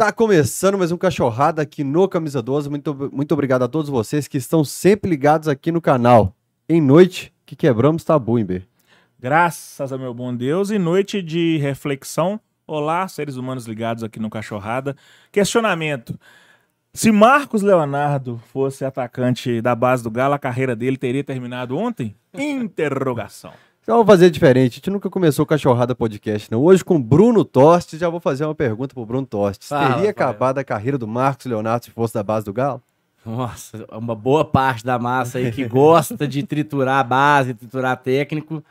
Tá começando mais um Cachorrada aqui no Camisa 12. Muito, muito obrigado a todos vocês que estão sempre ligados aqui no canal. Em noite, que quebramos tabu, hein, B? Graças a meu bom Deus e noite de reflexão. Olá, seres humanos ligados aqui no Cachorrada. Questionamento. Se Marcos Leonardo fosse atacante da base do Galo, a carreira dele teria terminado ontem? Interrogação. Então vamos fazer diferente. A gente nunca começou o Cachorrada Podcast, não. Hoje com Bruno Tostes, já vou fazer uma pergunta pro Bruno Tostes. Fala, Teria acabado a carreira do Marcos Leonardo se fosse da base do Galo? Nossa, uma boa parte da massa aí que gosta de triturar a base, triturar técnico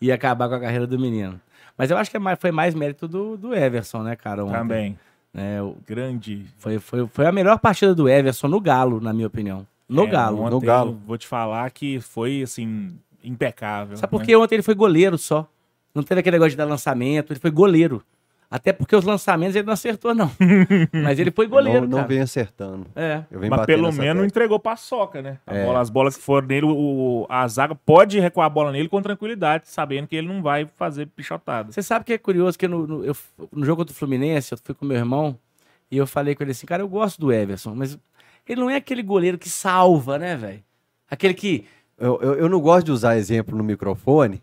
e acabar com a carreira do menino. Mas eu acho que é foi mais mérito do, do Everson, né, cara? ontem. Também. É, o- Grande. foi, foi, foi a melhor partida do Everson no Galo, na minha opinião. No É, Galo. ontem no Galo. Vou te falar que foi, assim, impecável. Sabe por né? que ontem ele foi goleiro só? Não teve aquele negócio de dar lançamento, ele foi goleiro. Até porque os lançamentos ele não acertou, não. Mas ele foi goleiro, não, não cara. vem acertando. É. Mas pelo menos tecla. entregou paçoca, né? A É. bola- as bolas que foram nele, o, o- a zaga pode recuar a bola nele com tranquilidade, sabendo que ele não vai fazer pichotada. Você sabe que é curioso que no, no, eu- no jogo contra o Fluminense, eu fui com meu irmão e eu falei com ele assim, cara, eu gosto do Everson, mas ele não é aquele goleiro que salva, né, velho? Aquele que. Eu, eu, eu não gosto de usar exemplo no microfone,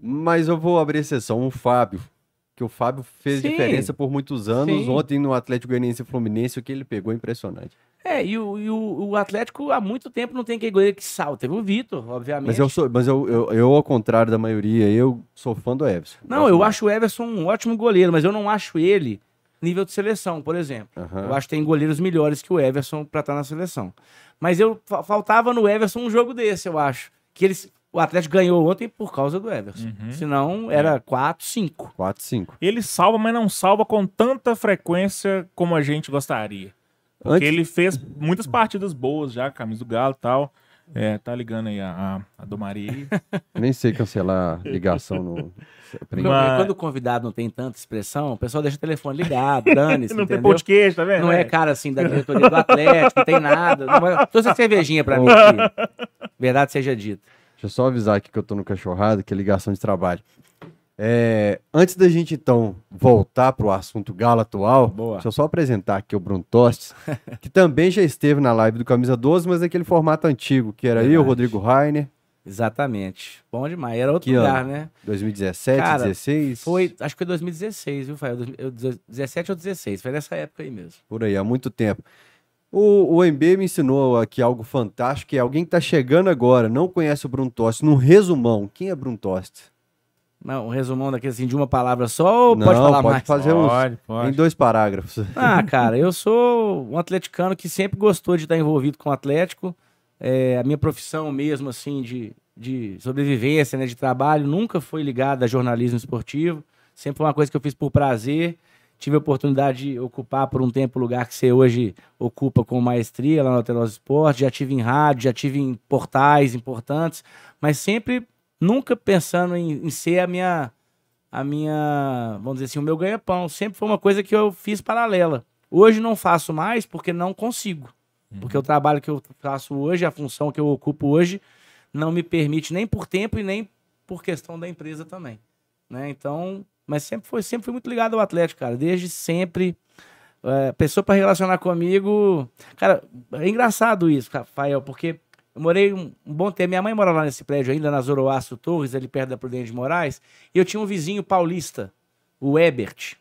mas eu vou abrir exceção. O Fábio, que o Fábio fez Sim. diferença por muitos anos. Sim. Ontem no Atlético Goianiense Fluminense, o que ele pegou é impressionante. É, e, o, e o, o Atlético há muito tempo não tem aquele goleiro que salva. Teve o Vitor, obviamente. Mas eu sou, mas eu, eu, eu, ao contrário da maioria, eu sou fã do Everson. Não, eu mais. acho o Everson um ótimo goleiro, mas eu não acho ele nível de seleção, por exemplo. Aham. Eu acho que tem goleiros melhores que o Everson pra estar na seleção. Mas eu fa- faltava no Everson um jogo desse, eu acho. Que eles, o Atlético ganhou ontem por causa do Everson. Uhum. Senão era 4, 5. 4, 5. Ele salva, mas não salva com tanta frequência como a gente gostaria. Porque Antes, ele fez muitas partidas boas já, camisa do Galo e tal. É, tá ligando aí a, a, a Domaria aí. nem sei cancelar ligação no. Mas- Quando o convidado não tem tanta expressão, o pessoal deixa o telefone ligado, dane-se, não tem entendeu? podcast, tá vendo? Não é cara assim da diretoria do Atlético, não tem nada. Não vai- Trouxe a cervejinha pra mim aqui. Verdade seja dita. Deixa eu só avisar aqui que eu tô no cachorrado, que é ligação de trabalho. É, antes da gente, então, voltar pro assunto Galo atual, Boa. deixa eu só apresentar aqui o Bruno Tostes, que também já esteve na live do Camisa 12, mas naquele formato antigo, que era eu, Verdade. Rodrigo Rainer, Exatamente. Bom demais. Era outro Que lugar, ano? né? 2017, Cara, 16, Foi, acho que foi 2016, viu, Fael? Dois- eu- 17 ou 16. Foi nessa época aí mesmo. por aí, há muito tempo. O, o MB me ensinou aqui algo fantástico, que é alguém que tá chegando agora, não conhece o Bruno Tostes, num resumão, quem é Bruno Tostes? Não, um resumão daquele assim de uma palavra só ou Não, pode falar pode mais? fazer uns, Pode, em dois parágrafos. Ah, cara, eu sou um atleticano que sempre gostou de estar envolvido com o Atlético. É, a minha profissão mesmo, assim, de, de sobrevivência, né, de trabalho, nunca foi ligada a jornalismo esportivo. Sempre foi uma coisa que eu fiz por prazer. Tive a oportunidade de ocupar por um tempo o lugar que você hoje ocupa com maestria lá no Alterosa Esporte. Já tive em rádio, já tive em portais importantes, mas sempre nunca pensando em, em ser a minha, a minha, vamos dizer assim, o meu ganha-pão. Sempre foi uma coisa que eu fiz paralela. Hoje não faço mais porque não consigo. Porque o trabalho que eu faço hoje, a função que eu ocupo hoje, não me permite nem por tempo e nem por questão da empresa também. Né? Então, mas sempre foi, sempre fui muito ligado ao Atlético, cara. Desde sempre. É, pessoa para relacionar comigo. Cara, é engraçado isso, Rafael, porque eu morei um, um bom tempo. Minha mãe mora lá nesse prédio ainda, na Zoroastro Torres, ali perto da Prudente de Moraes. E eu tinha um vizinho paulista, o Ebert.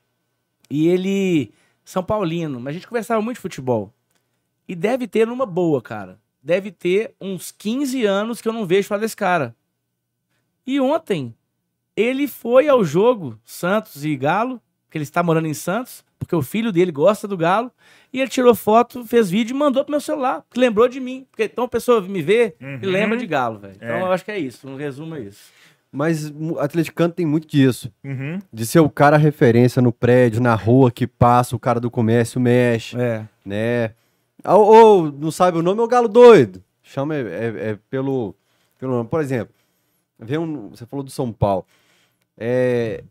E ele, São Paulino, mas a gente conversava muito de futebol. E deve ter numa boa, cara. Deve ter uns 15 anos que eu não vejo falar desse cara. E ontem, ele foi ao jogo Santos e Galo, que ele está morando em Santos, porque o filho dele gosta do Galo, e ele tirou foto, fez vídeo e mandou pro meu celular, que lembrou de mim. Porque então a pessoa me vê e Uhum. lembra de Galo, velho. Então É. eu acho que é isso, um resumo é isso. Mas o atleticano tem muito disso. Uhum. De ser o cara referência no prédio, na rua, que passa, o cara do comércio mexe, É. né? Ou, ou não sabe o nome, é o galo doido. Chama é, é- é pelo, pelo nome. Por exemplo, vê um, você falou do São Paulo. É,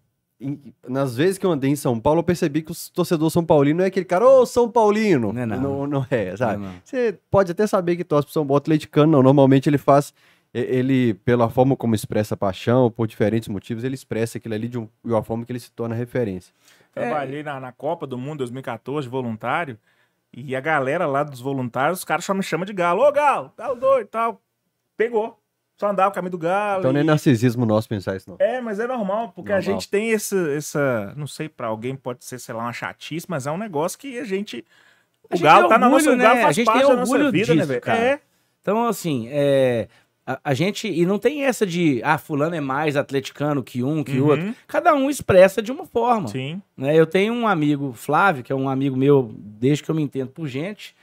nas vezes que eu andei em São Paulo, eu percebi que o torcedor São Paulino não é aquele cara, ô São Paulino. Não é não. Não, não é, sabe? Não é não. Você pode até saber que torce pro São Paulo atleticano, não. Normalmente ele faz, ele, pela forma como expressa paixão, por diferentes motivos, ele expressa aquilo ali de, um- de uma forma que ele se torna referência. Trabalhei na, na Copa do Mundo 2014, voluntário. E a galera lá dos voluntários, os caras só me chamam de galo. Ô, galo, galo doido e tal. Pegou. Só andava o caminho do galo. Então nem e- narcisismo nosso pensar isso, não. É, mas é normal, porque a Normal. gente tem esse, essa. Não sei, pra alguém pode ser, sei lá, uma chatice, mas é um negócio que a gente. A O gente galo tem tá na nossa. orgulho, O galo né? faz A gente parte tem da nossa orgulho vida, né, disso, velho? cara. É. Então, assim, é, a, a gente. E não tem essa de, ah, fulano é mais atleticano que um, que Uhum. outro. Cada um expressa de uma forma. Sim. né? Eu tenho um amigo, Flávio, que é um amigo meu desde que eu me entendo por gente,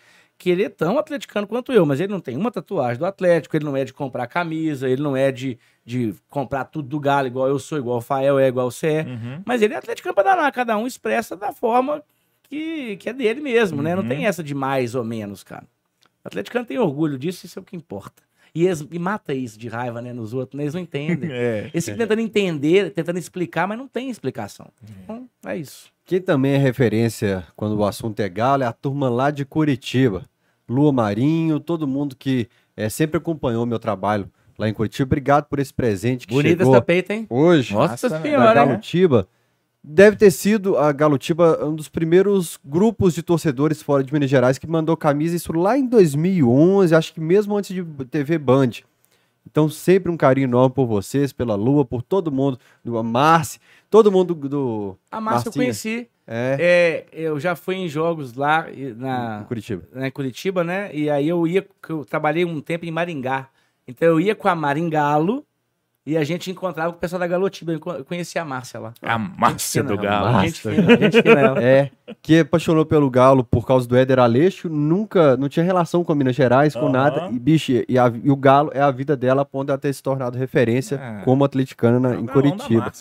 que ele é tão atleticano quanto eu, mas ele não tem uma tatuagem do Atlético, ele não é de comprar camisa, ele não é de, de comprar tudo do Galo, igual eu sou, igual o Fael é, igual você é. Uhum. Mas ele é atleticano pra danar, cada um expressa da forma que, que é dele mesmo, né? Não Uhum. tem essa de mais ou menos, cara. O atleticano tem orgulho disso, isso é o que importa. E, eles, e mata isso de raiva, né, nos outros, né? Eles não entendem. É. Eles ficam tentando entender, tentando explicar, mas não tem explicação. Então, é isso. Quem também é referência quando o assunto é galo é a turma lá de Curitiba. Lua Marinho, todo mundo que é, sempre acompanhou meu trabalho lá em Curitiba. Obrigado por esse presente que Bonita chegou essa peita, hein? hoje Nossa Nossa, da senhora, hein? Galutiba. Deve ter sido a Galutiba um dos primeiros grupos de torcedores fora de Minas Gerais que mandou camisa, isso lá em 2011, acho que mesmo antes de TV Band. Então, sempre um carinho enorme por vocês, pela Lua, por todo mundo, do Márcia, todo mundo do. do A Márcia eu Marcinha. conheci. É, É, eu já fui em jogos lá e- em na, Curitiba. na Curitiba, né? E aí eu ia, que eu trabalhei um tempo em Maringá. Então eu ia com a Maringalo e a gente encontrava com o pessoal da Galotiba. Eu co- eu conhecia a Márcia lá. A Márcia Gente do Galo. ela. Gente fina, gente fina ela. É, que apaixonou pelo Galo por causa do Éder Aleixo, nunca, não tinha relação com Minas Gerais, com Aham. nada. E, bicho, e, a- e o Galo é a vida dela, a ponto de ela ter se tornado referência É. como atleticana na- em Curitiba.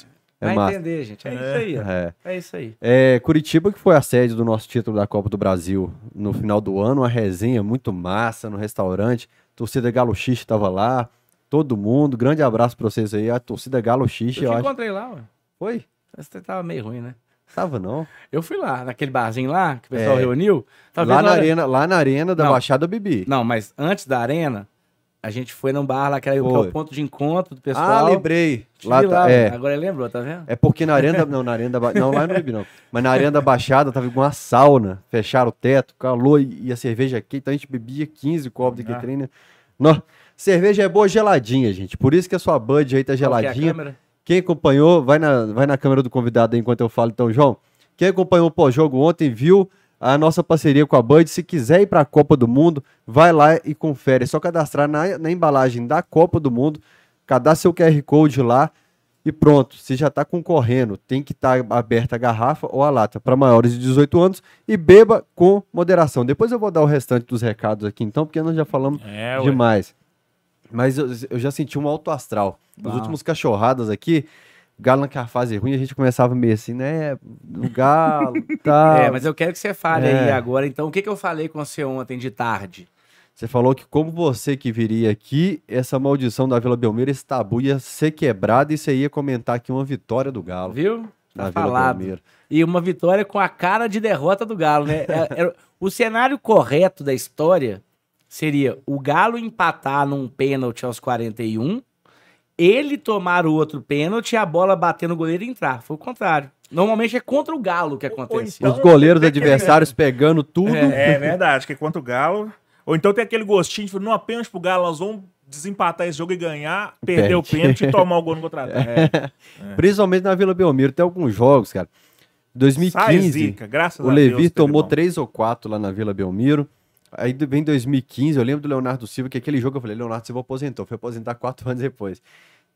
É Vai massa. entender, gente. É, É. isso aí. É. É isso aí. É, Curitiba que foi a sede do nosso título da Copa do Brasil no final do ano, uma resenha muito massa no restaurante. Torcida Galo Xixi estava lá, todo mundo. Grande abraço pra vocês aí, a torcida Galo Xixi, Eu eu te acho. encontrei lá, ué. Foi? Você tava meio ruim, né? Tava não. Eu fui lá, naquele barzinho lá, que o pessoal É. reuniu. Talvez Lá na, hora- arena, lá na arena da Não. Baixada Bibi. Não, mas antes da arena, a gente foi num bar lá, que era o- é ponto de encontro do Ah, pessoal. lembrei. Te Lá tá- lá, é. Agora ele lembrou, tá vendo? É porque na arena, não, na arena da, não, lá não bebi não. Mas na arena da Baixada tava igual uma sauna, fecharam o teto, calor e, e a cerveja aqui, então a gente bebia 15 copos de Ah. Quitrina. Nó, cerveja é boa geladinha, gente. Por isso que a sua Bud aí tá Qual que é geladinha. Quem acompanhou, vai na, vai na câmera do convidado aí enquanto eu falo, então, João. Quem acompanhou o pós-jogo ontem viu a nossa parceria com a Bud. Se quiser ir para a Copa do Mundo, vai lá e confere. É só cadastrar na, na embalagem da Copa do Mundo, cadastre seu QR Code lá e pronto. Você já está concorrendo. Tem que estar aberta a garrafa ou a lata para maiores de 18 anos e beba com moderação. Depois eu vou dar o restante dos recados aqui, então, porque nós já falamos É, demais. Mas eu, eu já senti um alto astral. Nos últimos cachorradas aqui, Galo na fase ruim, a gente começava meio assim, né? O Galo, tá. É, mas eu quero que você fale aí É. agora. Então, o que, que eu falei com você ontem de tarde? Você falou que como você que viria aqui, essa maldição da Vila Belmiro, esse tabu ia ser quebrado e você ia comentar aqui uma vitória do Galo. Viu? Na Tá Vila falado. Belmiro. E uma vitória com a cara de derrota do Galo, né? É- é- o cenário correto da história seria o Galo empatar num pênalti aos 41, ele tomar o outro pênalti e a bola bater no goleiro e entrar. Foi o contrário. Normalmente é contra o Galo que acontece. então- Os goleiros adversários pegando tudo. É verdade, que contra o Galo. Ou então tem aquele gostinho de não apenas pro Galo, nós vamos desempatar esse jogo e ganhar, perder o pênalti e tomar o gol no contra-ataque. Principalmente na Vila Belmiro. Tem alguns jogos, cara. Sai 2015. zica, graças O a Levi Deus. tomou três ou quatro lá na Vila Belmiro. Aí vem 2015, eu lembro do Leonardo Silva, que aquele jogo eu falei, Leonardo Silva aposentou, foi aposentar quatro anos depois.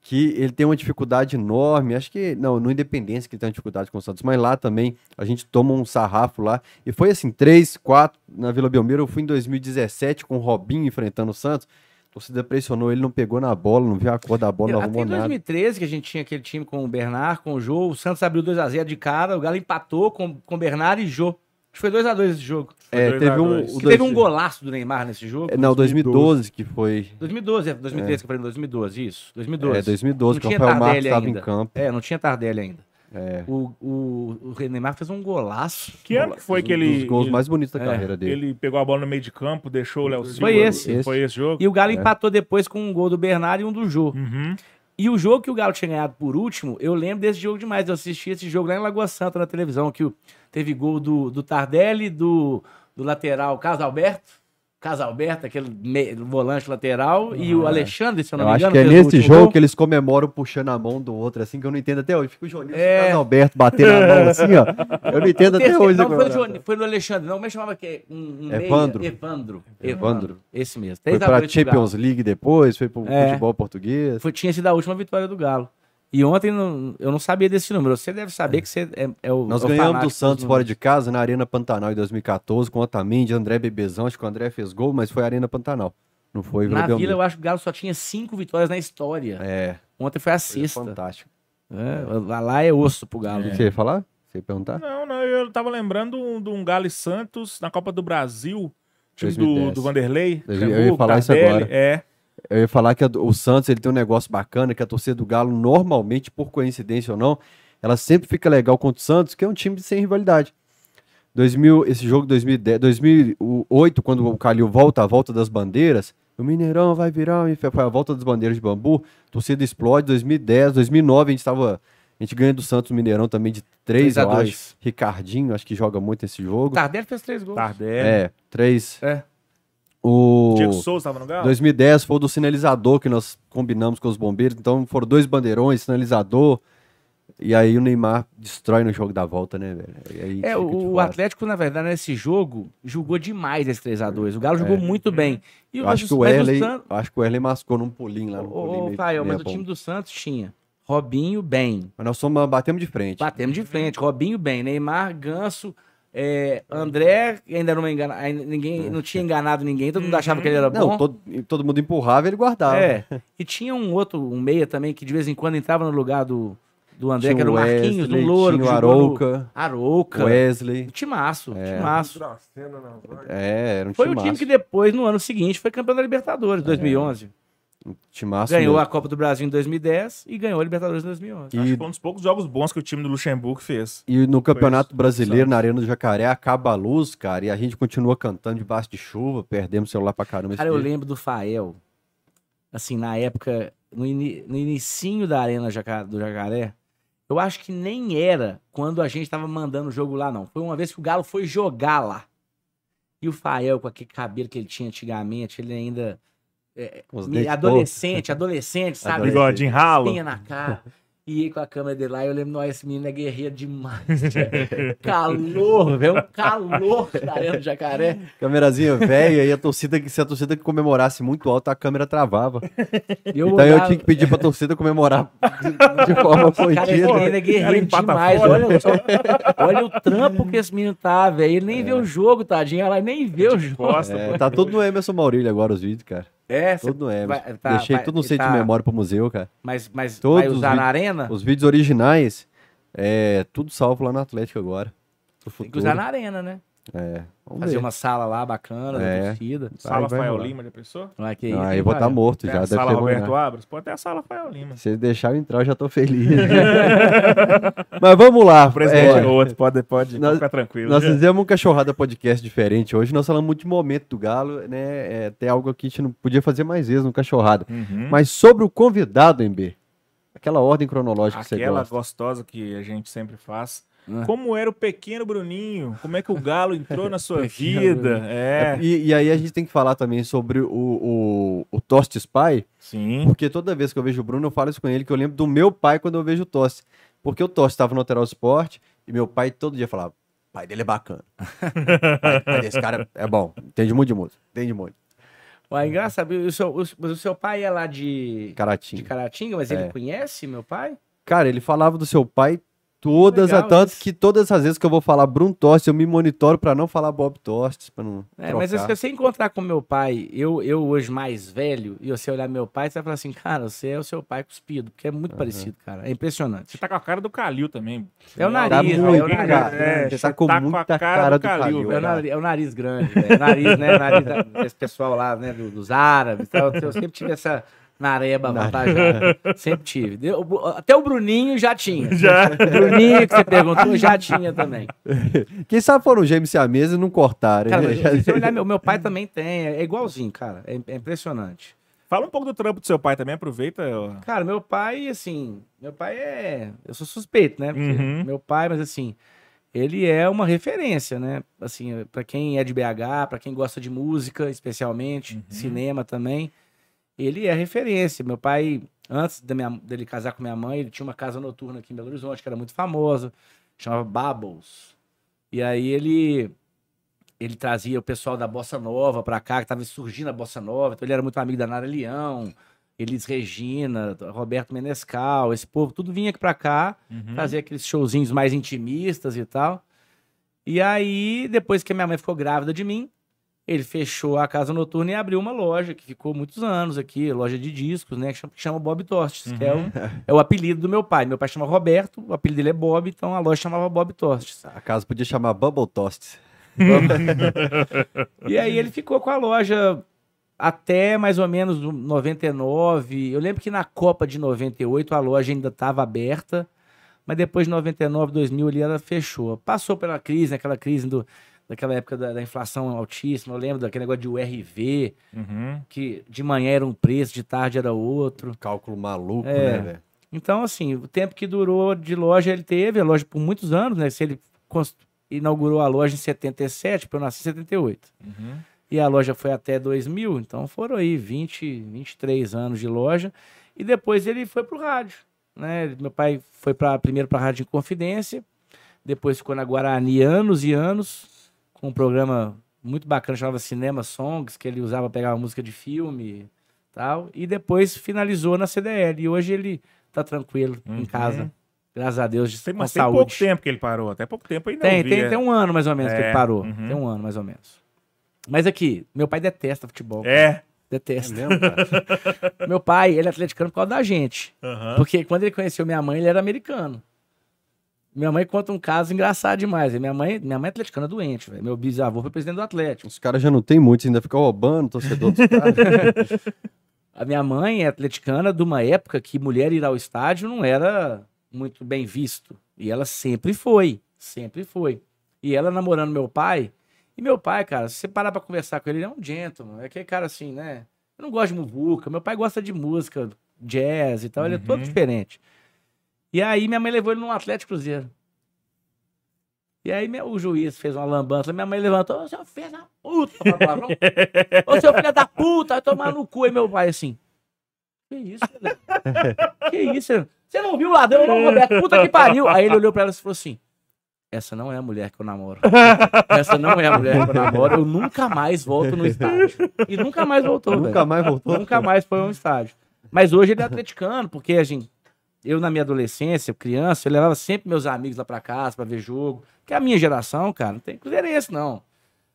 Que ele tem uma dificuldade enorme, acho que, não, no Independência que ele tem uma dificuldade com o Santos, mas lá também a gente toma um sarrafo lá. E foi assim, três, quatro na Vila Belmiro, eu fui em 2017 com o Robinho enfrentando o Santos. A torcida pressionou ele, não pegou na bola, não viu a cor da bola, não Até arrumou em nada. 2013, que a gente tinha aquele time com o Bernard, com o Jô, o Santos abriu 2x0 de cara, o Galo empatou com, com o Bernard e Jô. Acho que foi 2x2 esse jogo. É, teve 2 a um. 2. o Que teve dois- um golaço do Neymar nesse jogo. É, Não, 2012 que foi. 2012, é 2013 que eu falei, 2012, isso. 2012. É, 2012, Não que o tinha Rafael Marques estava em campo. É, não tinha Tardelli ainda. É. O, o, o Neymar fez um golaço. Que ano que foi Um que ele. dos gols ele- mais bonitos da é, carreira dele. Ele pegou a bola no meio de campo, deixou o Léo Silva. Foi esse. Foi esse jogo? E o Galo É. empatou depois com um gol do Bernard e um do Jô. Uhum. E o jogo que o Galo tinha ganhado por último, eu lembro desse jogo demais. Eu assisti esse jogo lá em Lagoa Santa na televisão, que o- teve gol do, do Tardelli, do, do lateral Carlos Alberto. Carlos Alberto, aquele me- volante lateral, e o Alexandre, se eu não Eu me acho engano. que é nesse jogo gol. que eles comemoram puxando a mão do outro, assim, que eu não entendo até hoje. Fica o Joninho É. e o Alberto batendo a mão assim, ó. Eu não entendo até hoje. não, foi, Johnny, foi no Alexandre, não, como é chamava que um, um meia? Evandro. Evandro. Evandro. Esse mesmo. Foi pra. Champions League depois, foi pro É. futebol português. Foi, tinha sido a última vitória do Galo. E ontem não- eu não sabia desse número. Você deve saber que você é, é o. Nós é o ganhamos do Santos fora de casa na Arena Pantanal em 2014, com Otamendi, André Bebezão. Acho que o André fez gol, mas foi Arena Pantanal. Não foi Vila Na Belmiro. Vila, eu acho que o Galo só tinha cinco vitórias na história. É, Ontem foi a foi sexta. fantástico. É, lá- é osso pro Galo. O que você ia falar? Você ia perguntar? Não, não, eu tava lembrando de um Galo e Santos na Copa do Brasil, time do, 2010. do Vanderlei. Eu ia- eu ia falar isso Tardelli, agora. É. Eu ia falar que a o Santos ele tem um negócio bacana, que a torcida do Galo, normalmente, por coincidência ou não, ela sempre fica legal contra o Santos, que é um time sem rivalidade. 2000, esse jogo 2010, 2008, quando o Calil volta, a volta das bandeiras, o Mineirão vai virar, foi a volta das bandeiras de bambu, a torcida explode, 2010, 2009 a gente tava, a gente ganha do Santos Mineirão também de 3, 3 a eu 2. acho. Ricardinho, acho que joga muito esse jogo. Tardelli fez três gols. Tardelli. É, 3. É. O Diego Souza tava no Galo? 2010 foi o do sinalizador que nós combinamos com os bombeiros. Então foram dois bandeirões, sinalizador. E aí o Neymar destrói no jogo da volta, né, velho? Aí É, o, o. Atlético, na verdade, nesse jogo, jogou demais esse 3x2. O Galo jogou muito bem. E É. Eu acho que o Erley, Santos- eu acho que o Erley mascou num pulinho lá no pulinho. Ô, Fael, mas o time do Santos tinha Robinho bem. Mas nós somos, batemos de frente. Batemos de frente. Robinho bem. Neymar, Ganso, é, André, ainda não, me engana, ninguém, não tinha enganado ninguém. Todo mundo achava que ele era Não, bom. todo, todo mundo empurrava e ele guardava. É. E tinha um outro, um meia também, que de vez em quando entrava no lugar do, do André, Tinha que era o Marquinhos, do Wesley, Louro. tinha o Arouca, Arouca. Wesley. Timaço, É. timaço. É, era um Foi o time que depois, no ano seguinte, foi campeão da Libertadores, 2011. Timaço Ganhou mesmo. a Copa do Brasil em 2010 e ganhou a Libertadores em 2011. Acho que E, foi um dos poucos jogos bons que o time do Luxemburgo fez. e no Campeonato isso, Brasileiro, na Arena do Jacaré, acaba a luz, cara, e a gente continua cantando debaixo de chuva, perdemos o celular pra caramba esse Cara, eu dia. lembro do Fael, assim, na época, no, ini no inicinho da Arena do Jacaré, eu acho que nem era quando a gente tava mandando o jogo lá, não. Foi uma vez que o Galo foi jogar lá. E o Fael, com aquele cabelo que ele tinha antigamente, ele ainda... é, adolescente, adolescente, sabe? Bigodinho ralo. espinha na cara. E aí com a câmera dele lá, eu lembro, nossa, esse menino é guerreiro demais. calor, velho, um calor do Jacaré. Câmerazinha velha e a torcida, que se a torcida que comemorasse muito alto, a câmera travava. Eu Então eu olhava- tinha que pedir pra torcida comemorar de, de forma Cara, esse contínua. menino é guerreiro demais. Olha, só, olha o trampo que esse menino tá, velho. Ele nem vê o jogo, tadinho. Lá, nem vê o jogo. Costa, É, tá tudo no Emerson Maurílio agora os vídeos, cara. É, no Emerson. vai- tá- Deixei vai- tudo no ele centro tá- de memória pro museu, cara. mas, mas Todos vai os usar na vídeos- arena? Os vídeos originais, é tudo salvo lá no Atlético agora. Tem que usar na arena, né? É, vamos Fazer ver. uma sala lá bacana, É. da torcida. Sala vai Fael rolar. Lima, já pensou? Não é que Não, isso, aí eu vou estar Fael? morto já, sala ter Roberto arruinado. Abras? Pode ter a sala Fael Lima. Se deixar eu entrar, eu já tô feliz. Mas vamos lá. O presidente é, outro, pode, pode Nós- ficar tranquilo. Nós fizemos um cachorrada podcast diferente hoje. Nós falamos muito de momento do Galo, né? É, tem algo que a gente não podia fazer mais vezes no cachorrada. Uhum. Mas sobre o convidado, MB, aquela ordem cronológica que você Aquela gostosa que a gente sempre faz. Ah. Como era o pequeno Bruninho? Como é que o Galo entrou na sua vida? Bruninho. É, E, e aí a gente tem que falar também sobre o, o, o Toste Spy, sim. porque toda vez que eu vejo o Bruno, eu falo isso com ele, que eu lembro do meu pai quando eu vejo o Toste. Porque o Toste estava no Lateral Sport e meu pai todo dia falava, pai dele é bacana. pai, pai desse cara é bom, entende muito de música, entende muito. Ué, engraçado. O seu, o, mas o seu pai é lá de, de Caratinho. Caratinga, mas É. ele conhece meu pai? Cara, ele falava do seu pai todas, Legal a, tanto isso. que todas as vezes que eu vou falar Bruno Toste, eu me monitoro pra não falar Bob Toste, pra não É, mas se trocar. você encontrar com meu pai, eu, eu hoje mais velho, e você olhar meu pai, você vai falar assim, cara, você é o seu pai cuspido, porque é muito parecido, cara. É impressionante. Você tá com a cara do Calil também. É o Tá nariz, muito, é o nariz. cara. É, Você tá com tá com a muita cara cara do do Calil, Calil. É o, velho. nariz, é o nariz grande, velho. O nariz, né? O nariz desse pessoal lá, né? do- dos árabes. tal. Eu sempre tive essa nareba avantajada. Sempre tive. Deu- Até o Bruninho já tinha. Já. O Bruninho que você perguntou já tinha também. Quem sabe foram gêmeos a mesa e não cortaram. Cara, né? mas se você olhar, meu, meu pai também tem. É igualzinho, cara. É, é impressionante. Fala um pouco do trampo do seu pai também, aproveita. ó. Cara, meu pai, assim, meu pai é. Eu sou suspeito, né? Porque Uhum. Meu pai, mas assim, ele é uma referência, né? Assim, pra quem é de BH, pra quem gosta de música, especialmente, Uhum. cinema também, ele é referência. Meu pai, antes da minha- dele casar com minha mãe, ele tinha uma casa noturna aqui em Belo Horizonte, que era muito famosa, chamava Bubbles. E aí ele ele trazia o pessoal da Bossa Nova pra cá, que tava surgindo a Bossa Nova, então ele era muito amigo da Nara Leão, Elis Regina, Roberto Menescal, esse povo, tudo vinha aqui pra cá, Uhum. fazer aqueles showzinhos mais intimistas e tal. E aí, depois que a minha mãe ficou grávida de mim, ele fechou a casa noturna e abriu uma loja que ficou muitos anos aqui, loja de discos, né? Que chama, que chama Bob Tostes, que é o, é o apelido do meu pai. Meu pai chama Roberto, o apelido dele é Bob, então a loja chamava Bob Tostes. A casa podia chamar Bubble Toast. E aí ele ficou com a loja até mais ou menos no 99. Eu lembro que na Copa de 98 a loja ainda estava aberta, mas depois de 99, 2000 ali ela fechou. Passou pela crise, aquela crise do, daquela época da, da inflação altíssima. Eu lembro daquele negócio de URV, Uhum. que de manhã era um preço, de tarde era outro. Cálculo maluco, É. né, velho? Então, assim, o tempo que durou de loja, ele teve a loja por muitos anos, né? Se ele inaugurou a loja em 77, porque eu nasci em 78. Uhum. E a loja foi até 2000, então foram aí 20, 23 anos de loja. E depois ele foi pro rádio, né? Meu pai foi para primeiro para Rádio Inconfidência, depois ficou na Guarani anos e anos, com um programa muito bacana, chamava Cinema Songs, que ele usava pra pegar música de filme tal. E depois finalizou na CDL. E hoje ele tá tranquilo Uhum. em casa, graças a Deus, de, Tem, com mas tem pouco saúde. tempo que ele parou, até pouco tempo ainda Tem, tem, é. tem um ano mais ou menos que É, ele parou. uhum. Tem um ano mais ou menos. Mas aqui, meu pai detesta futebol. cara. É. É Detesta. mesmo, cara? Meu pai, ele é atleticano por causa da gente. Aham. Porque quando ele conheceu minha mãe, ele era americano. Minha mãe conta um caso engraçado demais. Minha mãe, minha mãe é atleticana doente, velho. Meu bisavô foi presidente do Atlético. Os caras já não tem muitos, ainda ficam roubando torcedor dos caras. A minha mãe é atleticana de uma época que mulher ir ao estádio não era muito bem visto. E ela sempre foi. Sempre foi. E ela namorando meu pai. E meu pai, cara, se você parar pra conversar com ele, ele é um gentleman. É aquele cara assim, né? Eu não gosto de muvuca. Meu pai gosta de música, jazz e tal. Ele é todo Uhum. diferente. E aí minha mãe levou ele num Atlético Cruzeiro. E aí meu- o juiz fez uma lambança. Minha mãe levantou, ô seu filho da puta, palavrão. Ô seu filho da puta, vai tomar no cu. E meu pai assim, que isso, Helena? Que isso, Helena? Você não viu o ladrão, não, Roberto? Puta que pariu. Aí ele olhou pra ela e falou assim, essa não é a mulher que eu namoro. Essa não é a mulher que eu namoro. Eu nunca mais volto no estádio. E nunca mais voltou, velho. Nunca mais voltou. Nunca mais foi um estádio. Mas hoje ele é atleticano, porque a gente, eu na minha adolescência, criança, eu levava sempre meus amigos lá pra casa pra ver jogo. Que a minha geração, cara, não tem cruzeirense, não.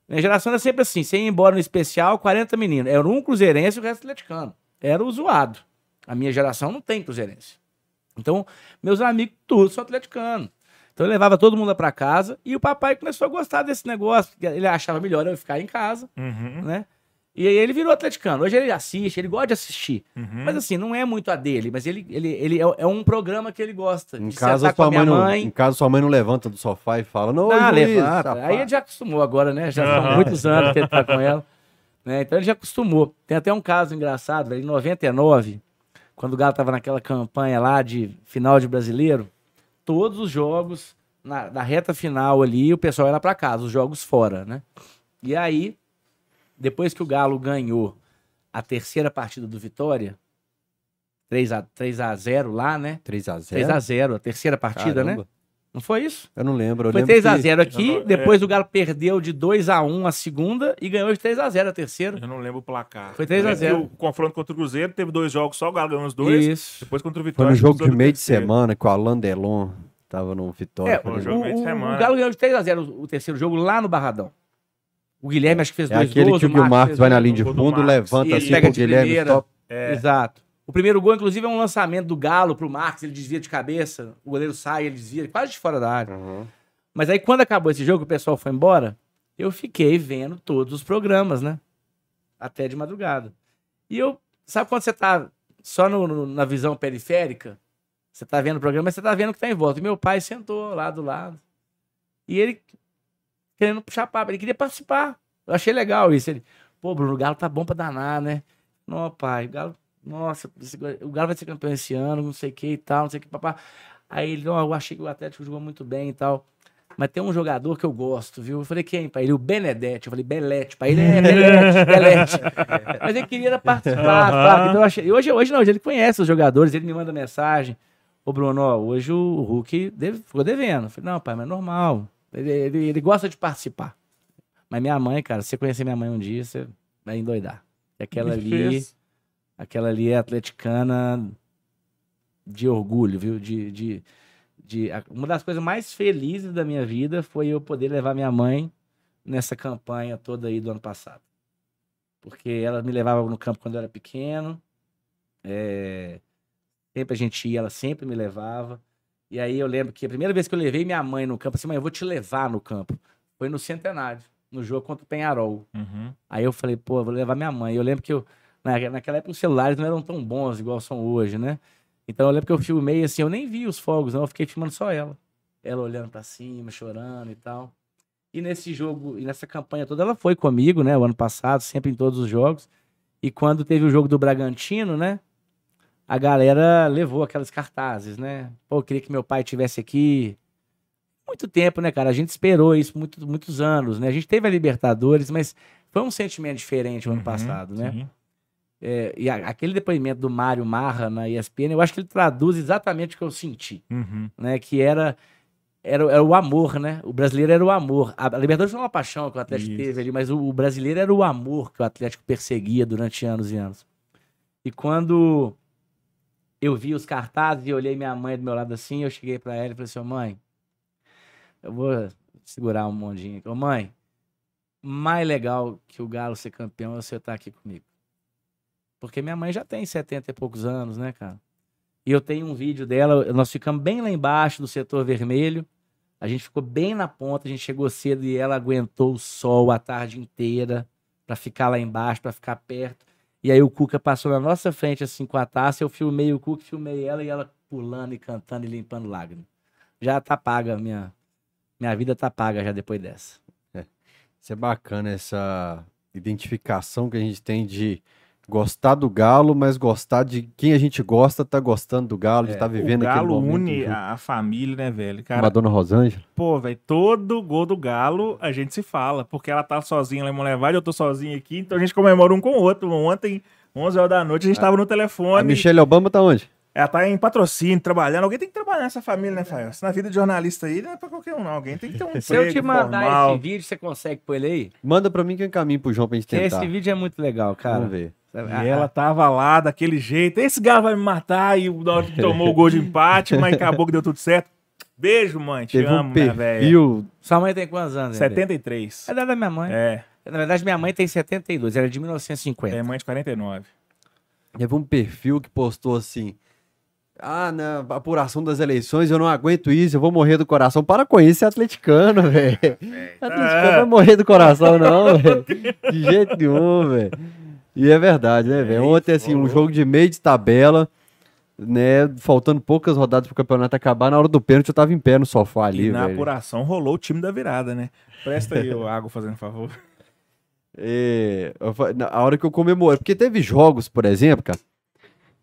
Minha geração era sempre assim, você ia embora no especial, 40 meninos. Era um cruzeirense e o resto atleticano. Era o zoado. A minha geração não tem cruzeirense. Então, meus amigos todos são atleticanos. Então eu levava todo mundo lá pra casa e o papai começou a gostar desse negócio. porque Ele achava melhor eu ficar em casa, Uhum. né? E aí ele virou atleticano. Hoje ele assiste, ele gosta de assistir. Uhum. Mas assim, não é muito a dele, mas ele, ele, ele é, é um programa que ele gosta. Em de casa, sua minha mãe, não, mãe. em casa sua mãe não levanta do sofá e fala, não, Ah, juiz, levanta. safado." Aí ele já acostumou agora, né? Já são muitos anos que ele tá com ela. né? Então ele já acostumou. Tem até um caso engraçado, velho. Em 99, quando o Galo tava naquela campanha lá de final de brasileiro, todos os jogos, na, na reta final ali, o pessoal era pra casa, os jogos fora, né? E aí, depois que o Galo ganhou a terceira partida do Vitória, 3 a, 3 a 0 lá, né? 3x0? 3 a 0 a terceira partida, né? Caramba. Não foi isso? Eu não lembro. Eu Foi lembro 3x0 Eu aqui, não- depois o Galo perdeu de 2x1 a segunda e ganhou de 3x0 a terceira. Eu não lembro o placar. Foi 3 a Eu lembro 0. que O confronto contra o Cruzeiro teve dois jogos só, o Galo ganhou os dois. Isso. Depois contra o Foi Vitória. no jogo de no meio de semana que o Alain Delon tava no Vitória. É, por o o, exemplo. jogo meio de semana. o Galo ganhou de 3x0 o, o terceiro jogo lá no Barradão. O Guilherme acho que fez É dois aquele gols. que o Marcos vai na linha de fundo, levanta E assim pega pro de Guilherme primeira. top. É. Exato. O primeiro gol, inclusive, é um lançamento do Galo pro Marcos, ele desvia de cabeça, o goleiro sai, ele desvia, quase de fora da área. Uhum. Mas aí, quando acabou esse jogo, o pessoal foi embora, eu fiquei vendo todos os programas, né? Até de madrugada. E eu, sabe quando você tá só no- no- na visão periférica? Você tá vendo o programa, mas você tá vendo o que tá em volta. E meu pai sentou lá do lado. E ele querendo puxar papo, ele queria participar. Eu achei legal isso. Ele, pô, Bruno, o Galo tá bom pra danar, né? Não, pai, o Galo, nossa, o Galo vai ser campeão esse ano, não sei o que e tal, não sei o que, papá. Aí ele, não, eu achei que o Atlético jogou muito bem e tal. Mas tem um jogador que eu gosto, viu? Eu falei, quem, pai? Ele, o Benedetti. Eu falei, Belete. Pai, ele é Belete, Belete. Mas ele queria participar, sabe? Então eu achei... e hoje, hoje não, hoje ele conhece os jogadores, ele me manda mensagem. Ô, Bruno, ó, hoje o Hulk deve- ficou devendo. Eu falei, não, pai, mas é normal. Ele, ele, ele gosta de participar. Mas minha mãe, cara, se você conhecer minha mãe um dia, você vai endoidar. E aquela ali, aquela ali é atleticana de orgulho, viu? De, de, de, uma das coisas mais felizes da minha vida foi eu poder levar minha mãe nessa campanha toda aí do ano passado. Porque ela me levava no campo quando eu era pequeno. é, sempre a gente ia, ela sempre me levava. E aí eu lembro que a primeira vez que eu levei minha mãe no campo, assim, mãe, eu vou te levar no campo. Foi no Centenário, no jogo contra o Penharol. Uhum. Aí eu falei, pô, eu vou levar minha mãe. Eu lembro que eu, na- naquela época os celulares não eram tão bons igual são hoje, né? Então eu lembro que eu filmei assim, eu nem vi os fogos, não, eu fiquei filmando só ela. Ela olhando pra cima, chorando e tal. E nesse jogo, e nessa campanha toda, ela foi comigo, né, o ano passado, sempre em todos os jogos. E quando teve o jogo do Bragantino, né, a galera levou aquelas cartazes, né? Pô, eu queria que meu pai tivesse aqui. Muito tempo, né, cara? A gente esperou isso muito, muitos anos, né? A gente teve a Libertadores, mas foi um sentimento diferente o ano Uhum, passado, né? sim. É, e a- aquele depoimento do Mário Marra na ESPN, eu acho que ele traduz exatamente o que eu senti, Uhum. né? Que era, era, era o amor, né? O brasileiro era o amor. A, a Libertadores foi uma paixão que o Atlético Isso. teve ali, mas o, o brasileiro era o amor que o Atlético perseguia durante anos e anos. E quando eu vi os cartazes e olhei minha mãe do meu lado assim, eu cheguei pra ela e falei assim, "Ô, mãe, eu vou segurar um mondinho aqui. Ô, mãe, mais legal que o Galo ser campeão é você estar aqui comigo. Porque minha mãe já tem 70 e poucos anos, né, cara? E eu tenho um vídeo dela, nós ficamos bem lá embaixo do setor vermelho. A gente ficou bem na ponta, a gente chegou cedo e ela aguentou o sol a tarde inteira pra ficar lá embaixo, pra ficar perto. E aí o Cuca passou na nossa frente assim com a taça, eu filmei o Cuca, filmei ela e ela pulando e cantando e limpando lágrimas. Já tá paga minha minha vida tá paga já depois dessa. Isso é bacana, essa identificação que a gente tem de gostar do Galo, mas gostar de quem a gente gosta, tá gostando do Galo, de É, estar O vivendo aquele Galo momento une junto. a, a família, né, velho? Cara, Madonna Rosângela. pô, velho, todo gol do Galo a gente se fala, porque ela tá sozinha lá em Monlevade, eu tô sozinho aqui, então a gente comemora um com o outro. Ontem, 11 horas da noite, a gente tava no A telefone. Michelle Obama tá onde? Ela tá em patrocínio, trabalhando. Alguém tem que trabalhar nessa família, né, Fael? Se na vida de jornalista aí, não é pra qualquer um, não. Alguém tem que ter um Se eu te mandar formal. esse vídeo, você consegue pôr ele aí? Manda pra mim que eu encaminho pro João pra gente tentar. Esse vídeo é muito legal, cara. Vamos ver. E ela tava lá daquele jeito. Esse galo vai me matar. E na hora que tomou o gol de empate, mas acabou que deu tudo certo. Beijo, mãe. Te Teve amo, um minha velha. Sua mãe tem quantos anos? André? 73. É da da minha mãe. É, Na verdade, minha mãe tem 72, ela é de 1950. é mãe de 49. Teve um perfil que postou assim. Ah, na apuração das eleições, eu não aguento isso, eu vou morrer do coração. Para com isso, é atleticano, velho. Atleticano não vai morrer do coração, não, velho. De jeito nenhum, velho. E é verdade, né, velho? Ontem, assim, um jogo de meio de tabela, né? Faltando poucas rodadas pro campeonato acabar. Na hora do pênalti, eu tava em pé no sofá ali, e na velho. apuração rolou o time da virada, né? Presta aí o água fazendo favor. É, eu fa- na a hora que eu comemorei, porque teve jogos, por exemplo, cara,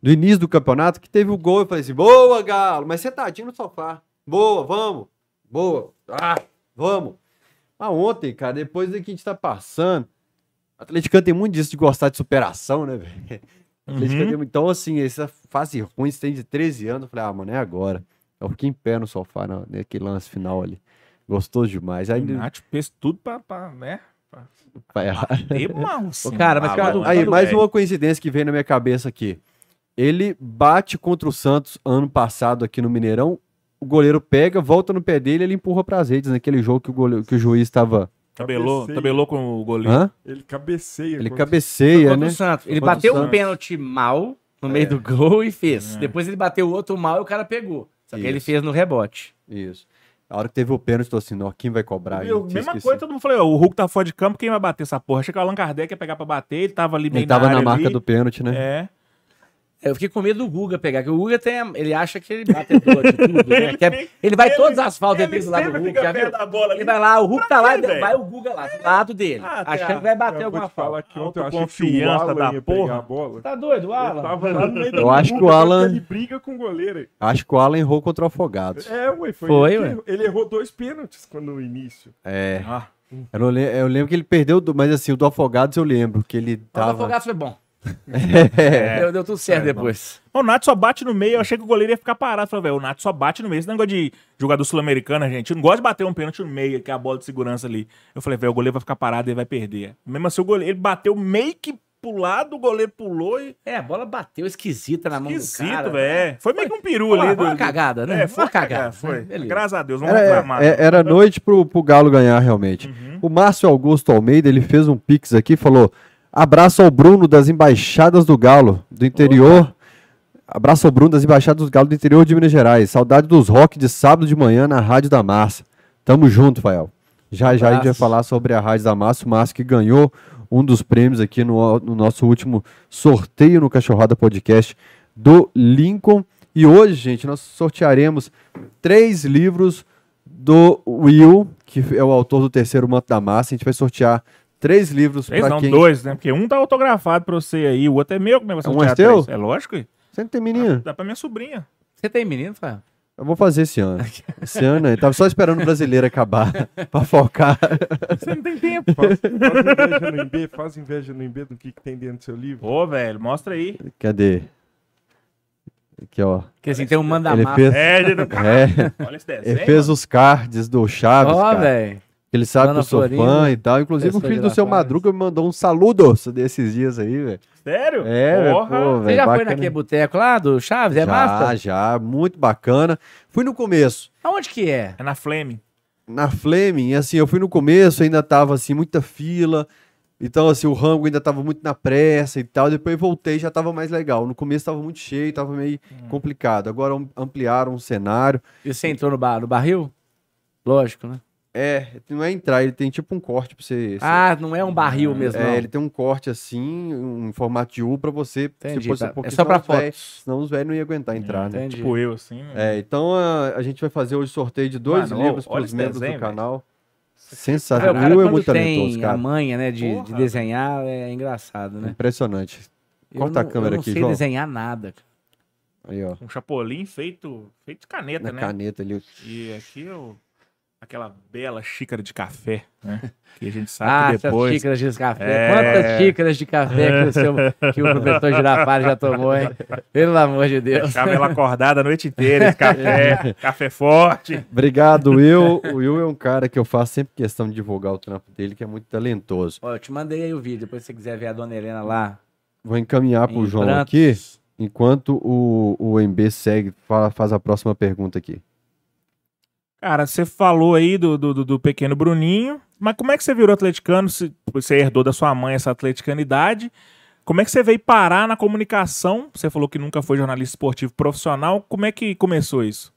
do início do campeonato, que teve o gol, eu falei assim, boa, Galo, mas sentadinho no sofá, boa, vamos, boa, ah, vamos. Mas ontem, cara, depois do que a gente tá passando, o atleticano tem muito disso de gostar de superação, né, velho? Uhum. tem muito- Então, assim, essa fase ruim, você tem de 13 anos, eu falei, ah, mano, é agora. Eu fiquei em pé no sofá, na- naquele lance final ali. Gostoso demais. Aí, O Nath fez tudo pra, pra né? vai errar. Ô, cara, mas cara, Aí, mais uma coincidência que veio na minha cabeça aqui. Ele bate contra o Santos ano passado aqui no Mineirão. O goleiro pega, volta no pé dele e ele empurra pras redes naquele jogo que o, goleiro, que o juiz estava. Tabelou, Cabeceia. tabelou com o goleiro. Hã? Ele cabeceia. Ele contra- cabeceia, né? Ele bateu um pênalti mal no meio do gol e fez. É. Depois ele bateu outro mal e o cara pegou. Só que ele fez no rebote. Isso. A hora que teve o pênalti, tô assim, ó, quem vai cobrar? Eu, mesma esquecido. coisa, todo mundo falou, ó, o Hulk tá fora de campo, quem vai bater essa porra? Achei que o Allan Kardec ia pegar pra bater, ele tava ali meio Ele tava na área marca ali. do pênalti, né? É. Eu fiquei com medo do Guga pegar, que o Guga tem. Ele acha que ele batedor de tudo, né? Que é- ele vai todas as faltas ele dele do lado do Hulk, já viu? bola ali. Ele vai lá, o Hulk tá lá, velho? vai o Guga lá, do lado dele. Ah, tá. achando que vai bater Eu vou alguma falta. que ontem eu achei o Alan da porra. bola. Tá doido, Eu Alan? tava lá no meio do Eu acho Guga, que o Alan- Ele briga com o goleiro. Acho que o Alan errou contra o Afogados. É, ué, foi, Foi, ele, ué. errou. ele errou dois pênaltis quando no início. É. Ah, Eu, não lem- eu lembro que ele perdeu, do- mas assim, o do Afogados eu lembro que ele O tava. Afogados foi bom. É. Deu, deu tudo certo É, bom. depois. O Nath só bate no meio, eu achei que o goleiro ia ficar parado. Falei, velho, o Nath só bate no meio. Esse negócio de jogador sul-americano, a gente não gosta de bater um pênalti no meio, que é a bola de segurança ali. Eu falei, velho, o goleiro vai ficar parado e vai perder. Mesmo assim, o goleiro, ele bateu meio que pro lado, o goleiro pulou e. É, a bola bateu esquisita na mão do Esquisito, cara. velho. Foi meio que um peru Foi ali. uma, do- uma cagada, né? É, foi uma cagada. né? Foi. Beleza. Graças a Deus, vamos Era, reclamar. é- era noite pro, pro Galo ganhar, realmente. Uhum. O Márcio Augusto Almeida, ele fez um pix aqui e falou: abraço ao Bruno das Embaixadas do Galo, do interior. Abraço ao Bruno das Embaixadas do Galo do interior de Minas Gerais. Saudade dos rock de sábado de manhã na Rádio da Massa. Tamo junto, Fael. Já já a gente vai falar sobre a Rádio da Massa. O Márcio que ganhou um dos prêmios aqui no, no nosso último sorteio no Cachorrada Podcast do Lincoln. E hoje, gente, nós sortearemos três livros do Will, que é o autor do terceiro Manto da Massa. A gente vai sortear três livros Três para não, quem. dois, né? Porque um tá autografado pra você aí, o outro é meu. Como é que você Um é teu? É lógico. que Você não tem menina? Dá pra minha sobrinha. Você tem menino, Fael? Eu vou fazer esse ano. Esse ano, eu tava só esperando o brasileiro acabar pra focar. Você não tem tempo. Faz, faz inveja no IB, faz inveja no IB do que, que tem dentro do seu livro. Ô, velho, mostra aí. Cadê? Aqui, ó. Porque assim, tem um manda Ele massa. fez, É, ele... é, olha esse desenho. ele fez os cards do Chaves, Ó, velho. Ele sabe que eu sou Florinda, fã e tal. Inclusive, o filho do seu. Madruga me mandou um saludo desses dias aí, velho. Sério? É, velho, Porra. pô, Você velho. já foi bacana. naquele boteco lá do Chaves? É já, massa? já, muito bacana. Fui no começo. Aonde que é? É na Flame. Na Fleming, assim, eu fui no começo, ainda tava, assim, muita fila. Então, assim, o rango ainda tava muito na pressa e tal. Depois voltei, já tava mais legal. No começo tava muito cheio, tava meio Hum. complicado. Agora am- ampliaram o cenário. E você entrou no, bar, no barril? Lógico, né? É, não é entrar, ele tem tipo um corte pra você. você- Ah, não é um barril mesmo, é, não. ele tem um corte assim, um formato de U pra você. Entendi, depois- tá. porque É só pra senão os véi- fotos. Senão os velhos não iam aguentar entrar, né? Entendi. Tipo eu, assim. É, então a, a gente vai fazer hoje sorteio de dois Mano, livros olha para os esse membros desenho, do canal. É, Sensacional. o O cara, é muito tem talentoso, a cara. manha, né, de, de desenhar, é engraçado, né? Impressionante. Eu Corta a não- câmera eu não aqui, sei João. desenhar nada. cara. Aí, ó. Um chapolim feito, feito de caneta, Na né? caneta ali. E aqui eu... Aquela bela xícara de café, né? Que a gente sabe Ah, que depois... xícaras de café. É. Quantas xícaras de café que o, seu, que o professor Girafales já tomou, hein? Pelo amor de Deus. Ficava ela acordada a noite inteira, esse café, café forte. Obrigado, Will. O Will é um cara que eu faço sempre questão de divulgar o trampo dele, que é muito talentoso. Ó, eu te mandei aí o vídeo, depois se você quiser ver a dona Helena lá. Vou encaminhar pro em João Brantos. aqui, enquanto o, o MB segue, fa- faz a próxima pergunta aqui. Cara, você falou aí do, do, do- pequeno Bruninho, mas como é que você virou atleticano? Se você herdou da sua mãe essa atleticanidade? Como é que você veio parar na comunicação? Você falou que nunca foi jornalista esportivo profissional. Como é que começou isso?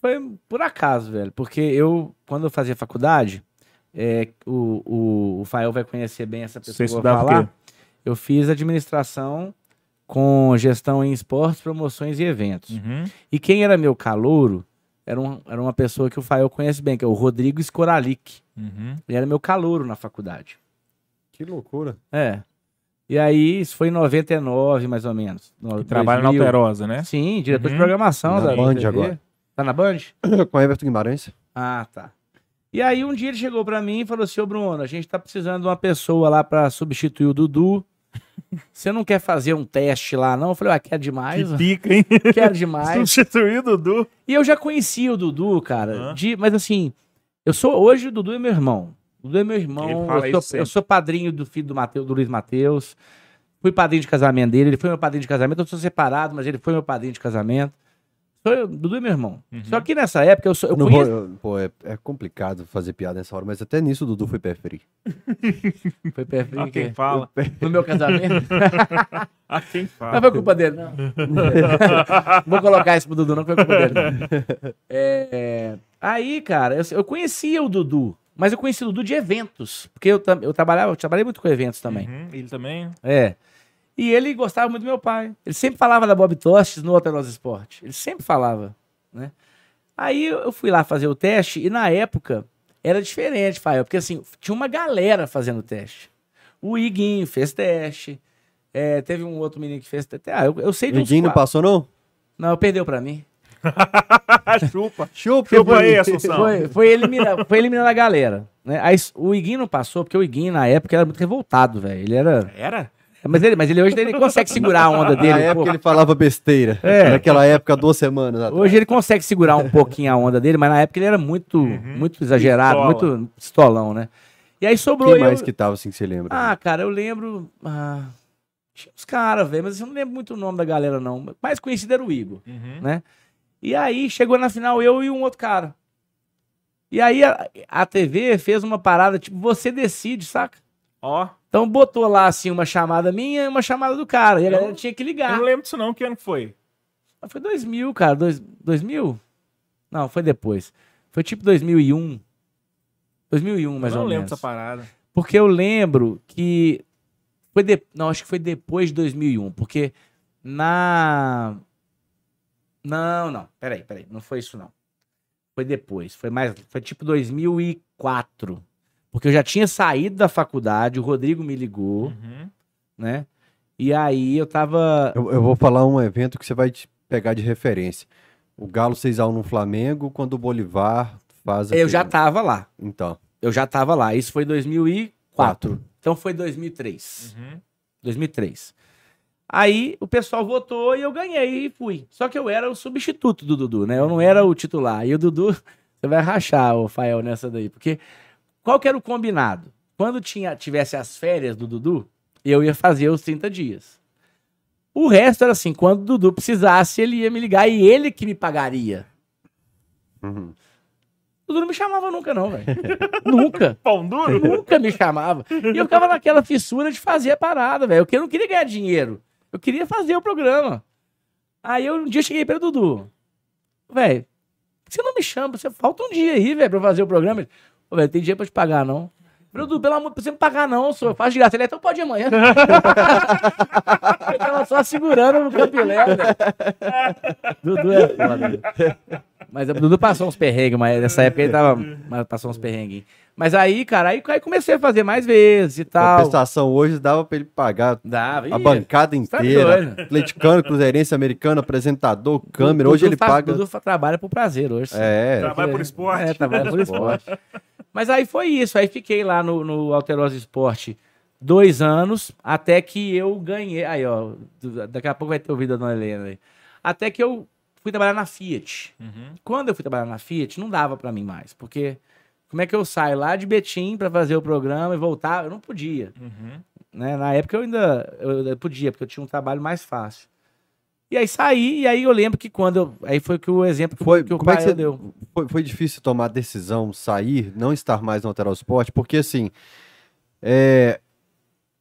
Foi por acaso, velho. Porque eu, quando eu fazia faculdade, é, o, o, o Fael vai conhecer bem essa pessoa Você estudava o falar. quê? Eu fiz administração com gestão em esportes, promoções e eventos. Uhum. E quem era meu calouro era, um, era uma pessoa que o Fael conhece bem, que é o Rodrigo Scoralic. Uhum. Ele era meu calouro na faculdade. Que loucura. É. E aí, isso foi em 99, mais ou menos. No, trabalha na 2000. Alterosa, né? Sim, diretor de Uhum. programação Na da Band TV. agora. Tá na Band? Com Everton Guimarães? Ah, tá. E aí um dia ele chegou pra mim e falou assim, ô Bruno, a gente tá precisando de uma pessoa lá pra substituir o Dudu. Você não quer fazer um teste lá, não? Eu falei, ah, quer demais, Que pica, hein? quero demais. Substituir o Dudu. E eu já conhecia o Dudu, cara, Hã? de, mas assim, eu sou, hoje o Dudu é meu irmão. O Dudu é meu irmão, eu sou, eu sou padrinho do filho do, Mateu, do Luiz Matheus. Fui padrinho de casamento dele, ele foi meu padrinho de casamento, eu sou separado, mas ele foi meu padrinho de casamento. Sou, Dudu é meu irmão. Uhum. Só que nessa época eu, sou, eu não conheço... vou- eu- pô, é, é complicado fazer piada nessa hora, mas até nisso o Dudu foi pé frio. Foi pé frio, A quem que- fala. no meu casamento. A quem Não fala. foi culpa dele, não. Vou colocar isso pro Dudu, não foi culpa dele. não. É, é, aí, cara, eu, eu conhecia o Dudu, mas eu conheci o Dudu de eventos. Porque eu, eu trabalhava, eu trabalhei muito com eventos também. Uhum. Ele também. É. E ele gostava muito do meu pai. Ele sempre falava da Bob Tostes no Alterosa Esporte. Ele sempre falava, né? Aí eu fui lá fazer o teste e na época era diferente, Fael, porque assim, tinha uma galera fazendo teste. O Iguinho fez teste. é, teve um outro menino que fez teste. Ah, eu, eu sei de Ninguém não passou, não? Não, perdeu pra mim. Chupa. Chupa, Chupa aí, Assunção. Foi, foi, elimina, foi eliminando a galera. Né? Aí, o Iguinho não passou, porque o Iguinho, na época, era muito revoltado, velho. Ele era. Era? Mas ele, mas ele hoje ele consegue segurar a onda Na dele. época pô. ele falava besteira. É. Naquela época, duas semanas atrás. Hoje ele consegue segurar um pouquinho a onda dele, mas na época ele era muito, muito exagerado, Pistola. muito pistolão, né? E aí sobrou Quem eu. mais que tava assim que você lembra? Ah, cara, eu lembro. Ah, tinha uns caras, velho, mas eu não lembro muito o nome da galera, não. O mais conhecido era o Igor, Uhum. né? E aí chegou na final eu e um outro cara. E aí a, a TV fez uma parada, tipo, você decide, saca? Ó, Então botou lá, assim, uma chamada minha e uma chamada do cara. E a galera tinha que eu ligar. não lembro disso não, que ano que foi? Foi 2000, cara. Dois, 2000? Não, foi depois. Foi tipo 2001. 2001, mais eu não ou lembro menos. dessa parada. Porque eu lembro que. Foi de... Não, acho que foi depois de 2001. Porque na. Não, não. Peraí, peraí. Não foi isso, não. Foi depois. Foi mais. Foi tipo 2004. Porque eu já tinha saído da faculdade, o Rodrigo me ligou, Uhum. né? E aí eu tava. Eu, eu vou falar um evento que você vai te pegar de referência. O Galo 6x1 no Flamengo, quando o Bolivar faz. Eu já aquele- tava lá. Então. Eu já tava lá. Isso foi 2004. Então foi 2003. Uhum. 2003. Aí o pessoal votou e eu ganhei e fui. Só que eu era o substituto do Dudu, né? Eu não era o titular. E o Dudu, você vai rachar, o Fael, nessa daí. Porque qual que era o combinado? Quando tinha, tivesse as férias do Dudu, eu ia fazer os 30 dias. O resto era assim, quando o Dudu precisasse, ele ia me ligar e ele que me pagaria. Uhum. O Dudu não me chamava nunca, não, velho. nunca. Pão duro? Nunca me chamava. E eu ficava naquela fissura de fazer a parada, velho. Eu não queria ganhar dinheiro. Eu queria fazer o programa. Aí eu um dia cheguei para o Dudu. Velho, você não me chama? Você falta um dia aí, velho, pra fazer o programa. Ô, velho, tem dinheiro pra te pagar, não? Falei, Dudu, pelo amor de Deus, você não me pagar, não, senhor. Faço de graça. Ele, então pode ir amanhã. eu tava só segurando no campilé, velho. Dudu é foda. Mas o Dudu passou uns perrengues, mas nessa época ele tava. Mas passou uns perrengues. Mas aí, cara, aí, aí comecei a fazer mais vezes e tal. Compensação hoje dava pra ele pagar Dava. a Ih, bancada tá inteira. Atleticano, Cruzeirense, americano, apresentador, câmera. Hoje ele paga. Fa- trabalha por prazer hoje. É. Trabalha por esporte. É, trabalha por esporte. Mas aí foi isso. Aí fiquei lá no, no Alterosa Esporte dois anos, até que eu ganhei. Aí, ó, daqui a pouco vai ter ouvido a dona Helena aí. Até que eu fui trabalhar na Fiat. Uhum. Quando eu fui trabalhar na Fiat, não dava pra mim mais, porque como é que eu saio lá de Betim pra fazer o programa e voltar? Eu não podia, Uhum. né? Na época eu ainda eu, podia, porque eu tinha um trabalho mais fácil. E aí saí, e aí eu lembro que quando eu, aí foi que o exemplo que, Foi- que o como é pai que você- deu. Foi, foi difícil tomar a decisão, sair, não estar mais no Alteral Esporte, porque assim, é,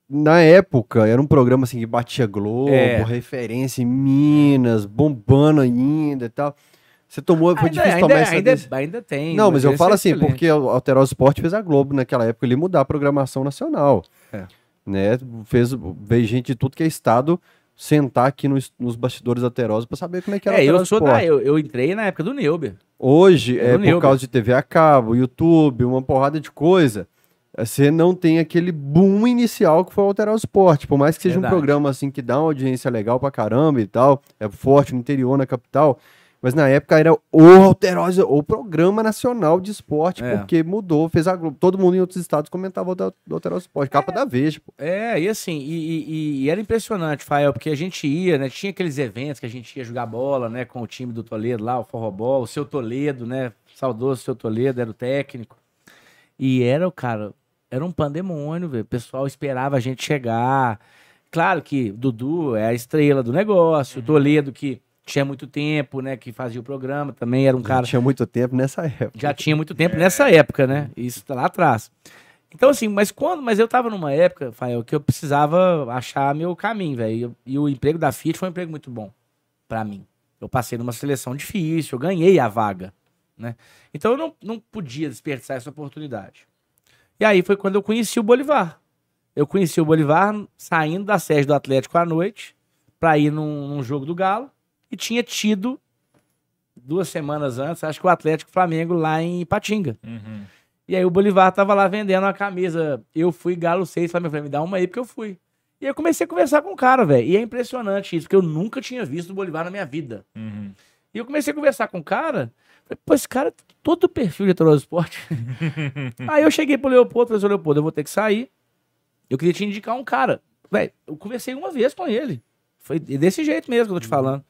na época era um programa assim que batia Globo, É. referência em Minas, bombando ainda e tal. Você tomou, foi Ainda, difícil ainda, tomar essa ainda, ainda tem. Não, mas eu esse falo é assim, excelente. porque o Alterosa Esporte fez a Globo naquela época, ele mudar a programação nacional. É. Né? Fez, veio gente de tudo que é estado sentar aqui nos, nos bastidores da Alterosa para saber como é que era É, o eu sou Esporte. da, eu, eu entrei na época do Neuber. Hoje, É é, do por Neuber. causa de TV a cabo, YouTube, uma porrada de coisa, você não tem aquele boom inicial que foi o Alterar o Esporte. Por mais que seja Verdade. um programa assim que dá uma audiência legal pra caramba e tal, é forte no interior, na capital, mas na época era o Alterosa, o programa nacional de esporte, É. porque mudou, fez a Globo. Todo mundo em outros estados comentava o Alterosa Esporte, capa da Veja. pô. É, e assim, e, e- e era impressionante, Fael, porque a gente ia, né? Tinha aqueles eventos que a gente ia jogar bola, né? Com o time do Toledo lá, o Forrobol, o seu Toledo, né? Saudoso seu Toledo, era o técnico. E era o cara, era um pandemônio, velho. O pessoal esperava a gente chegar. Claro que Dudu é a estrela do negócio, o Toledo que tinha muito tempo, né? Que fazia o programa, também era um cara. Tinha muito tempo nessa época. Já tinha muito tempo nessa época, né? Isso tá lá atrás. Então, assim, mas quando. Mas eu tava numa época, Fael, que eu precisava achar meu caminho, velho. E E o emprego da Fiat foi um emprego muito bom pra mim. Eu passei numa seleção difícil, eu ganhei a vaga, né? Então eu não, não podia desperdiçar essa oportunidade. E aí foi quando eu conheci o Bolivar. eu conheci o Bolivar saindo da sede do Atlético à noite pra ir num, num jogo do Galo e tinha tido duas semanas antes, acho que o Atlético Flamengo lá em Ipatinga. Uhum. E aí o Bolivar tava lá vendendo uma camisa. Eu fui Galo 6, Flamengo, falei, me dá uma aí porque eu fui. E aí eu comecei a conversar com o cara, velho. E é impressionante isso, porque eu nunca tinha visto o Bolivar na minha vida. Uhum. E eu comecei a conversar com o cara. Falei, pô, esse cara tem todo o perfil de heteroso esporte. Aí eu cheguei pro Leopoldo, falei, Leopoldo, eu vou ter que sair. Eu queria te indicar um cara. Velho, eu conversei uma vez com ele. Foi desse jeito mesmo que eu tô te falando.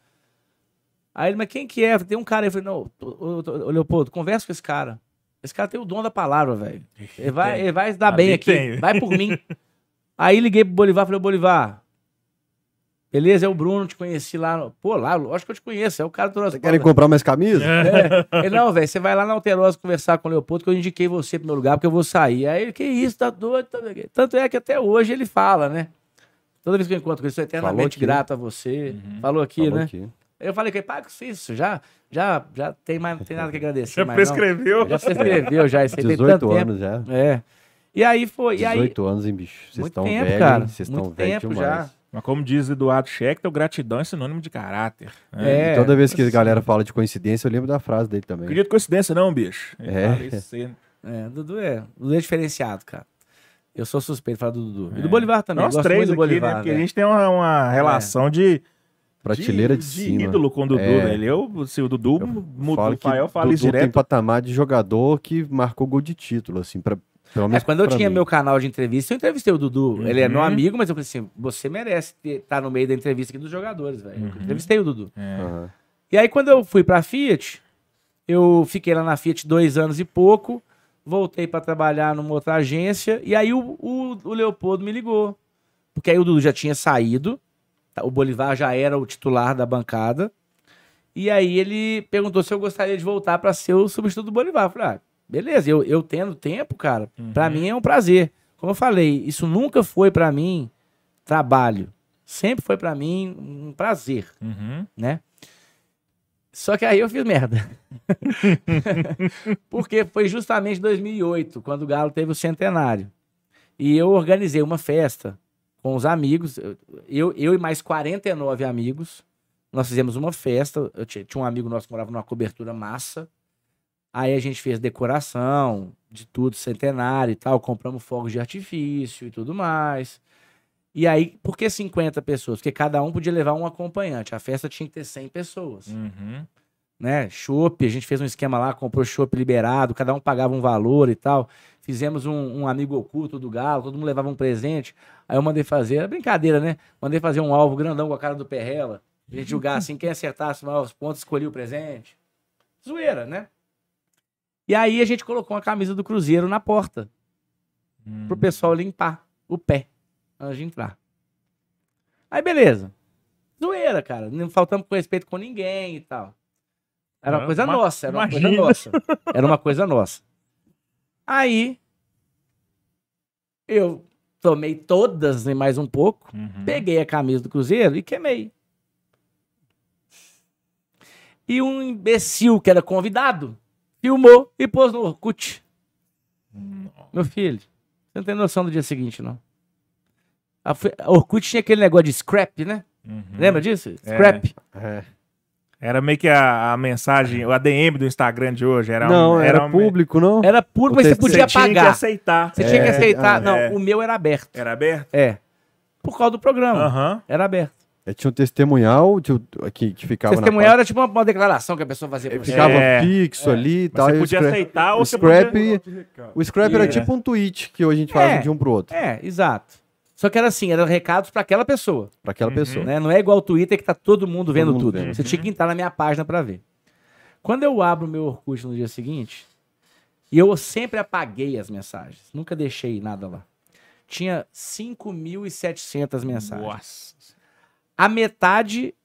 Aí ele, mas quem que é? Tem um cara aí. Eu falei, não, ô, ô, ô, Leopoldo, conversa com esse cara. Esse cara tem o dom da palavra, velho. Ele vai, ele vai se dar bem aqui. tem. Vai por mim. Aí liguei pro Bolivar, falei, Bolivar, beleza, é o Bruno, te conheci lá. no- Pô, lá, lógico que eu te conheço, é o cara do querem comprar mais camisa? Ele, não, velho, você vai lá na Alterosa conversar com o Leopoldo, que eu indiquei você pro meu lugar, porque eu vou sair. Aí ele, que isso, tá doido? tá doido?" Tanto é que até hoje ele fala, né? Toda vez que eu encontro com ele, sou eternamente grato a você. Falou aqui, Falou né? aqui. Eu falei com ele, para com isso, já, já, já tem, mais, não tem nada que agradecer. Já mais, não. prescreveu. Já prescreveu, já. Isso aí tem 18 tanto tempo. anos já. É. E aí foi. E aí, 18 anos, hein, bicho? Vocês muito estão tempo, velhos? Vocês Muito estão velhos demais. já. Mas como diz Eduardo Schechter, gratidão é sinônimo de caráter. É. E toda vez que a galera fala de coincidência, eu lembro da frase dele também. Não acredito em coincidência não, bicho. Ele É. fala isso sempre. É, Dudu é. Dudu é diferenciado, cara. Eu sou suspeito de falar do Dudu. E do Bolivar também. Nós Gosto três muito aqui, do Bolivar. né? Porque a velho. gente tem uma, uma relação de, Prateleira de, de cima. ídolo com o Dudu, É. velho. Eu, se o Dudu, o Falo que Rafael fala Dudu isso tem direto. patamar de jogador que marcou gol de título, assim, pra, pelo menos Mas quando eu tinha mim. meu canal de entrevista, eu entrevistei o Dudu. Ele é meu Uhum. amigo, mas eu falei assim: você merece estar no meio da entrevista aqui dos jogadores, velho. Uhum. Eu entrevistei o Dudu. É. Aham. E aí, quando eu fui pra Fiat, eu fiquei lá na Fiat dois anos e pouco, voltei pra trabalhar numa outra agência, e aí o, o, o Leopoldo me ligou. Porque aí o Dudu já tinha saído, tá, o Bolivar já era o titular da bancada, e aí ele perguntou se eu gostaria de voltar pra ser o substituto do Bolivar. Eu falei, ah, beleza, eu, eu tendo tempo, cara, pra mim é um prazer. Como eu falei, isso nunca foi pra mim trabalho. Sempre foi pra mim um prazer Uhum. né? Só que aí eu fiz merda. Porque foi justamente em 2008, quando o Galo teve o centenário. E eu organizei uma festa com os amigos, eu, eu e mais 49 amigos. Nós fizemos uma festa. Eu tinha, tinha um amigo nosso que morava numa cobertura massa. Aí a gente fez decoração de tudo, centenário e tal. Compramos fogos de artifício e tudo mais. E aí, por que 50 pessoas? Porque cada um podia levar um acompanhante. A festa tinha que ter 100 pessoas, Uhum. né? Chopp, a gente fez um esquema lá, comprou chopp liberado, cada um pagava um valor e tal. Fizemos um, um amigo oculto do Galo, todo mundo levava um presente. Aí eu mandei fazer, era brincadeira, né? Mandei fazer um alvo grandão com a cara do Perrela. A gente julgar assim, quem acertasse mais os pontos, escolhia o presente. Zoeira, né? E aí a gente colocou uma camisa do Cruzeiro na porta Hum. pro pessoal limpar o pé antes de entrar. Aí, beleza. Zoeira, cara. Não faltamos com respeito com ninguém e tal. Era uma coisa nossa, era uma coisa nossa. Era uma coisa nossa. Aí, eu tomei todas e mais um pouco, Uhum. peguei a camisa do Cruzeiro e queimei. E um imbecil que era convidado filmou e pôs no Orkut. Meu filho, você não tem noção do dia seguinte, não. A Orkut tinha aquele negócio de scrap, né? Uhum. Lembra disso? Scrap. É. Era meio que a, a mensagem, o ADM do Instagram de hoje. Era não, um, era, um- público, não? Era puro, O mas você podia Você tinha que pagar. aceitar. Você tinha que É, aceitar. ah, não, é. o meu era aberto. Era aberto? É. Por causa do programa. Aham. Era aberto. É, tinha um testemunhal de- que, que ficava Testemunhal na era tipo uma, uma declaração que a pessoa fazia pra você. Ficava É. fixo ali e tal. Você e podia scrap- aceitar ou o você scrap, podia... De recado. o scrap era É. tipo um tweet que hoje a gente faz É. de um pro outro, É, exato. Só que era assim, eram recados pra aquela pessoa. pra aquela Uhum. pessoa. né? Não é igual o Twitter que tá todo mundo vendo mundo tudo. vendo. Você tinha que entrar na minha página pra ver. Quando eu abro o meu Orkut no dia seguinte, e eu sempre apaguei as mensagens, nunca deixei nada lá. Tinha 5.700 mensagens. Nossa. A metade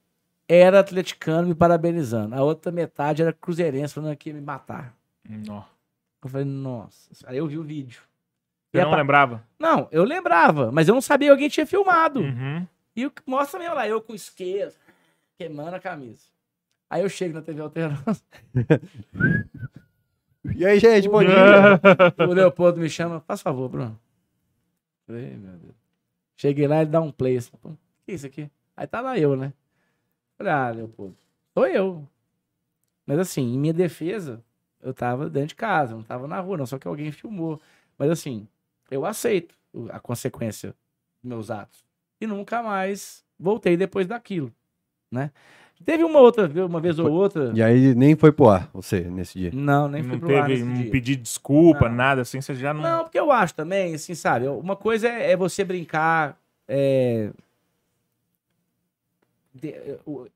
era atleticano me parabenizando. A outra metade era cruzeirense falando que ia me matar. Nó. Eu falei, nossa. Aí eu vi o vídeo. Você E não apa- lembrava? Não, eu lembrava, mas eu não sabia que alguém tinha filmado. Uhum. E o- mostra mesmo lá, eu com isqueiro, queimando a camisa. Aí eu chego na TV Alterosa, E aí, gente, bom dia. o Leopoldo me chama, faz favor, Bruno. Falei, meu Deus. Cheguei lá, ele dá um play. Assim, Pô, que é isso aqui? Aí tá lá eu, né? Falei, ah, Leopoldo, sou eu. Mas assim, em minha defesa, eu tava dentro de casa, não tava na rua, não, só que alguém filmou. Mas assim, eu aceito a consequência dos meus atos. E nunca mais voltei depois daquilo, né? Teve uma outra, vez- uma vez ou outra. E aí nem foi pro ar, você, nesse dia. Não, nem não pro ar teve nesse um dia. pedir desculpa, Não. nada assim, você já não. Não, porque eu acho também, assim, sabe? Uma coisa é, é você brincar. é,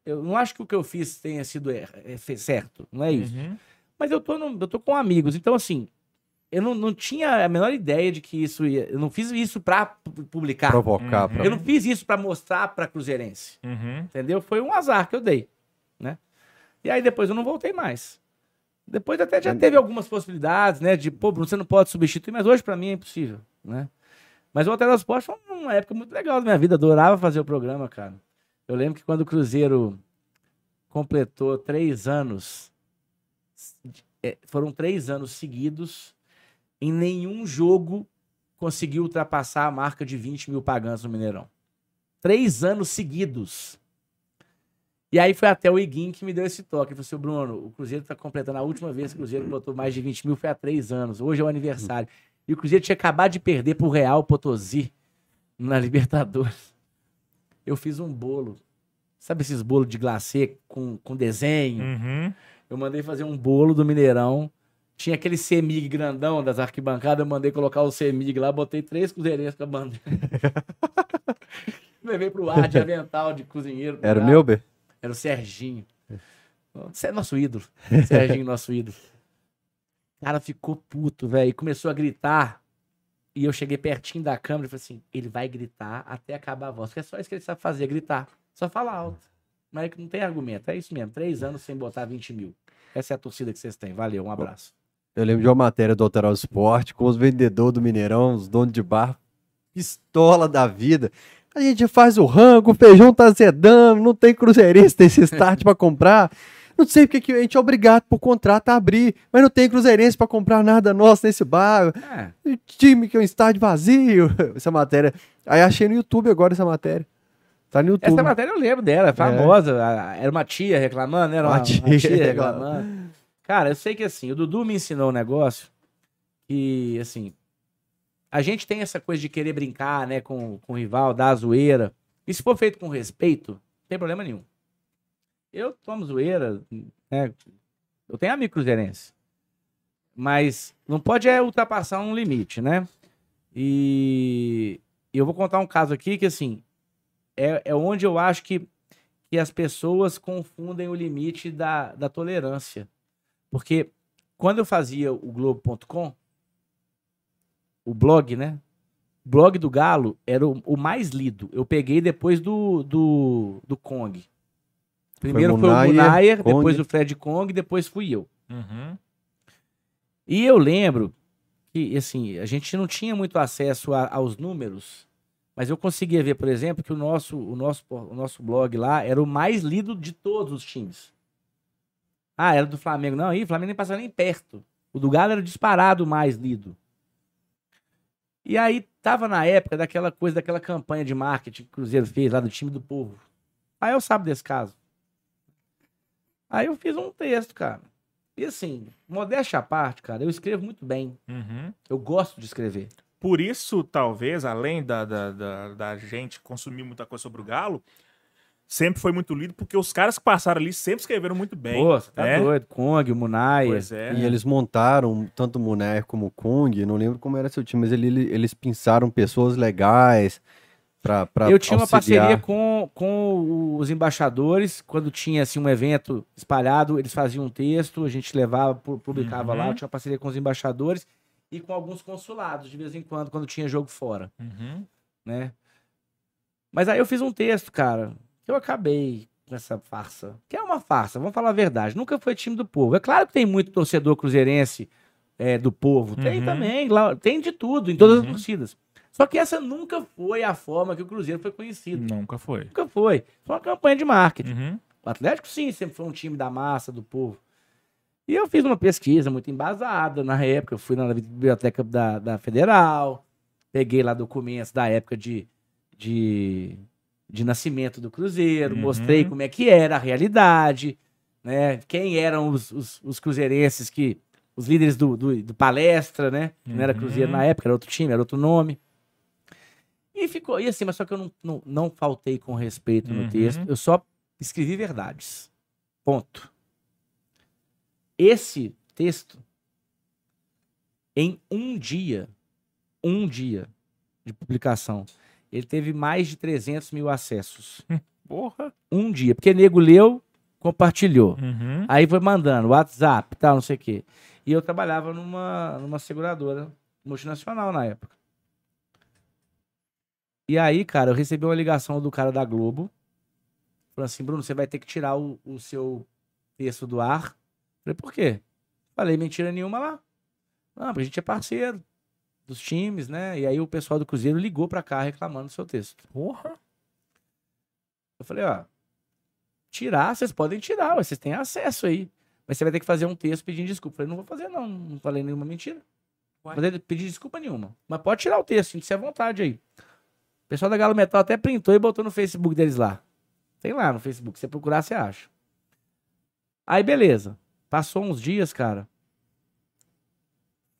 eu, não acho que o que eu fiz tenha sido er- é, certo, não é isso. Uhum. Mas eu tô, num- eu tô com amigos, então assim, eu não, não tinha a menor ideia de que isso ia. Eu não fiz isso pra pu- publicar. Provocar. Uhum. pra- Eu não fiz isso pra mostrar pra Cruzeirense. Uhum. Entendeu? Foi um azar que eu dei, né? E aí depois eu não voltei mais. Depois até já teve algumas possibilidades, né? De, pô, Bruno, você não pode substituir, mas hoje pra mim é impossível, né? Mas o Hotel das Esporte foi uma época muito legal da minha vida. Adorava fazer o programa, cara. Eu lembro que quando o Cruzeiro completou três anos, é, foram três anos seguidos, em nenhum jogo conseguiu ultrapassar a marca de 20 mil pagantes no Mineirão. Três anos seguidos. E aí foi até o Iguim que me deu esse toque. Ele falou assim, "Ô, Bruno, o Cruzeiro está completando a última vez que o Cruzeiro botou mais de 20 mil, foi há três anos. Hoje é o aniversário. E o Cruzeiro tinha acabado de perder pro Real Potosí na Libertadores. Eu fiz um bolo. Sabe esses bolos de glacê com, com desenho? Uhum. Eu mandei fazer um bolo do Mineirão. Tinha aquele semig grandão das arquibancadas. Eu mandei colocar o semig lá. Botei três cruzeirenses com a bandeira. Levei pro ar de avental de cozinheiro. Era o Bê? Era o Serginho. Você é nosso ídolo. Serginho, nosso ídolo. O cara ficou puto, velho. E começou a gritar. E eu cheguei pertinho da câmera e falei assim: ele vai gritar até acabar a voz. Porque é só isso que ele sabe fazer, gritar. Só falar alto. Mas é que não tem argumento. É isso mesmo. Três anos sem botar 20 mil. Essa é a torcida que vocês têm. Valeu, um abraço. Eu lembro de uma matéria do Alteral Esporte com os vendedores do Mineirão, os donos de bar, pistola da vida. A gente faz o rango, o feijão tá zedando, não tem cruzeirense nesse start pra comprar. Não sei porque que a gente é obrigado por contrato a abrir, mas não tem cruzeirense pra comprar nada nosso nesse bar. É. O time que é um estádio vazio. Essa matéria. Aí achei no YouTube agora essa matéria. Tá no YouTube. Essa matéria eu lembro dela, é famosa. A- Era uma tia reclamando, né? Era uma, Uma tia uma tia reclamando. Cara, eu sei que assim, o Dudu me ensinou um negócio que, assim, a gente tem essa coisa de querer brincar, né, com, com o rival, dar a zoeira. E se for feito com respeito, não tem problema nenhum. Eu tomo zoeira, né? Eu tenho amigo cruzeirense. Mas não pode é ultrapassar um limite, né? E eu vou contar um caso aqui que, assim, é, é onde eu acho que, que as pessoas confundem o limite da, da tolerância. Porque quando eu fazia o Globo.com, o blog, né? O blog do Galo era o, o mais lido. Eu peguei depois do, do, do Kong. Primeiro foi, Munayer, o Munayer, Kong. depois o Fred Kong, depois fui eu. Uhum. E eu lembro que, assim, a gente não tinha muito acesso a- aos números, mas eu conseguia ver, por exemplo, que o nosso, o, nosso, o nosso blog lá era o mais lido de todos os times. Ah, era do Flamengo. Não, aí o Flamengo nem passava nem perto. O do Galo era disparado mais lido. E aí tava na época daquela coisa, daquela campanha de marketing que o Cruzeiro fez lá do time do povo. Aí eu sabe desse caso. Aí eu fiz um texto, cara. E assim, modéstia à parte, cara, eu escrevo muito bem. Uhum. Eu gosto de escrever. Por isso, talvez, além da, da, da, da gente consumir muita coisa sobre o Galo, sempre foi muito lido, porque os caras que passaram ali sempre escreveram muito bem. Pô, você tá né? doido. Kong, o Munai. Pois é. E eles montaram tanto o Munaer como o Kung, não lembro como era seu time, mas ele, ele- eles pensaram pessoas legais pra, pra Eu tinha uma auxiliar. parceria com, com os embaixadores. Quando tinha assim, um evento espalhado, eles faziam um texto, a gente levava, pu- publicava lá. Uhum. Eu tinha uma parceria com os embaixadores e com alguns consulados, de vez em quando, quando tinha jogo fora. Uhum. né? Mas aí eu fiz um texto, cara, eu acabei com essa farsa. Que é uma farsa, vamos falar a verdade. Nunca foi time do povo. É claro que tem muito torcedor cruzeirense é, do povo. Tem Uhum. também, lá, tem de tudo, em todas Uhum. as torcidas. Só que essa nunca foi a forma que o Cruzeiro foi conhecido. Nunca foi. Nunca foi. Foi uma campanha de marketing. Uhum. O Atlético, sim, sempre foi um time da massa, do povo. E eu fiz uma pesquisa muito embasada na época. Eu fui na biblioteca da, da Federal, Peguei lá documentos da época de, de, de nascimento do Cruzeiro, Uhum. mostrei como é que era a realidade, né? Quem eram os, os, os cruzeirenses que. Os líderes do, do, do palestra, né? Não era Cruzeiro Uhum. na época, era outro time, era outro nome. E ficou. E assim, mas só que eu não, não, não faltei com respeito no Uhum. texto. Eu só escrevi verdades. Ponto. Esse texto, em um dia, um dia de publicação, ele teve mais de 300 mil acessos. Porra. Um dia. Porque nego leu, compartilhou. Uhum. Aí foi mandando, WhatsApp, tal, não sei o quê. E eu trabalhava numa, numa seguradora multinacional na época. E aí, cara, eu recebi uma ligação do cara da Globo. Falando assim, Bruno, você vai ter que tirar o, o seu texto do ar. Falei, por quê? Falei, mentira nenhuma lá. Não, porque a gente é parceiro dos times, né? E aí o pessoal do Cruzeiro ligou pra cá reclamando do seu texto. Porra. Eu falei, ó, tirar, vocês podem tirar, vocês têm acesso aí. Mas você vai ter que fazer um texto pedindo desculpa. Eu falei, não vou fazer não, não falei nenhuma mentira. Não vou pedir desculpa nenhuma. Mas pode tirar o texto, sinta-se à vontade aí. O pessoal da Galo Metal até printou e botou no Facebook deles lá. Tem lá no Facebook, se você procurar, você acha. Aí, beleza. Passou uns dias, cara.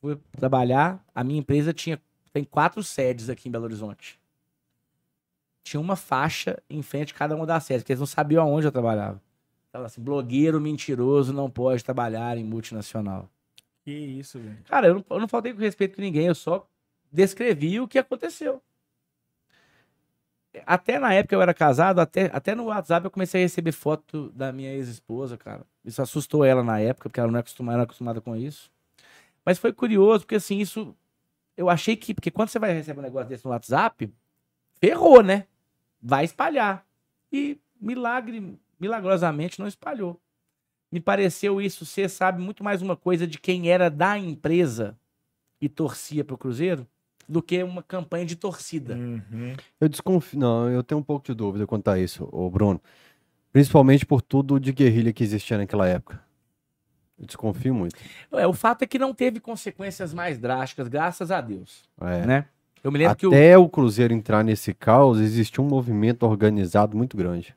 Fui trabalhar. A minha empresa tinha tem quatro sedes aqui em Belo Horizonte tinha uma faixa em frente a cada uma das sedes, porque eles não sabiam aonde eu trabalhava. Tava assim, blogueiro mentiroso não pode trabalhar em multinacional. Que isso, velho. Cara, eu não, eu não faltei com respeito com ninguém, eu só descrevi o que aconteceu. Até na época eu era casado, até, até no WhatsApp eu comecei a receber foto da minha ex-esposa, cara. Isso assustou ela na época, porque ela não é acostumada, não é acostumada com isso. Mas foi curioso, porque assim, isso. Eu achei que. Porque quando você vai receber um negócio desse no WhatsApp, ferrou, né? Vai espalhar. E milagre, milagrosamente não espalhou. Me pareceu isso ser, sabe, muito mais uma coisa de quem era da empresa e torcia pro Cruzeiro do que uma campanha de torcida. Uhum. Eu desconfio. Não, eu tenho um pouco de dúvida quanto a isso, ô Bruno. Principalmente por tudo de guerrilha que existia naquela época. Eu desconfio muito. É, o fato é que não teve consequências mais drásticas, graças a Deus. É. Né? Eu me lembro que o. Até o Cruzeiro entrar nesse caos, existiu um movimento organizado muito grande.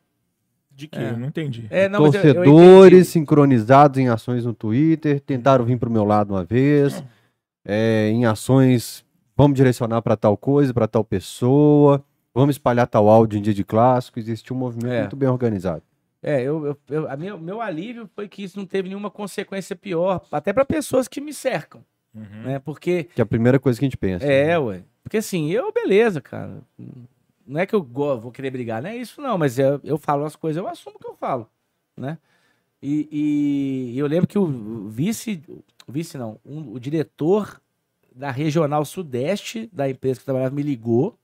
De que? É. Eu não entendi. É, não, mas eu- eu entendi. Torcedores sincronizados em ações no Twitter, tentaram vir pro meu lado uma vez, é, em ações, vamos direcionar para tal coisa, para tal pessoa, vamos espalhar tal áudio em dia de clássico. Existiu um movimento É. muito bem organizado. É, eu, eu, eu- a minha, meu alívio foi que isso não teve nenhuma consequência pior, até para pessoas que me cercam, Uhum. né? Porque Que é a primeira coisa que a gente pensa. É, né? ué. Porque assim, eu, beleza, cara. Não é que eu vou querer brigar, não é isso, não, mas eu, eu falo as coisas, eu assumo o que eu falo, né? E, e eu lembro que o vice, o vice não, um- o diretor da regional sudeste da empresa que eu trabalhava me ligou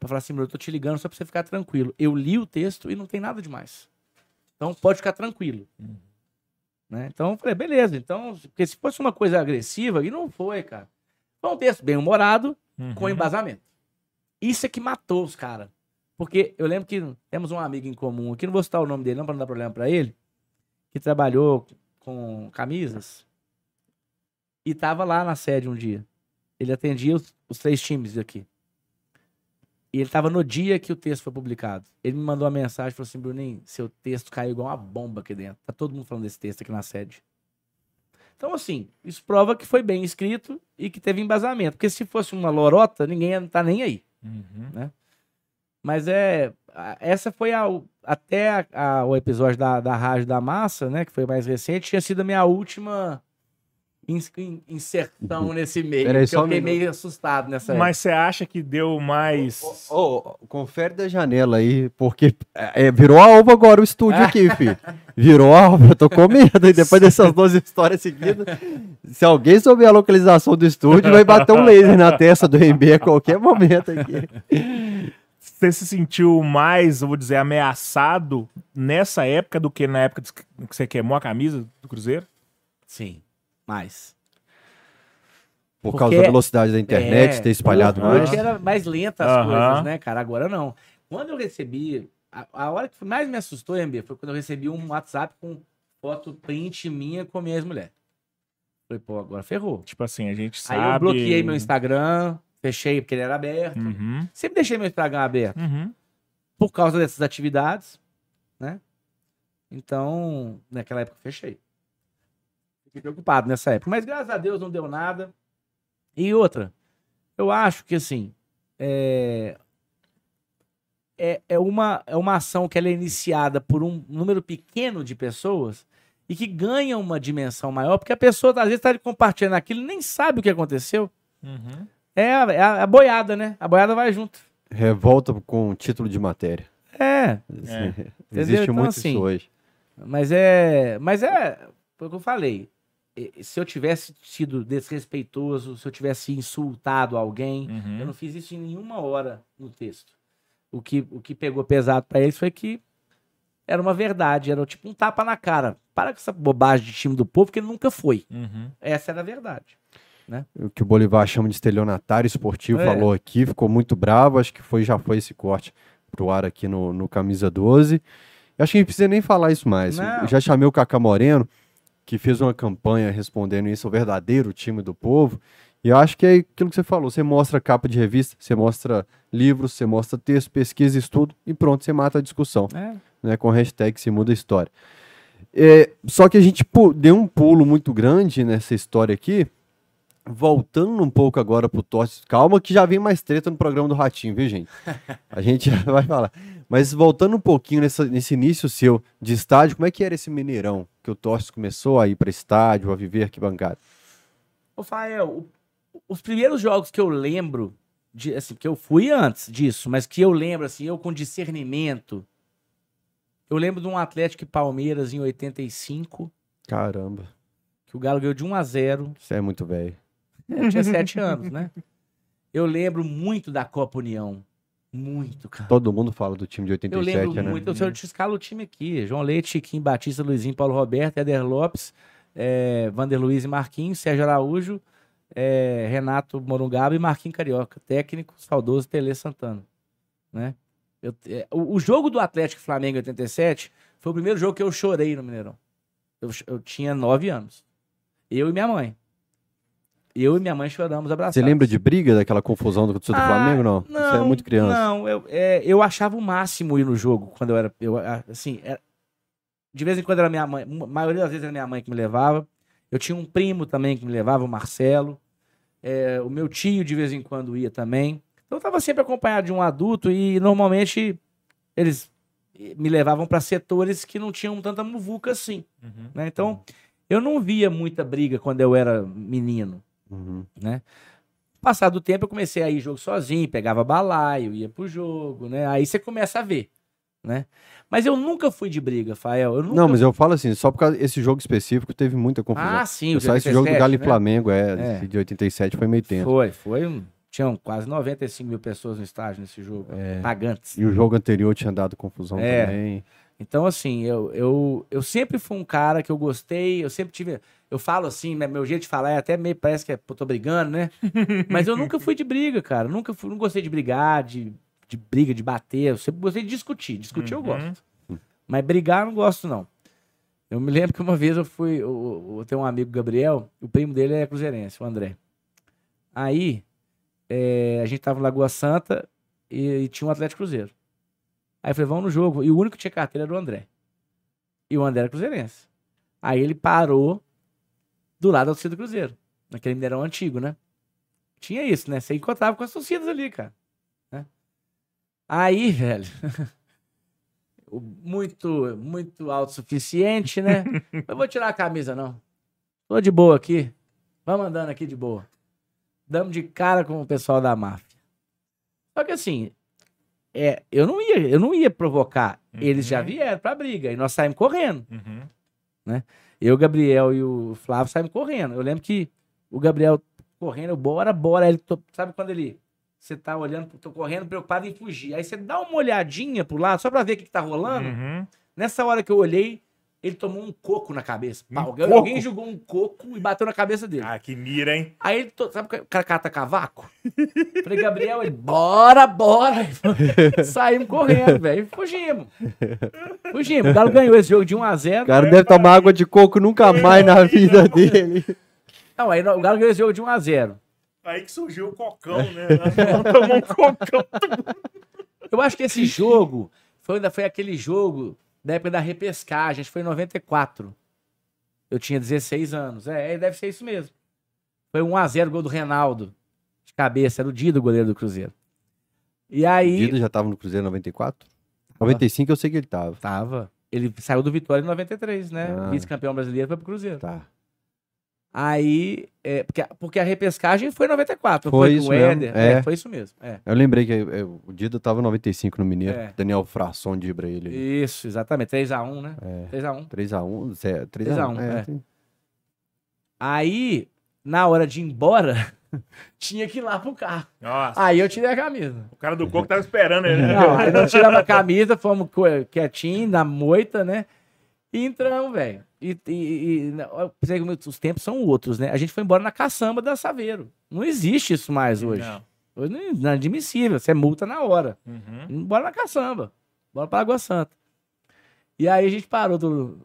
pra falar assim, meu, eu tô te ligando só pra você ficar tranquilo. Eu li o texto e não tem nada demais. Então pode ficar tranquilo. Né? Então eu falei, beleza. Então, porque se fosse uma coisa agressiva, e não foi, cara. Foi um texto bem humorado, com Uhum. embasamento. Isso é que matou os caras. Porque eu lembro que temos um amigo em comum aqui, não vou citar o nome dele não, pra não dar problema pra ele, que trabalhou com camisas e tava lá na sede um dia. Ele atendia os, os três times aqui. E ele tava no dia que o texto foi publicado. Ele me mandou uma mensagem, falou assim, Bruninho, seu texto caiu igual uma bomba aqui dentro. Tá todo mundo falando desse texto aqui na sede. Então, assim, isso prova que foi bem escrito e que teve embasamento. Porque se fosse uma lorota, ninguém ia estar nem aí. Uhum. Mas é. Essa foi a, até a- a- o episódio da, da Rádio da Massa, né? Que foi mais recente, tinha sido a minha última inserção nesse meio. Pera aí, porque só eu um fiquei minuto. meio assustado nessa Mas você acha que deu mais. Ô, ô, confere da janela aí, porque é, virou alvo agora o estúdio aqui, filho. Virou alvo, eu tô com medo. E depois dessas duas histórias seguidas, se alguém souber a localização do estúdio, vai bater um laser na testa do MB a qualquer momento aqui. Você se sentiu mais, eu vou dizer, ameaçado nessa época do que na época que você queimou a camisa do Cruzeiro? Sim, mais. Por Porque- causa da velocidade da internet É, ter espalhado porra, mais. Antes era mais lenta as coisas, né, cara? Agora não. Quando eu recebi. A, a hora que mais me assustou, MB, foi quando eu recebi um WhatsApp com foto print minha com a minha ex-mulher. Falei, pô, agora ferrou. Tipo assim, a gente sabe. Aí eu bloqueei meu Instagram, fechei porque ele era aberto. Uhum. Sempre deixei meu Instagram aberto Uhum. por causa dessas atividades, né? Então, naquela época eu fechei. Fiquei preocupado nessa época. Mas graças a Deus não deu nada. E outra, eu acho que assim, é, é, é, uma, é uma ação que ela é iniciada por um número pequeno de pessoas e que ganha uma dimensão maior, porque a pessoa às vezes está compartilhando aquilo e nem sabe o que aconteceu. Uhum. É a, é a- boiada, né? A boiada vai junto. Revolta com título de matéria. É, Assim, Entendeu? Existe Então, muito assim, isso hoje. Mas é. Mas é. Foi o que eu falei. Se eu tivesse sido desrespeitoso, se eu tivesse insultado alguém, Uhum. eu não fiz isso em nenhuma hora no texto. O que, o que pegou pesado pra eles foi que era uma verdade, era tipo um tapa na cara. Para com essa bobagem de time do povo, porque ele nunca foi. Uhum. Essa era a verdade. O que o Bolivar chama de estelionatário esportivo É. falou aqui, ficou muito bravo. Acho que foi, já foi esse corte pro ar aqui no, no Camisa 12. Eu acho que a gente precisa nem falar isso mais. Já chamei o Cacá Moreno, que fez uma campanha respondendo isso, o verdadeiro time do povo. E eu acho que é aquilo que você falou: você mostra capa de revista, você mostra livros, você mostra texto, pesquisa, estudo, e pronto, você mata a discussão. É. né, com hashtag se muda a história. É, só que a gente deu um pulo muito grande nessa história aqui, voltando um pouco agora pro Torce. Calma que já vem mais treta no programa do Ratinho, viu, gente? A gente vai falar. Mas voltando um pouquinho nessa- nesse início seu de estádio, como é que era esse Mineirão? Que o Torce começou a ir para estádio, a viver arquibancada. Ô, Fael, os primeiros jogos que eu lembro, de, assim, que eu fui antes disso, mas que eu lembro, assim, eu com discernimento, eu lembro de um Atlético e Palmeiras em 85, Caramba, que o Galo ganhou de 1 a 0 você é muito velho. Eu tinha 7 anos, né? Eu lembro muito da Copa União. Muito, cara. Todo mundo fala do time de Eu 87, lembro né? muito. Eu, eu te escalo o time aqui. João Leite, Chiquinho, Batista, Luizinho, Paulo Roberto, Éder Lopes, é, Vander Luiz e Marquinhos, Sérgio Araújo, é, Renato Morungaba e Marquinhos Carioca. Técnico, saudoso Tele Santana. Né? Eu- é, o, o jogo do Atlético Flamengo em 87 foi o primeiro jogo que eu chorei no Mineirão. Eu, eu tinha 9 anos. Eu e minha mãe. Eu e minha mãe choramos abraçados. Você lembra de briga daquela confusão do do Ah, Flamengo? Não. Você é muito criança. Não, eu, é, eu achava o máximo ir no jogo quando eu era. Eu, a- assim, era- de vez em quando era minha mãe, a maioria das vezes era minha mãe que me levava. Eu tinha um primo também que me levava, o Marcelo. É, o meu tio de vez em quando ia também. Então eu estava sempre acompanhado de um adulto e normalmente eles me levavam para setores que não tinham tanta muvuca assim. Uhum. né? Então eu não via muita briga quando eu era menino Uhum. né? Passado o tempo, eu comecei a ir jogo sozinho, pegava balaio, ia pro jogo, né? Aí você começa a ver, né? Mas eu nunca fui de briga, Fael. Eu nunca... Não, mas eu falo assim, só por causa desse jogo específico teve muita confusão. Ah, sim, o Só esse jogo do 87, Galo e né? Flamengo, é, É. de 87 foi meio tenso. Foi, foi. um- Tinham quase 95 mil pessoas no estádio nesse jogo, É. pagantes. E o jogo anterior tinha dado confusão É. também. Então, assim, eu, eu, eu sempre fui um cara que eu gostei, eu sempre tive. Eu falo assim, né, meu jeito de falar é até meio parece que é, pô, tô brigando, né? Mas eu nunca fui de briga, cara. Nunca fui, não gostei de brigar, de, de briga, de bater. Eu sempre gostei de discutir. Discutir eu Uhum. gosto. Mas brigar eu não gosto, não. Eu me lembro que uma vez eu fui. Eu, eu tenho um amigo, Gabriel, o primo dele é cruzeirense, o André. Aí, é, a gente tava em Lagoa Santa e, e tinha um Atlético Cruzeiro. Aí eu falei, vamos no jogo. E o único que tinha carteira era o André. E o André era cruzeirense. Aí ele parou do lado da torcida do Cruzeiro. Naquele Mineirão antigo, né? Tinha isso, né? Você encontrava com as torcidas ali, cara. né? Aí, velho. muito, muito autossuficiente, né? eu vou tirar a camisa, não. Tô de boa aqui. Vamos andando aqui de boa. Damos de cara com o pessoal da máfia. Só que assim, é, eu não ia, eu não ia provocar. Eles já Uhum. vieram pra briga e nós saímos correndo. Uhum. Eu, o Gabriel e o Flávio saímos correndo. Eu lembro que o Gabriel correndo, eu, bora, bora. Ele, sabe quando ele. Você tá olhando, tô correndo, preocupado em fugir. Aí você dá uma olhadinha pro lado, só pra ver o que, que tá rolando. Uhum. Nessa hora que eu olhei, ele tomou um coco na cabeça. Um alguém, coco? alguém jogou um coco e bateu na cabeça dele. Ah, que mira, hein? Aí ele, to- sabe o cara cata cavaco? Falei, Gabriel, ele, bora, bora. Saímos correndo, velho. Fugimos. Fugimos. O Galo ganhou esse jogo de 1x0. O cara deve tomar água de coco nunca mais na vida dele. Não, aí o Galo ganhou esse jogo de 1x0. Aí que surgiu o cocão, né? Tomamos um cocão. Eu acho que esse jogo foi, ainda foi aquele jogo da época da repescagem, acho que foi em 94. Eu tinha 16 anos. É, deve ser isso mesmo. Foi 1x0 gol do Reinaldo. De cabeça, era o Dido, goleiro do Cruzeiro. E O aí. Dida já tava no Cruzeiro em 94? 95 eu sei que ele tava. Tava. Ele saiu do Vitória em 93, né? Ah. Vice-campeão brasileiro foi pro Cruzeiro. Tá. Aí. é, porque, porque a repescagem foi em 94. não Foi com isso o mesmo, Éder. é. É, foi isso mesmo. É. Eu lembrei que é, o Dida tava em 95 no Mineiro. É. Daniel Frasson dibra ele. Isso, exatamente. 3x1, né? É. 3x1. 3x1, 3x1. 3x1, é. tem- Aí, na hora de ir embora, tinha que ir lá pro carro. Nossa, Aí eu tirei a camisa. o cara do coco tava esperando ele. né? Não, aí nós tiramos a camisa, fomos quietinho, na moita, né? E entramos, velho. E, e, e como os tempos são outros, né? A gente foi embora na caçamba da Saveiro. Não existe isso mais hoje. Não. Hoje não é inadmissível. Você multa na hora. Uhum. Bora na caçamba. Bora pra Água Santa. E aí a gente parou do.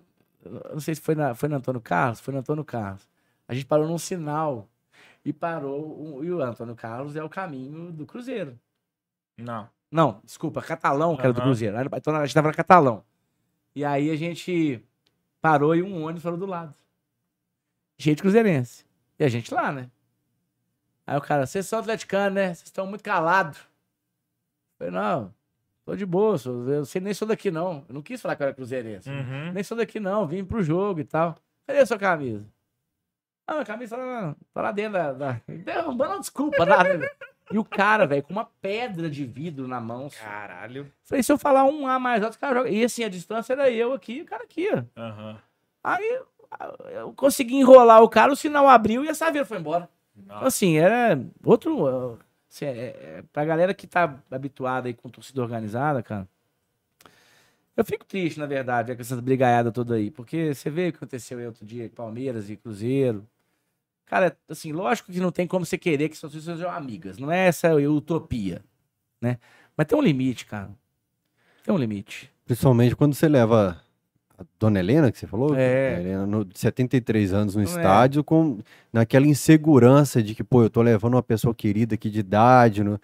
Não sei se foi na, foi no Antônio Carlos, foi no Antônio Carlos. A gente parou num sinal e parou. E o Antônio Carlos é o caminho do Cruzeiro. Não. Não, desculpa, Catalão, que era do. Cruzeiro. Então a gente tava na Catalão. E aí a gente parou e um ônibus parou do lado. Gente cruzeirense. E a gente lá, né? Aí o cara, vocês são atleticanos, né? Vocês estão muito calados. Eu falei, não, tô de boa, sou- eu sei, nem sou daqui não. Eu não quis falar que eu era cruzeirense. Uhum. Nem sou daqui não, vim pro jogo e tal. Cadê a sua camisa? Ah, minha camisa tá lá, tá lá dentro da... da... Derrubando desculpa, nada. E o cara, velho, com uma pedra de vidro na mão. Caralho. Falei, se eu falar um A mais alto, o cara joga. E assim, a distância era eu aqui e o cara aqui, ó. Aham. Aí eu consegui enrolar o cara, o sinal abriu e a Saveiro foi embora. Então, Nossa. assim, era outro. Assim, é, é, pra galera que tá habituada aí com torcida organizada, cara. Eu fico triste, na verdade, com essas brigaiadas todas aí. Porque você vê o que aconteceu aí outro dia, Palmeiras e Cruzeiro. Cara, assim, lógico que não tem como você querer que suas pessoas sejam amigas. Não é essa utopia, né? Mas tem um limite, cara. Tem um limite. Principalmente quando você leva a Dona Helena, que você falou? É. Helena, no, 73 anos no Não é. estádio, com naquela insegurança de que, pô, eu tô levando uma pessoa querida aqui de idade. No...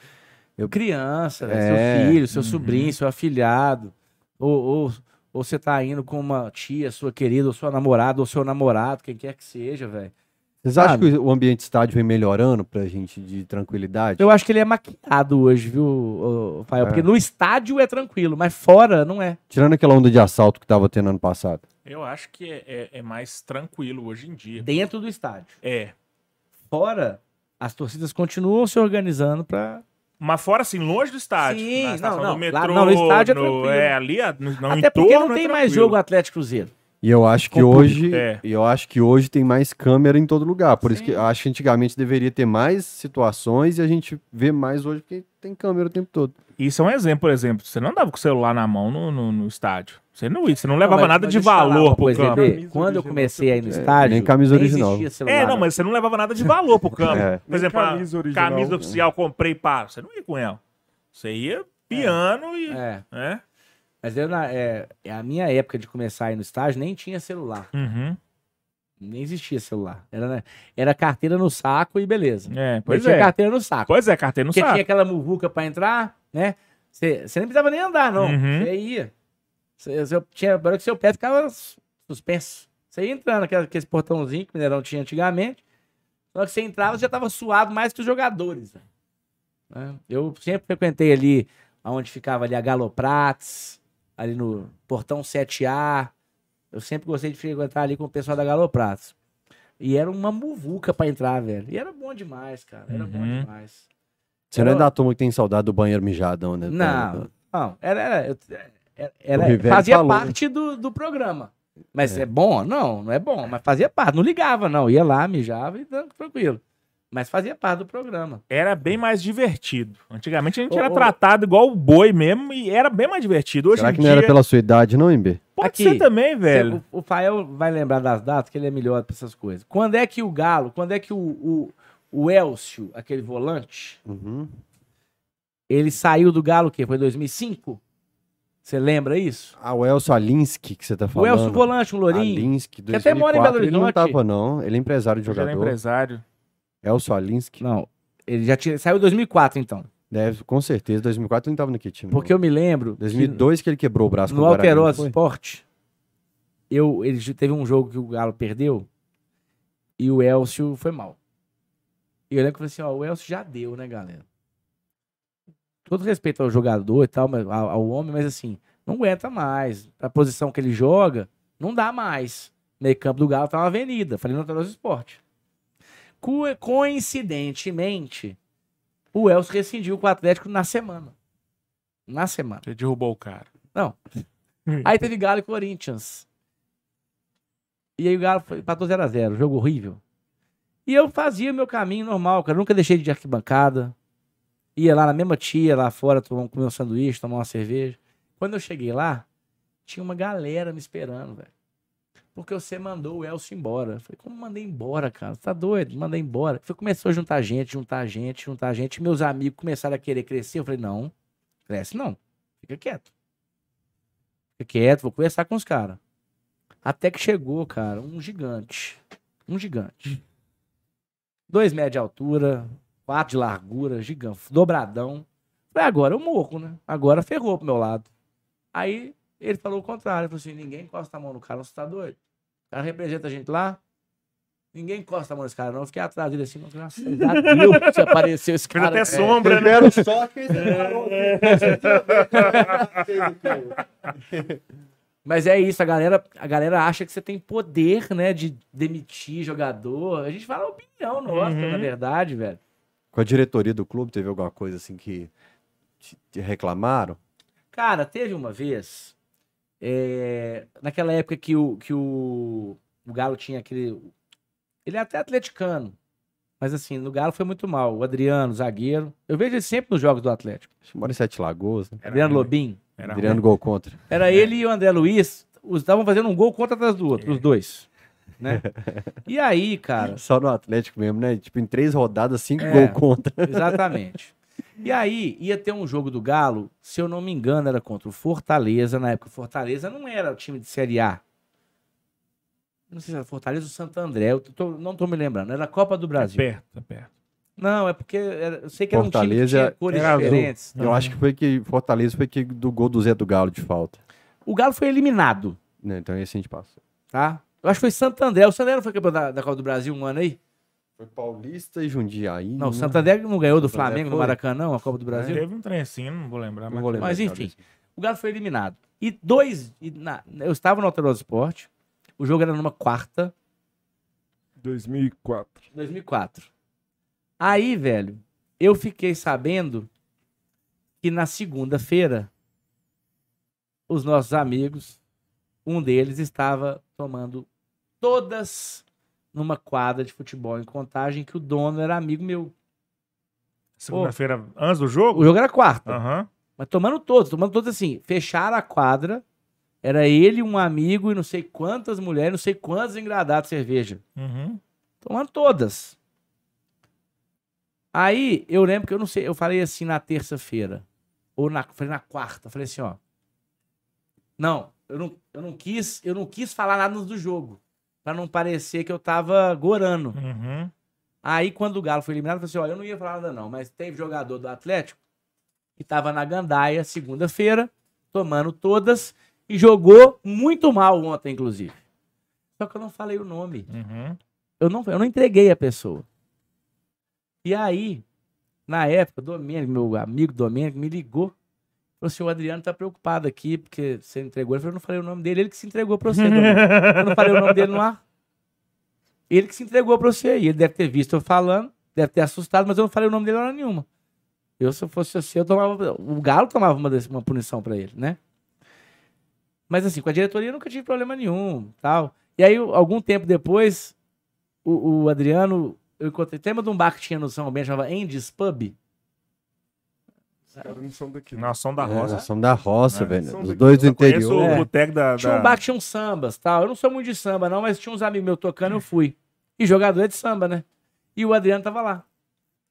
Criança, velho, É. seu filho, seu Uhum. sobrinho, seu afilhado. Ou, ou, ou você tá indo com uma tia, sua querida, ou sua namorada, ou seu namorado, quem quer que seja, velho. Vocês acham que o ambiente estádio vem melhorando pra gente de tranquilidade? Eu acho que ele é maquiado hoje, viu, Fael? É. Porque no estádio é tranquilo, mas fora não é. Tirando aquela onda de assalto que tava tendo ano passado. Eu acho que é, é- é mais tranquilo hoje em dia. Dentro do estádio. É. Fora, as torcidas continuam se organizando pra. Mas fora assim, longe do estádio. Sim, na não, não. do metrô, Lá- não, no estádio é no- tranquilo. É, ali, no, no Até porque entorno não é tem mais jogo Atlético Cruzeiro. E eu acho que hoje, É. eu acho que hoje tem mais câmera em todo lugar. Por isso que Sim. eu acho que antigamente deveria ter mais situações e a gente vê mais hoje porque tem câmera o tempo todo. Isso é um exemplo, por exemplo. Você não andava com o celular na mão no, no, no estádio. Você não ia, você não levava mas- nada de valor pro coisa, campo. Bebê. Camisa Quando eu comecei aí no é, estádio. nem camisa nem original. existia celular, É, não, mas você não levava nada de valor pro campo. É. Por exemplo, a camisa original. camisa oficial comprei para. Você não ia com ela. Você ia piano e. É. É. Mas eu, na, é, a minha época de começar aí no estágio nem tinha celular. Uhum. Nem existia celular. Era, né, era carteira no saco e beleza. É, pois tinha é. carteira no saco. Pois é, carteira no Porque saco. tinha aquela muvuca pra entrar, né? Você nem precisava nem andar, não. Uhum. Você ia. Você, você tinha, na hora que seu pé ficava suspenso. Você ia entrando, aquele, aquele portãozinho que o Mineirão tinha antigamente. Hora que você entrava, você já tava suado mais que os jogadores. Né? Eu sempre frequentei ali, onde ficava ali a Galoprates, ali no portão 7A. Eu sempre gostei de frequentar ali com o pessoal da Galoprates. E era uma muvuca pra entrar, velho. E era bom demais, cara. Era bom Uhum. demais. Você não é da turma que tem saudade do banheiro mijadão, né? Não, não. Era, era, eu- era- era- fazia falou, né? parte do, do programa. Mas é. bom? Não, não é bom. Mas fazia parte. Não ligava, não. Ia lá, mijava e tran- tranquilo. Mas fazia parte do programa. Era bem mais divertido. Antigamente a gente Ô, era ô. tratado igual o boi mesmo e era bem mais divertido. Hoje Será em que não dia. era pela sua idade, não, Embe? Pode Aqui, ser também, velho. O, o Fael vai lembrar das datas, que ele é melhor pra essas coisas. Quando é que o Galo, quando é que o, o, o Elcio, aquele volante, Uhum. ele saiu do Galo o quê? Foi 2005? Você lembra isso? Ah, o Elcio Alinsky que você tá O falando. Elcio volante, um lourinho. Alinsky, Que até mora em 2004, Belo Ele não Horizonte. tava, não. Ele é empresário de Eu já era jogador. empresário. Elcio Alinsky. Não. Ele já tinha. Saiu em 2004, então. Deve, com certeza. 2004 ele não tava naquele time. Porque eu me lembro. que 2002 que ele quebrou o braço no Alterosa? Sport, eu, ele teve um jogo que o Galo perdeu e o Elcio foi mal. E eu lembro que eu falei assim: ó, o Elcio já deu, né, galera? Todo respeito ao jogador e tal, mas- ao, ao homem, mas assim, não aguenta mais. A posição que ele joga, não dá mais. Meio campo do Galo tá uma avenida. Falei no Alterosa Sport. Co- Coincidentemente, o Elcio rescindiu com o Atlético na semana. Na semana. Você derrubou o cara. Não. Aí teve Galo e Corinthians. E aí o Galo foi, empatou 0x0, jogo horrível. E eu fazia meu caminho normal, cara. Nunca deixei de ir arquibancada. Ia lá na mesma tia, lá fora, tomar, comer um sanduíche, tomar uma cerveja. Quando eu cheguei lá, tinha uma galera me esperando, velho. Porque você mandou o Elcio embora. Eu falei, como mandei embora, cara? Você tá doido? Mandei embora. Foi, começou a juntar gente, juntar gente, juntar gente. Meus amigos começaram a querer crescer. Eu falei, não, cresce não. Fica quieto. Fica quieto, vou conversar com os caras. Até que chegou, cara, um gigante. Um gigante. Dois metros de altura, quatro de largura, gigante, dobradão. Falei, agora eu morro, né? Agora ferrou pro meu lado. Aí ele falou o contrário. Ele falou assim: ninguém encosta a mão no cara, você tá doido? O cara representa a gente lá. Ninguém encosta a mão nesse cara, não. Eu fiquei atrás dele assim, graças a Deus que apareceu esse Fez cara. até sombra, né? Primeiro só que Mas é isso, a galera, a galera acha que você tem poder, né, de demitir jogador. A gente fala a opinião nossa, Uhum. na verdade, velho. Com a diretoria do clube, teve alguma coisa assim que te- te reclamaram? Cara, teve uma vez, é, naquela época que o, que o, o Galo tinha aquele... Ele é até atleticano, mas assim, no Galo foi muito mal. O Adriano, zagueiro. Eu vejo ele sempre nos jogos do Atlético. Acho que mora em Sete Lagoas, né? Adriano ruim. Lobim. Era Adriano gol contra. Era ele e o André Luiz, os- estavam fazendo um gol contra atrás do outro, os dois. Né? E aí, cara, Só no Atlético mesmo, né? Tipo, em três rodadas, cinco É. gol contra. Exatamente. E aí, ia ter um jogo do Galo, se eu não me engano, era contra o Fortaleza. Na época, o Fortaleza não era o time de Série A. Não sei se era Fortaleza ou Santo André, eu tô- não tô me lembrando. Era a Copa do É Brasil. perto, é perto. Não, é porque era- eu sei que era um time que Fortaleza tinha cores era azul. diferentes. Eu acho que foi que Fortaleza foi que do gol do Zé do Galo de falta. O Galo foi eliminado, Né? Então esse a gente passou. tá? Eu acho que foi Santo André. O Santo André não foi campeão da, da Copa do Brasil um ano aí? Foi Paulista e Jundiaí. Não, o? Santo André não ganhou do Flamengo no foi. Maracanã, não, a Copa do Brasil. Teve um trem assim, não vou lembrar. Não Mas... vou lembrar Mas de enfim. O Galo foi eliminado. E dois. e na- eu estava no Alterosa Esporte. O jogo era numa quarta, 2004. 2004. Aí, velho, eu fiquei sabendo que na segunda-feira, os nossos amigos, um deles estava tomando todas numa quadra de futebol em contagem, que o dono era amigo meu. Segunda-feira, antes do O jogo? jogo era quarta. Aham. Mas tomando todos, tomando todos assim. Fecharam a quadra. Era ele, um amigo e não sei quantas mulheres, não sei quantos engradados de cerveja. Uhum. Tomando todas. Aí eu lembro que eu não sei, eu falei assim na terça-feira. Ou na, falei na quarta. Falei assim, ó. Não, eu não, eu não quis, eu não quis falar nada do jogo. Pra não parecer que eu tava gorando. Uhum. Aí, quando o Galo foi eliminado, eu falei assim: ó, eu não ia falar nada, não, mas teve jogador do Atlético que tava na Gandaia segunda-feira, tomando todas, e jogou muito mal ontem, inclusive. Só que eu não falei o nome. Uhum. Eu não, eu não entreguei a pessoa. E aí, na época, o Domênico, meu amigo Domênico, me ligou. Falou assim: o Adriano tá preocupado aqui, porque você entregou. Ele falou: eu não falei o nome dele, ele que se entregou pra você. Eu não falei o nome dele no ar. Ele que se entregou pra você. E ele deve ter visto eu falando, deve ter assustado, mas eu não falei o nome dele hora nenhuma. Eu, se eu fosse você, eu tomava. O Galo tomava uma, uma punição pra ele, né? Mas assim, com a diretoria eu nunca tive problema nenhum, tal. E aí, algum tempo depois, o, o Adriano, eu encontrei. Lembra de um bar que tinha no São Bento, chamava Andy's Pub? Os caras não são daqui. Somos da É, roça. somos da roça, É. velho. Os dois do interior. o É. boteco da... Tinha um da- bar que tinha uns sambas, tal. Eu não sou muito de samba, não, mas tinha uns amigos meus tocando, eu fui. E jogador é de samba, né? E o Adriano tava lá.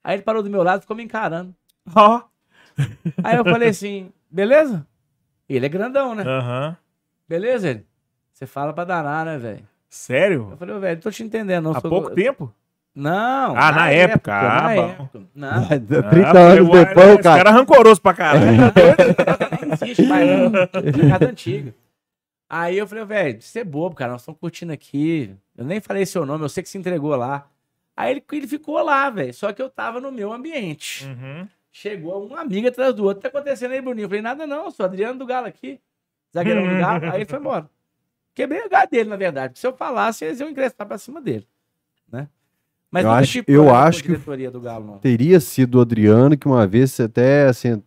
Aí ele parou do meu lado e ficou me encarando. Ó. Aí eu falei assim, beleza? Ele é grandão, né? Aham. Beleza, ele? Você fala pra danar, né, velho? Sério? Eu falei, ô, velho, não tô te entendendo, não. Há sou- pouco tempo? Não. Ah, na época, ah, na bom. época. Não. 30 Ah, anos depois, esse o cara. cara é rancoroso pra caralho. Existe mais, não. Casa antiga. Aí eu falei, velho, você é bobo, cara. Nós estamos curtindo aqui. Eu nem falei seu nome, eu sei que se entregou lá. Aí ele, ele ficou lá, velho. Só que eu tava no meu ambiente. Uhum. Chegou uma amiga atrás do outro. Tá acontecendo aí, Bruninho? Eu falei, nada não, sou Adriano do Galo aqui. Zagueirão do Galo. Aí ele foi embora. Quebrei o lugar dele, na verdade. porque Se eu falasse, eles iam ingressar pra cima dele. Mas Eu acho- eu acho que- diretoria do Galo, não. Teria sido o Adriano que uma vez até assim,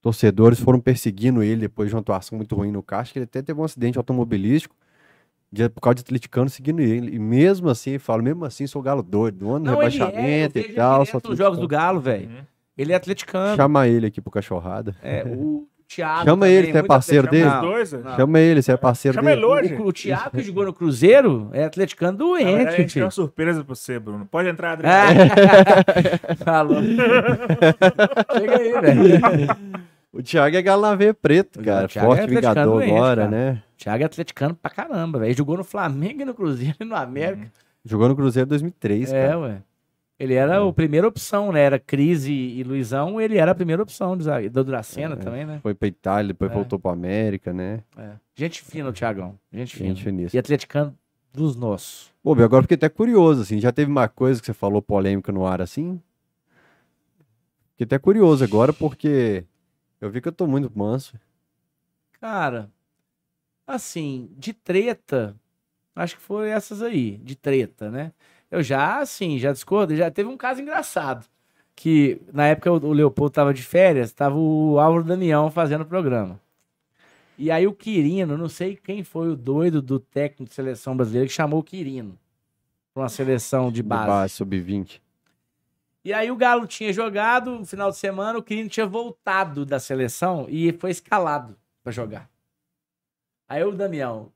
torcedores foram perseguindo ele depois de uma atuação muito ruim no caixa, que ele até teve um acidente automobilístico de, por causa de atleticano seguindo ele. E mesmo assim, ele fala, mesmo assim, sou galo doido, no ano do é, eu rebaixamento vejo e tal. nos jogos do. Galo, velho. Uhum. Ele é atleticano. Chama ele aqui pro cachorrada. É, o Thiago. Chama também, ele, você é parceiro dele? Não, dois, não. Chama ele, você é parceiro Chama ele dele. hoje. O, o Thiago que jogou no Cruzeiro é atleticano Na verdade, a doente, gente tem uma filho. surpresa pra você, Bruno. Pode entrar, Adriano. É. Falou. Chega aí, velho. O Thiago é galo na veia preto, O cara. Thiago Forte é vingador doente, agora, cara. né? Thiago é atleticano pra caramba, velho. Jogou no Flamengo e no Cruzeiro e no América. Jogou no Cruzeiro em 2003, é, cara. ué. Ele era a primeira opção, né? Era Cris e, Luizão, ele era a primeira opção do, do Dracena também, né? Foi pra Itália, depois É. voltou pra América, né? É. Gente fina o Thiagão. Gente fina. Gente finíssima. E atleticano dos nossos. Pô, agora fiquei até curioso, assim. Já teve uma coisa que você falou polêmica no ar, assim? Fiquei até curioso agora, porque eu vi que eu tô muito manso. Cara, assim, de treta, acho que foram essas aí, de treta, né? Eu já, assim, já discordo, já teve um caso engraçado, que na época o, Leopoldo tava de férias, tava o Álvaro Damião fazendo o programa. E aí o Quirino, não sei quem foi o doido do técnico de seleção brasileira que chamou o Quirino pra uma seleção de De base. base, sub-20. E aí o Galo tinha jogado no final de semana, o Quirino tinha voltado da seleção e foi escalado pra jogar. Aí o Damião,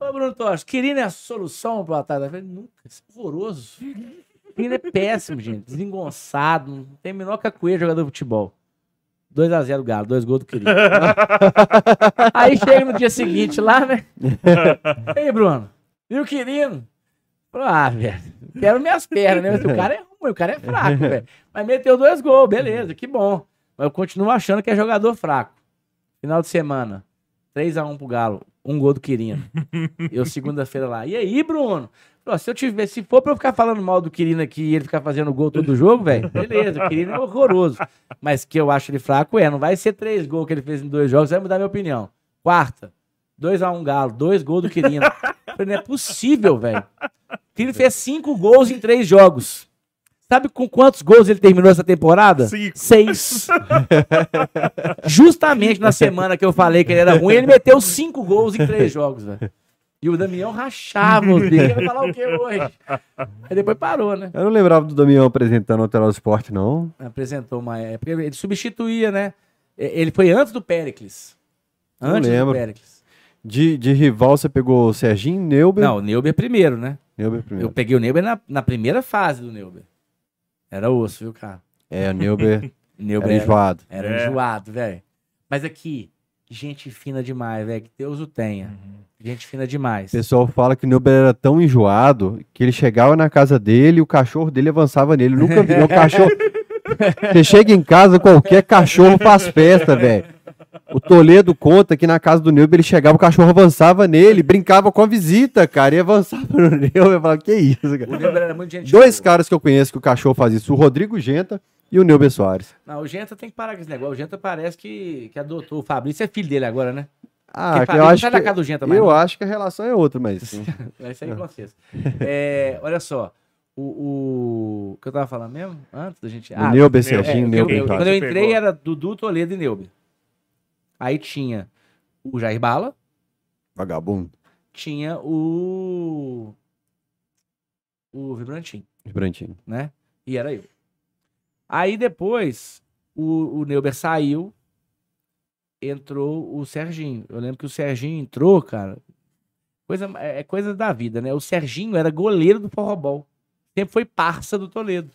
ô Bruno Torres, Quirino é a solução pro ataque? Eu falei, nunca, isso é horroroso. Quirino é péssimo, gente, desengonçado, não tem a menor cacueira jogador de futebol. 2x0 Galo, dois gols do Quirino. aí chega no dia seguinte lá, né? Ei, Bruno, e o Quirino? Falei, ah, velho, quero minhas pernas, né? Mas o cara é ruim, o cara é fraco, velho. Mas meteu dois gols, beleza, que bom. Mas eu continuo achando que é jogador fraco. Final de semana, 3x1 pro Galo, um gol do Quirino. Eu segunda-feira lá. E aí, Bruno? Ó, se eu tiver, se for pra eu ficar falando mal do Quirino aqui e ele ficar fazendo gol todo jogo, velho, beleza, o Quirino é horroroso. Mas que eu acho ele fraco é, não vai ser três gols que ele fez em dois jogos, vai mudar minha opinião. Quarta, 2x1 Galo, dois gols do Quirino. Não é possível, velho. Quirino fez cinco gols em três jogos. Sabe com quantos gols ele terminou essa temporada? Cinco. Seis. Justamente na semana que eu falei que ele era ruim, ele meteu cinco gols em três jogos, velho. E o Damião rachava os dedos. Ele vai falar o que hoje? Aí depois parou, né? Eu não lembrava do Damião apresentando o do Esporte, não. Apresentou uma época. Ele substituía, né? Ele foi antes do Péricles. Não Antes lembro. do Péricles. De, de rival, você pegou o Serginho, Neuber. Não, o Neuber primeiro, né? Neuber primeiro. Eu peguei o Neuber na, na primeira fase do Neuber. Era osso, viu, cara? É, o Neuber Neuber era era, enjoado. era É. enjoado, velho. Mas aqui, gente fina demais, velho. Que Deus o tenha. Gente fina demais. O pessoal fala que o Neuber era tão enjoado que ele chegava na casa dele e o cachorro dele avançava nele. Eu nunca vi um cachorro. Você chega em casa, qualquer cachorro faz festa, velho. O Toledo conta que na casa do Neuber ele chegava, o cachorro avançava nele, brincava com a visita, cara, e avançava no Neuber. Eu falava, que isso, O cara. Neuber era muito gente Dois boa. caras que eu conheço que o cachorro faz isso, o Rodrigo Genta e o Neuber Soares. Não, o Genta tem que parar com esse negócio. O Genta parece que, que adotou o Fabrício. É filho dele agora, né? Ah, Porque eu acho sai da que, casa do Genta mais. eu não. acho que a relação é outra, mas. É isso aí com vocês. É, olha só. O, o, o que eu tava falando mesmo? Antes da gente. o Neuber, é, Serginho, eu- Neuber. quando eu entrei era Dudu, Toledo e Neuber. Aí tinha o Jair Bala, Vagabundo, tinha o. O Vibrantinho, Brantinho. né? E era eu. Aí depois o, o Neuber saiu, entrou o Serginho. Eu lembro que o Serginho entrou, cara. Coisa, é é coisa da vida, né? O Serginho era goleiro do forrobol. Sempre foi parça do Toledo.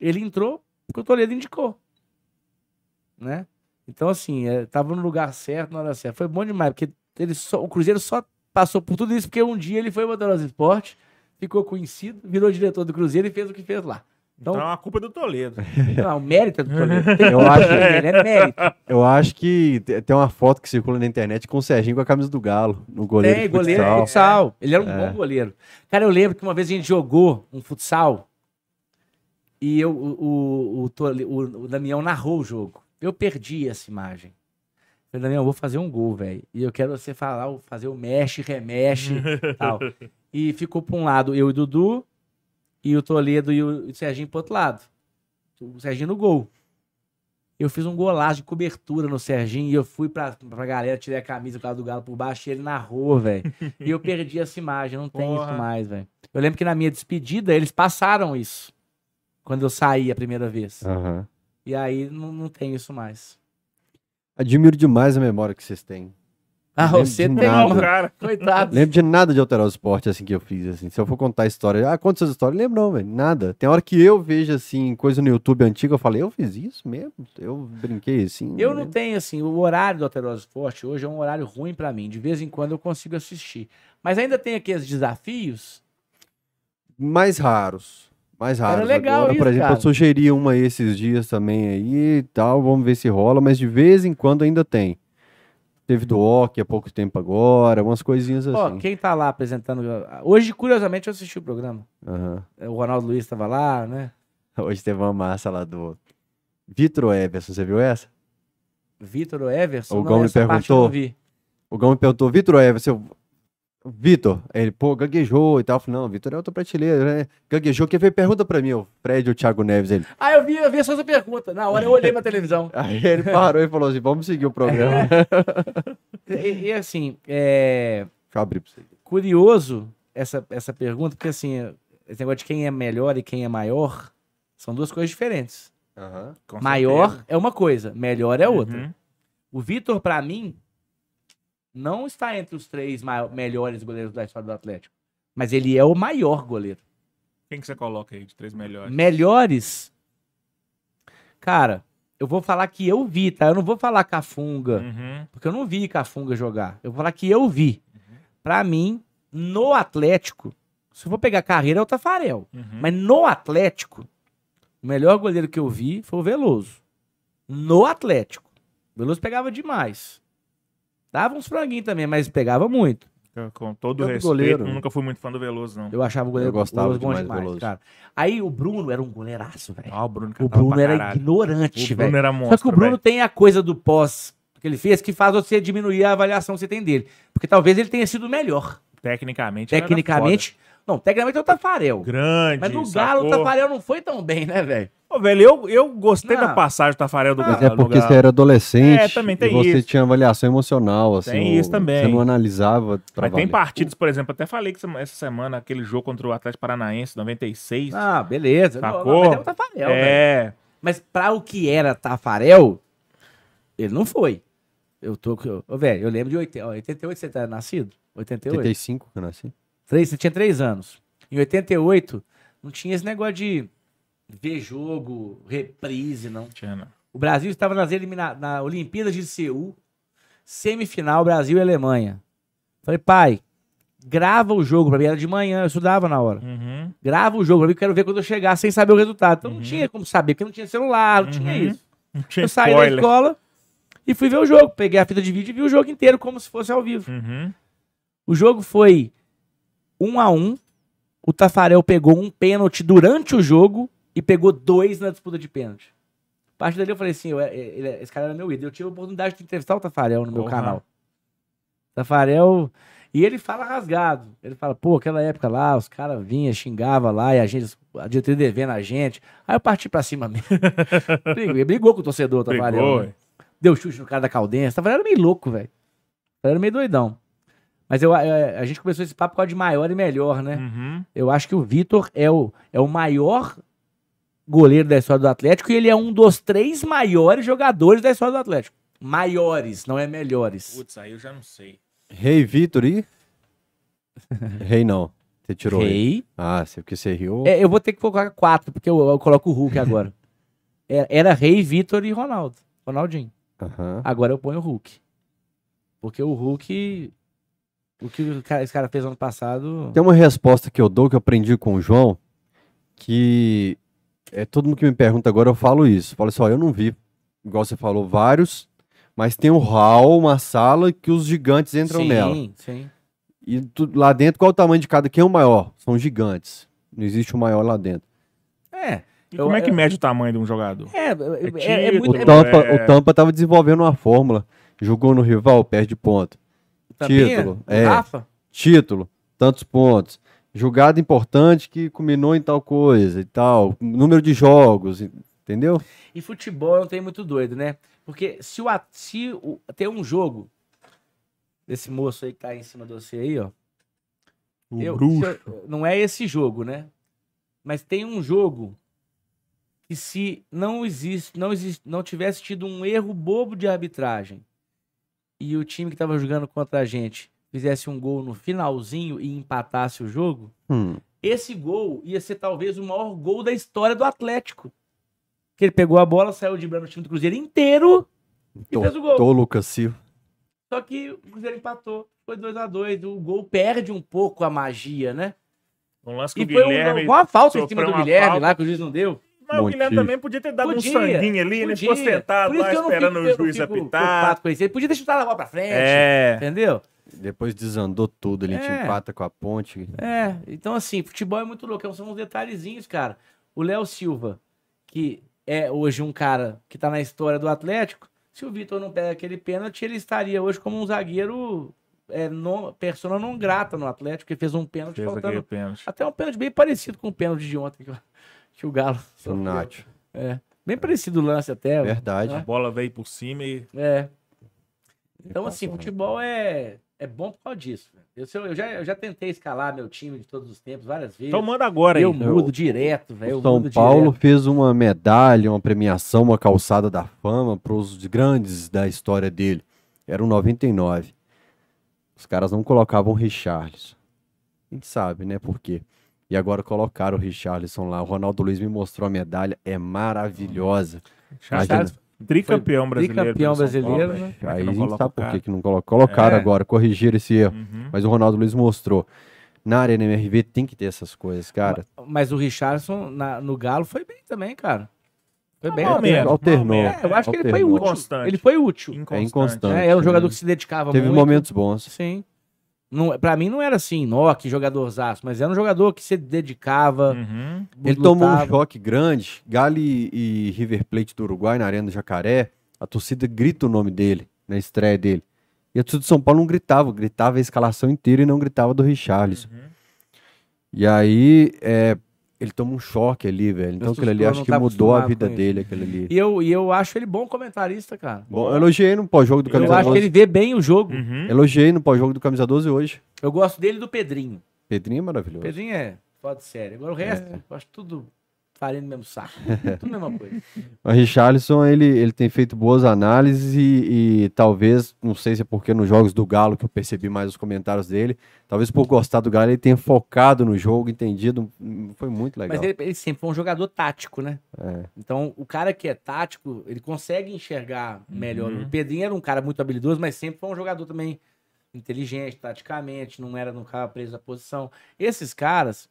Ele entrou porque o Toledo indicou. Né? Então, assim, é, tava no lugar certo, na hora certa. Foi bom demais, porque ele só, o Cruzeiro só passou por tudo isso porque um dia ele foi motorista esporte, ficou conhecido, virou diretor do Cruzeiro e fez o que fez lá. Então, Então, a culpa é do Toledo. não, o mérito é do Toledo. Eu acho- Ele é mérito. Eu acho que te- tem uma foto que circula na internet com o Serginho com a camisa do Galo, no goleiro Tem, de goleiro futsal. futsal. Ele era um É. bom goleiro. Cara, eu lembro que uma vez a gente jogou um futsal e eu, o, o, o- o Damião narrou o jogo. Eu perdi essa imagem. Eu falei, Damião, eu vou fazer um gol, velho. E eu quero você falar, fazer o mexe, remexe tal. E ficou pra um lado eu e o Dudu, e o Toledo e o, e o Serginho pro outro lado. O Serginho no gol. Eu fiz um golaço de cobertura no Serginho e eu fui pra, pra galera, tirei a camisa causa do galo por baixo e ele narrou, velho. e eu perdi essa imagem, não tem Porra. isso mais, velho. Eu lembro que na minha despedida eles passaram isso. Quando eu saí a primeira vez. Aham. E aí não, não tem isso mais. Admiro demais a memória que vocês têm. Ah, você tem, nada. cara. Coitado. Lembro de nada de alterar o esporte assim que eu fiz, assim. Se eu for contar a história, ah, conta essas histórias, lembro não, velho, nada. Tem hora que eu vejo, assim, coisa no YouTube antiga, eu falei, eu fiz isso mesmo? Eu brinquei assim? Eu não lembro. tenho, assim, o horário do Alterosa Esporte hoje é um horário ruim pra mim. De vez em quando eu consigo assistir. Mas ainda tem aqueles desafios. Mais raros. Mais raros. legal Agora, isso, por exemplo, cara. eu sugeri uma esses dias também aí e tal, vamos ver se rola, mas de vez em quando ainda tem. Teve do hockey há pouco tempo agora, umas coisinhas Ó, assim. quem tá lá apresentando. Hoje, curiosamente, eu assisti o programa. Aham. O Ronaldo Luiz tava lá, né? Hoje teve uma massa lá do Vitor Everson, você viu essa? Vitor Everson. O Gão me perguntou. O Gão me perguntou, Vitor Everson, eu- Vitor, ele, pô, gaguejou e tal. Eu falei, não, Vitor é outra prateleira, né? Gaguejou, quem veio pergunta pra mim, o Fred ou o Thiago Neves, ele. Ah, eu vi, eu vi só essa pergunta. Na hora eu olhei pra televisão. Aí ele parou e falou assim, vamos seguir o programa. E, e, assim, é Deixa eu abrir pra você. curioso essa, essa pergunta, porque assim, esse negócio de quem é melhor e quem é maior são duas coisas diferentes. Com maior é uma coisa, melhor é outra. Uhum. O Vitor, pra mim, não está entre os três melhores goleiros da história do Atlético. Mas ele é o maior goleiro. Quem que você coloca aí de três melhores? Melhores. Cara, eu vou falar que eu vi, tá? Eu não vou falar Cafunga, Uhum. porque eu não vi Cafunga jogar. Eu vou falar que eu vi. Pra mim, no Atlético, se eu for pegar carreira, é o Tafarel. Uhum. Mas no Atlético, o melhor goleiro que eu vi foi o Veloso. No Atlético. O Veloso pegava demais. Dava uns franguinhos também, mas pegava muito. Eu, Com todo o respeito, goleiro. nunca fui muito fã do Veloso, não. Eu achava o goleiro Eu gostava Veloso bom demais do demais, Veloso. cara. Aí o Bruno era um goleiraço, velho. Ah, o Bruno O Bruno era caralho. ignorante, O Bruno velho. era Só monstro, que o Bruno velho. tem a coisa do pós que ele fez que faz você diminuir a avaliação que você tem dele. Porque talvez ele tenha sido melhor. Tecnicamente, Tecnicamente. Não, tecnicamente é o Tafarel. grande. Mas no Galo, o? Tafarel não foi tão bem, né, velho? Ô, velho, eu, eu gostei Não. da passagem do Tafarel do Ah, Mas Galo. é porque Galo. você era adolescente É, também tem e você isso. tinha avaliação emocional, assim. Tem isso também. Você não analisava Mas tem valer. partidos, por exemplo, até falei que essa- semana, aquele jogo contra o Atlético Paranaense, 96. Ah, beleza. Não, Sacou? mas é o Tafarel, velho. é, Mas pra o que era Tafarel, ele não foi. Eu tô. com- Ô, velho, eu lembro de 80, ó, 88 você tá nascido? 88? 85 que eu nasci. Três, você tinha três anos. Em 88, não tinha esse negócio de ver jogo, reprise, não. tinha, não. O Brasil estava nas elimina na Olimpíadas de Seul, semifinal Brasil e Alemanha. Falei, pai, grava o jogo pra mim. Era de manhã, eu estudava na hora. Uhum. Grava o jogo pra mim, quero ver quando eu chegar sem saber o resultado. Então não Uhum. tinha como saber, porque não tinha celular, não tinha Uhum. isso. Não tinha Eu saí spoiler. da escola e fui ver o jogo. Peguei a fita de vídeo e vi o jogo inteiro, como se fosse ao vivo. Uhum. O jogo foi um a um. O Tafarel pegou um pênalti durante o jogo e pegou dois na disputa de pênalti. A partir dali eu falei assim, eu- ele- esse cara era meu ídolo. Eu tive a oportunidade de entrevistar o Tafarel no meu Porra. canal. Tafarel... E ele fala rasgado. Ele fala, pô, aquela época lá, os caras vinham, xingavam lá, e a gente, a diretoria devendo a gente. Aí eu parti pra cima mesmo. brigou, brigou com o torcedor, o Tafarel. Né? Deu chute no cara da Caldense. Tafarel era meio louco, velho. Tafarel Era meio doidão. Mas eu, a, a gente começou esse papo com a de maior e melhor, né? Uhum. Eu acho que o Vitor é o, é o maior goleiro da história do Atlético e ele é um dos três maiores jogadores da história do Atlético. Maiores, não é melhores. Putz, aí eu já não sei. Rei Vitor e. Rei não. Você tirou. Rei. Ah, você, porque você riu. É, eu vou ter que colocar quatro, porque eu, eu coloco o Hulk agora. É, Era Rei, Vitor e Ronaldo. Ronaldinho. Aham. Agora eu ponho o Hulk. Porque o Hulk O que esse cara fez ano passado. Tem uma resposta que eu dou, que eu aprendi com o João, que é todo mundo que me pergunta agora, eu falo isso. Eu falo assim, ó, eu não vi, igual você falou, vários, mas tem um hall, uma sala que os gigantes entram sim, nela. sim. E tu- lá dentro, qual o tamanho de cada? Quem é o maior? São gigantes. Não existe o maior lá dentro. É. E Eu- como é que eu- mede o tamanho de um jogador? É, é, é, é muito. O é Tampa, é- o Tampa tava desenvolvendo uma fórmula. Jogou no rival, perde ponto. Tampinha, título, é. Rafa. Título, tantos pontos. Jogada importante que culminou em tal coisa e tal. Número de jogos, entendeu? E futebol não tem muito doido, né? Porque se, o, se o, tem um jogo desse moço aí que tá aí em cima de você aí, ó. O eu- bruxo. eu- não é esse jogo, né? Mas tem um jogo que se não existe, não existe, não tivesse tido um erro bobo de arbitragem e o time que tava jogando contra a gente fizesse um gol no finalzinho e empatasse o jogo, Hum, esse gol ia ser talvez o maior gol da história do Atlético. Que ele pegou a bola, saiu de o time do Cruzeiro inteiro, E tô, fez o gol. tô, Lucas Silva. só que o Cruzeiro empatou. Foi 2 a 2 O gol perde um pouco a magia, né? Um lance que E o foi um- Guilherme. uma falta em cima do Guilherme falta. lá, que o juiz não deu. Mas o Guilherme também podia ter dado Podia, um sanguinho ali, ele ficou podia. sentado lá esperando fico- o juiz fico apitar. preocupado com isso. Ele podia ter chutado a bola pra frente, É. entendeu? Depois desandou tudo, ele te É. empata com a ponte. É, então assim, futebol é muito louco, são uns detalhezinhos, cara. O Léo Silva, que é hoje um cara que tá na história do Atlético, se o Vitor não pega aquele pênalti, ele estaria hoje como um zagueiro é, não, persona não grata no Atlético, que fez um pênalti Fez faltando. pênalti. Até um pênalti bem parecido com o pênalti de ontem que, o- o Galo. O. Nacho. É. Bem parecido o lance até. Verdade. A bola veio por cima e. É. Então, assim, futebol é, é bom por causa disso. velho. Eu, eu, já, eu já tentei escalar meu time de todos os tempos várias vezes. Então manda agora aí. eu mudo direto, velho. O São mudo Paulo direto. fez uma medalha, uma premiação, uma calçada da fama para os grandes da história dele. Era um 99. Os caras não colocavam o Richarlison. A gente sabe, né, por quê. E agora colocaram o Richarlison lá. O Ronaldo Luiz me mostrou a medalha. É maravilhosa. Charles, tricampeão brasileiro. tricampeão Paulo, brasileiro, né? Como é Aí não a gente coloca sabe por que, que não colocaram. Colocaram É. agora, corrigiram esse erro. Uhum. Mas o Ronaldo Luiz mostrou. Na Arena MRV tem que ter essas coisas, cara. Mas o Richardson na- no Galo foi bem também, cara. Foi bem. Alternou. mais ou menos. É, eu acho que ele foi Alternou. útil. Constante. Ele foi útil. Inconstante. inconstante. É, era um jogador que se dedicava Teve muito. momentos bons. Sim. Não, pra mim não era assim, nó, que jogadorzaço, mas era um jogador que se dedicava. Uhum. Ele tomou um lutava. choque grande. Galo e, e River Plate do Uruguai na Arena do Jacaré. A torcida grita o nome dele na estreia dele. E a torcida de São Paulo não gritava, gritava a escalação inteira e não gritava do Richarlison. Uhum. E aí é, ele toma um choque ali, velho. Então aquilo ali acho que tá mudou a vida dele, aquele ali. E eu, e eu acho ele bom comentarista, cara. Bom, eu elogiei no pós-jogo do Eu Camisa acho 12. que ele vê bem o jogo. Uhum. Elogiei no pós-jogo do Camisa 12 hoje. Eu gosto dele e do Pedrinho. Pedrinho é maravilhoso. Pedrinho é foda de série. Agora o resto, É. eu acho tudo farinha no mesmo saco. tudo a mesma coisa. O Richarlison, ele, ele tem feito boas análises e, e talvez, não sei se é porque nos jogos do Galo que eu percebi mais os comentários dele, talvez por gostar do Galo ele tenha focado no jogo, entendido, foi muito legal. Mas ele, ele sempre foi um jogador tático, né? É. Então, o cara que é tático, ele consegue enxergar melhor. Uhum. O Pedrinho era um cara muito habilidoso, mas sempre foi um jogador também inteligente, taticamente, não era, não ficava preso na posição. Esses caras.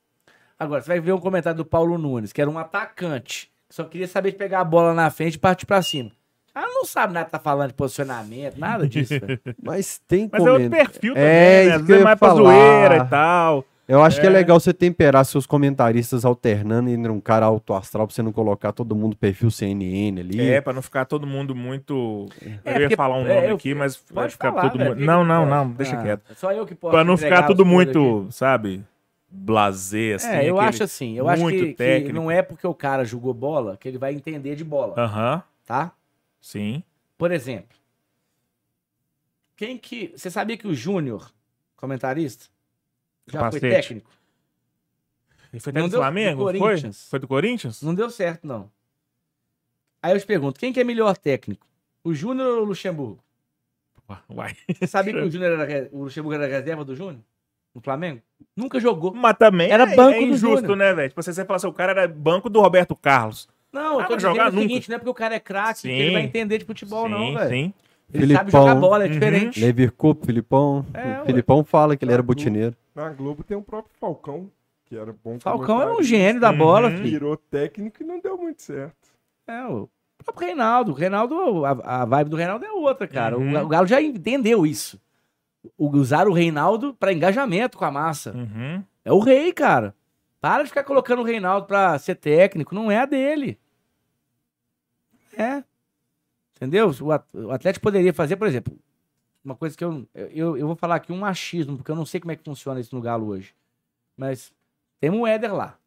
Agora, você vai ver um comentário do Paulo Nunes, que era um atacante, que só queria saber de pegar a bola na frente e partir pra cima. Ah, não sabe nada que tá falando de posicionamento, nada disso. Mas tem Mas é outro perfil também, É, né? isso que é mais pra falar. zoeira e tal. Eu acho que é É. legal você temperar seus comentaristas alternando entre um cara alto astral pra você não colocar todo mundo perfil CNN ali. É, pra não ficar todo mundo muito. É, eu ia falar um é, nome eu- aqui, mas vai Pode ficar falar, todo mundo. Não, não, não, deixa Ah, quieto. Só eu que posso Pra não ficar tudo podres aqui. muito, sabe? Blazer, assim. É, eu acho assim, eu acho que, que técnico. não é porque o cara jogou bola que ele vai entender de bola, Aham, tá? sim. Por exemplo, quem que. Você sabia que o Júnior, comentarista, já Capacete. foi técnico? Ele foi até do Flamengo? Foi? Foi do Corinthians? Não deu certo, não. Aí eu te pergunto, quem que é melhor técnico? O Júnior ou o Luxemburgo? Uai. Você sabia que o, Júnior era, o Luxemburgo era reserva do Júnior? No Flamengo? Nunca jogou. Mas também Era é, banco é do injusto, né, velho? Tipo, você vai falar assim, o cara era banco do Roberto Carlos. Não, eu Ah, tô vai dizendo jogar o seguinte, nunca. não é porque o cara é craque que ele vai entender de futebol, não, sim, velho. sim. Ele sabe Filipão. jogar bola, é Uhum. diferente. Lever Cup, Filipão. É, o Filipão fala que ele era butineiro. Na Globo tem o próprio Falcão, que era bom Falcão é um gênio da bola, Uhum. filho. Virou técnico e não deu muito certo. É, o próprio Reinaldo. O Reinaldo, a, a vibe do Reinaldo é outra, cara. O- Uhum. O, Galo já entendeu isso. Usar o Reinaldo pra engajamento com a massa. Uhum. É o rei, cara. Para de ficar colocando o Reinaldo pra ser técnico. Não é a dele. É. Entendeu? O at- o Atlético poderia fazer, por exemplo, uma coisa que eu, eu, eu vou falar aqui, um machismo, porque eu não sei como é que funciona isso no Galo hoje. Mas temos o Éder lá.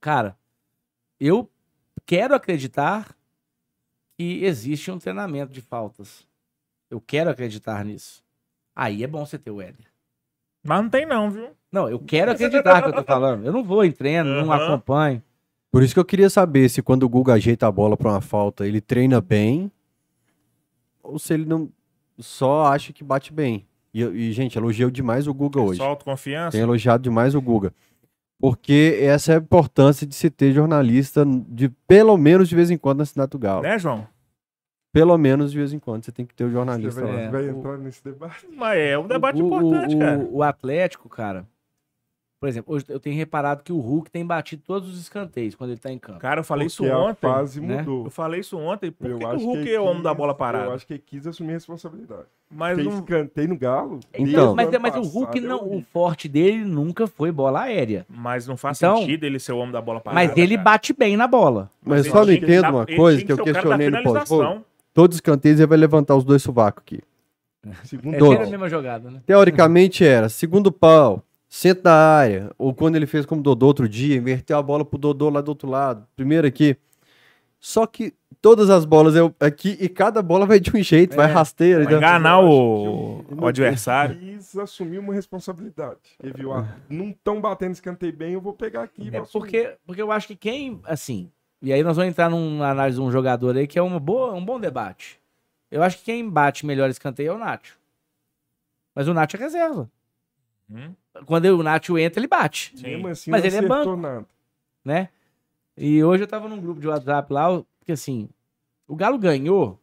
Cara, eu quero acreditar que existe um treinamento de faltas. Eu quero acreditar nisso. Aí é bom você ter o Éder. Mas não tem não, viu? Não, eu quero acreditar que eu tô falando. Eu não vou em treino, não Aham. acompanho. Por isso que eu queria saber se quando o Guga ajeita a bola pra uma falta, ele treina bem ou se ele não só acha que bate bem. E, e, gente, elogio demais o Guga hoje. Só autoconfiança. Tenho elogiado demais o Guga. Porque essa é a importância de se ter jornalista de pelo menos de vez em quando na cidade do Galo. Né, João? Pelo menos de vez em quando você tem que ter o jornalista vai, lá. É, vai entrar nesse debate. Mas é um debate o, importante, o, cara. O, o Atlético, cara. Por exemplo, hoje eu tenho reparado que o Hulk tem batido todos os escanteios quando ele tá em campo. Cara, eu falei isso Porque a ontem. fase né? mudou. Eu falei isso ontem. Por Eu que, que o Hulk ele é o homem da bola parada? Eu acho que ele quis assumir a responsabilidade. Mas Porque não... escanteio no Galo. Então. mas, mas o Hulk passado é não, o forte dele nunca foi bola aérea. mas não faz Então- sentido ele ser o homem da bola parada. mas ele cara. bate bem na bola. Mas ele só não que entendo uma coisa tinha que eu questionei no pós-jogo. Todos os canteiros ele vai levantar os dois sovacos aqui. Segundo É mesma jogada, né? Teoricamente era segundo pau, centro da área, ou quando ele fez como o Dodô outro dia, inverteu a bola pro Dodô lá do outro lado, primeiro aqui. Só que todas as bolas é aqui e cada bola vai de um jeito, vai É, rasteira. Vai então- enganar eu o, que o adversário. quis assumir uma responsabilidade. Ele viu, ah, não estão batendo escanteio bem, eu vou pegar aqui. e É assumir. porque, porque eu acho que quem, assim, e aí nós vamos entrar numa análise de um jogador aí que é uma boa, um bom debate. Eu acho que quem bate melhor escanteio é o Nacho. Mas o Nacho é reserva. Hum? Quando o Nacho entra, ele bate, assim, Mas ele é acertou nada. né? E hoje eu tava num grupo de WhatsApp lá, porque assim, o Galo ganhou,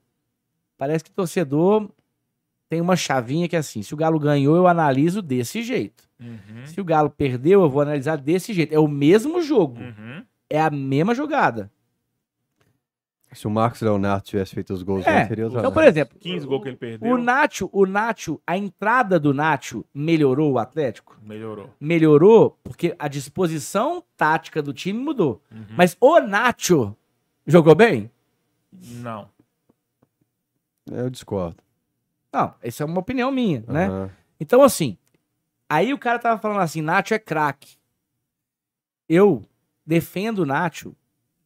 parece que o torcedor tem uma chavinha que é assim, se o Galo ganhou, eu analiso desse jeito. Uhum. Se o Galo perdeu, eu vou analisar desse jeito. É o mesmo jogo, Uhum. É a mesma jogada. Se o Marcos Leonardo tivesse feito os gols, É, outra Então, por exemplo, 15 gols que ele perdeu. o Nacho, o Nacho, a entrada do Nacho melhorou o Atlético? Melhorou. Melhorou porque a disposição tática do time mudou. Uhum. Mas o Nacho jogou bem? Não. Eu discordo. Não, essa é uma opinião minha, né? Aham. Então, assim, aí o cara tava falando assim, Nacho é craque. Eu defendo o Nacho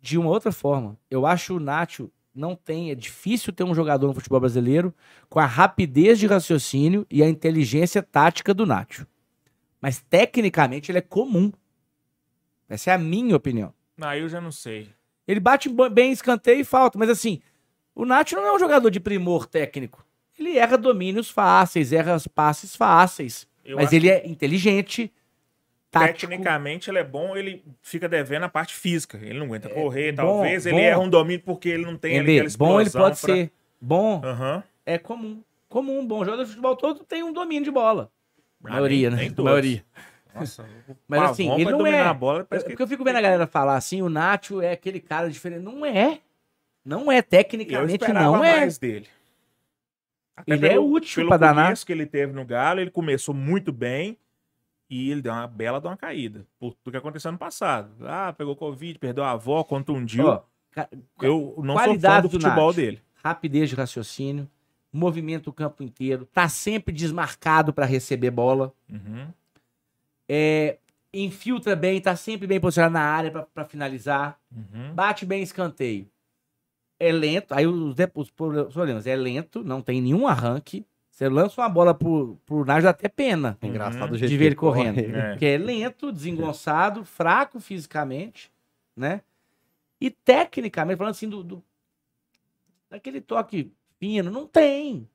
de uma outra forma. Eu acho o Nacho não tem, é difícil ter um jogador no futebol brasileiro com a rapidez de raciocínio e a inteligência tática do Nacho. Mas tecnicamente ele é comum. Essa é a minha opinião. Aí eu já não sei. Ele bate bem escanteio e falta, mas assim, o Nacho não é um jogador de primor técnico. Ele erra domínios fáceis, erra passes fáceis. Eu mas acho ele é inteligente, tático. Tecnicamente ele é bom, ele fica devendo a parte física. Ele não aguenta correr, É, bom, talvez. ele bom. erra um domínio porque ele não tem Entendeu? aquela explosão. Bom ele pode pra- ser. Bom Aham. é comum. Comum, bom jogador de futebol todo tem um domínio de bola. Ah, maioria, nem- né? A maioria. Nossa, Mas assim, pra ele não dominar é- a bola, parece que Porque eu fico vendo a galera falar assim, o Nacho é aquele cara diferente. Não é. Não é, tecnicamente eu não é. mais dele. Até Ele é útil pra danar. que ele teve no Galo, ele começou muito bem e ele deu uma bela de uma caída. Por tudo que aconteceu no passado. Ah, pegou Covid, perdeu a avó, contundiu. Ca- eu não sou fã qualidade do do futebol Nacho. dele. rapidez de raciocínio, movimenta o campo inteiro, tá sempre desmarcado para receber bola, Uhum. é, infiltra bem, tá sempre bem posicionado na área para finalizar, Uhum. bate bem escanteio. É lento, aí os, os problemas, é lento, não tem nenhum arranque. Você lança uma bola pro, pro Nádio, dá até pena É engraçado Uhum. o jeito de ver ele corre. correndo. É. Porque é lento, desengonçado, fraco fisicamente, né? E tecnicamente, falando assim, do, do- daquele toque fino, não tem.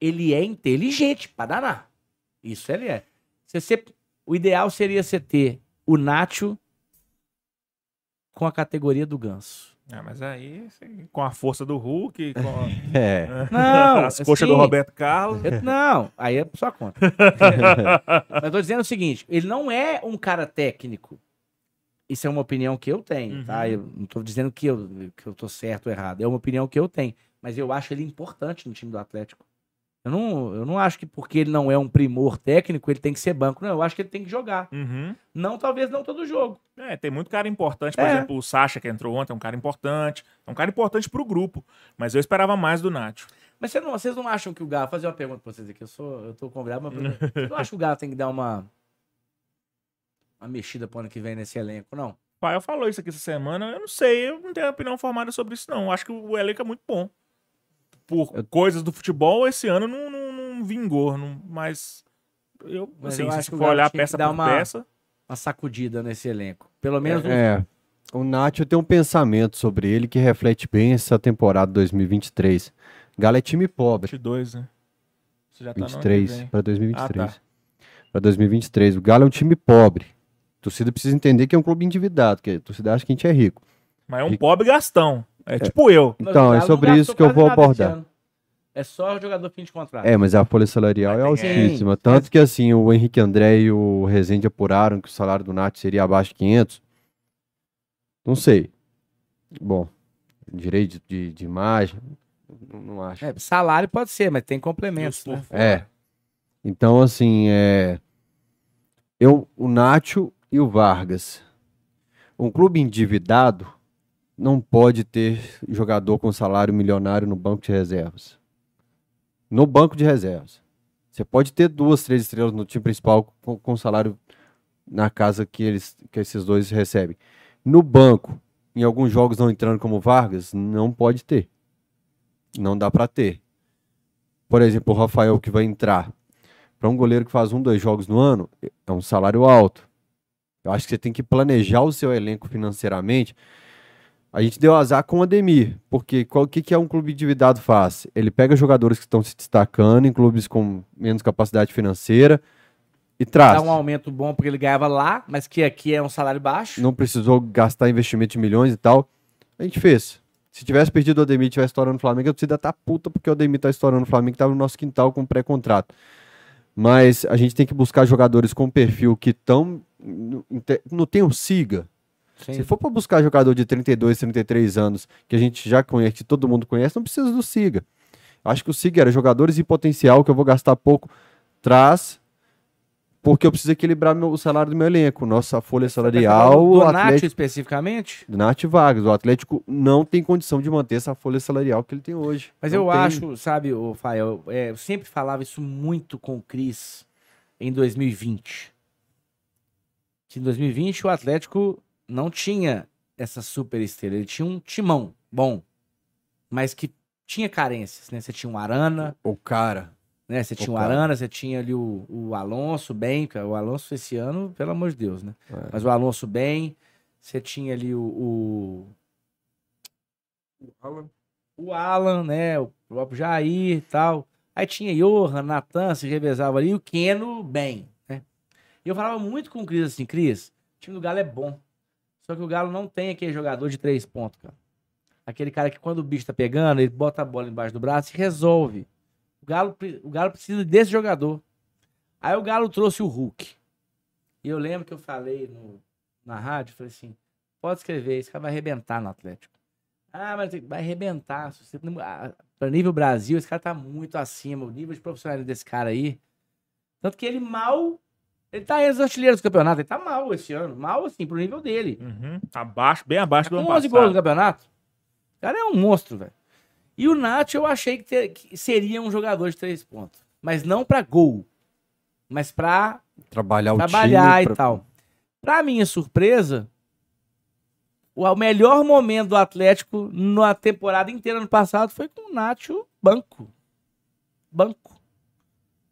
Ele é inteligente pra danar. Isso ele é. Se você, o ideal seria você ter o Nacho com a categoria do Ganso. Ah, mas aí, assim, com a força do Hulk, com É. Não, as coxas assim, do Roberto Carlos. eu- não, aí é por sua conta. Mas eu tô dizendo o seguinte: ele não é um cara técnico. Isso é uma opinião que eu tenho, Uhum. tá? Eu não tô dizendo que eu, que eu tô certo ou errado. É uma opinião que eu tenho. Mas eu acho ele importante no time do Atlético. Eu não, eu não acho que porque ele não é um primor técnico, ele tem que ser banco. Não, eu acho que ele tem que jogar. Uhum. Não, talvez não todo jogo. É, tem muito cara importante. Por É. exemplo, o Sacha, que entrou ontem, é um cara importante. É um cara importante pro grupo. Mas eu esperava mais do Nacho. Mas você não- vocês não acham que o Galo. Vou fazer uma pergunta pra vocês aqui. Eu, sou, eu tô convidado, mas. Vocês não acham que o Galo tem que dar uma. Uma mexida pro ano que vem nesse elenco, não? Pai, eu falou isso aqui essa semana. Eu não sei, eu não tenho opinião formada sobre isso, não. Eu acho que o elenco é muito bom. Por coisas do futebol, esse ano não, não, não vingou. não- mas eu, Mas assim, eu se acho que o for olhar peça dar por uma- peça. Uma sacudida nesse elenco. Pelo menos um- É. O Nacho tem um pensamento sobre ele que reflete bem essa temporada 2023. Galo é time pobre. 22, né? Você já tá no ano que 23 vem. para 2023. Ah, tá. Para 2023. O Galo é um time pobre. A torcida precisa entender que é um clube endividado, que a torcida acha que a gente é rico. Mas é um Rico. pobre Gastão. É, tipo eu. Então, é sobre isso gastou que eu vou abordar. É só jogador fim de contrato. É, mas a folha salarial é altíssima. Tanto que assim, o Henrique André e o Rezende apuraram que o salário do Nath seria abaixo de 500. Não sei. Bom, direito de, de imagem, não, não acho. É, salário pode ser, mas tem complementos. Né? É. Então, assim, é. Eu, o Nacho e o Vargas. Um clube endividado não pode ter jogador com salário milionário no banco de reservas. No banco de reservas. Você pode ter duas, três estrelas no time principal com, com salário na casa que, eles, que esses dois recebem. No banco, em alguns jogos não entrando como Vargas, não pode ter. Não dá pra ter. Por exemplo, o Rafael que vai entrar. Para um goleiro que faz um, dois jogos no ano, é um salário alto. Eu acho que você tem que planejar o seu elenco financeiramente. A gente deu azar com o Ademir, porque qual- o que, que é um clube endividado faz? Ele pega jogadores que estão se destacando em clubes com menos capacidade financeira e traz. Dá um aumento bom porque ele ganhava lá, mas que aqui é um salário baixo. Não precisou gastar investimento de milhões e tal. A gente fez. Se tivesse perdido o Ademir e tivesse estourando o Flamengo, a torcida tá puta porque o Ademir tá estourando o Flamengo, que tava no nosso quintal com pré-contrato. Mas a gente tem que buscar jogadores com perfil que estão. Não tem o Siga. Sim. Se for para buscar jogador de 32, 33 anos, que a gente já conhece, que todo mundo conhece, não precisa do Siga. Acho que o Siga era jogadores em potencial, que eu vou gastar pouco, traz, porque eu preciso equilibrar meu- o salário do meu elenco. Nossa folha Tá salarial, do Atlético. especificamente? Do Nath Vargas. O Atlético não tem condição de manter essa folha salarial que ele tem hoje. Mas Não eu tem. acho, sabe, o Fael, é, eu sempre falava isso muito com o Cris em 2020. Que em 2020 o Atlético não tinha essa super estrela, ele tinha um timão bom, mas que tinha carências, né? Você tinha um Arana, O cara. né? Você tinha o cara. Arana, você tinha ali o, o Alonso bem, o Alonso esse ano, pelo amor de Deus, né? É. Mas o Alonso bem, você tinha ali o, o, Alan, o Alan, né? O próprio Jair e tal. Aí tinha Johan, Natan, se revezava ali, e o Keno bem, né? E eu falava muito com o Cris assim, Cris, o time do Galo é bom. Só que o Galo não tem aquele jogador de três pontos, cara. Aquele cara que quando o bicho tá pegando, ele bota a bola embaixo do braço e resolve. O Galo, o Galo precisa desse jogador. Aí o Galo trouxe o Hulk. E eu lembro que eu falei no- na rádio, falei assim, pode escrever, esse cara vai arrebentar no Atlético. Ah, mas vai arrebentar. Você, ah, pra nível Brasil, esse cara tá muito acima. O nível de profissionalismo desse cara aí. Tanto que ele mal. Ele tá entre os artilheiros do campeonato. Ele tá mal esse ano. Mal, assim, pro nível dele. Uhum. Abaixo, bem abaixo do Tá ano com 11 gols no passado. campeonato. O cara é um monstro, velho. E o Nath eu achei que, ter- que seria um jogador de três pontos. Mas não pra gol. Mas pra Trabalhar o trabalhar time. e pra- tal. Pra minha surpresa, o o melhor momento do Atlético na temporada inteira ano passado foi com o Nacho banco. Banco.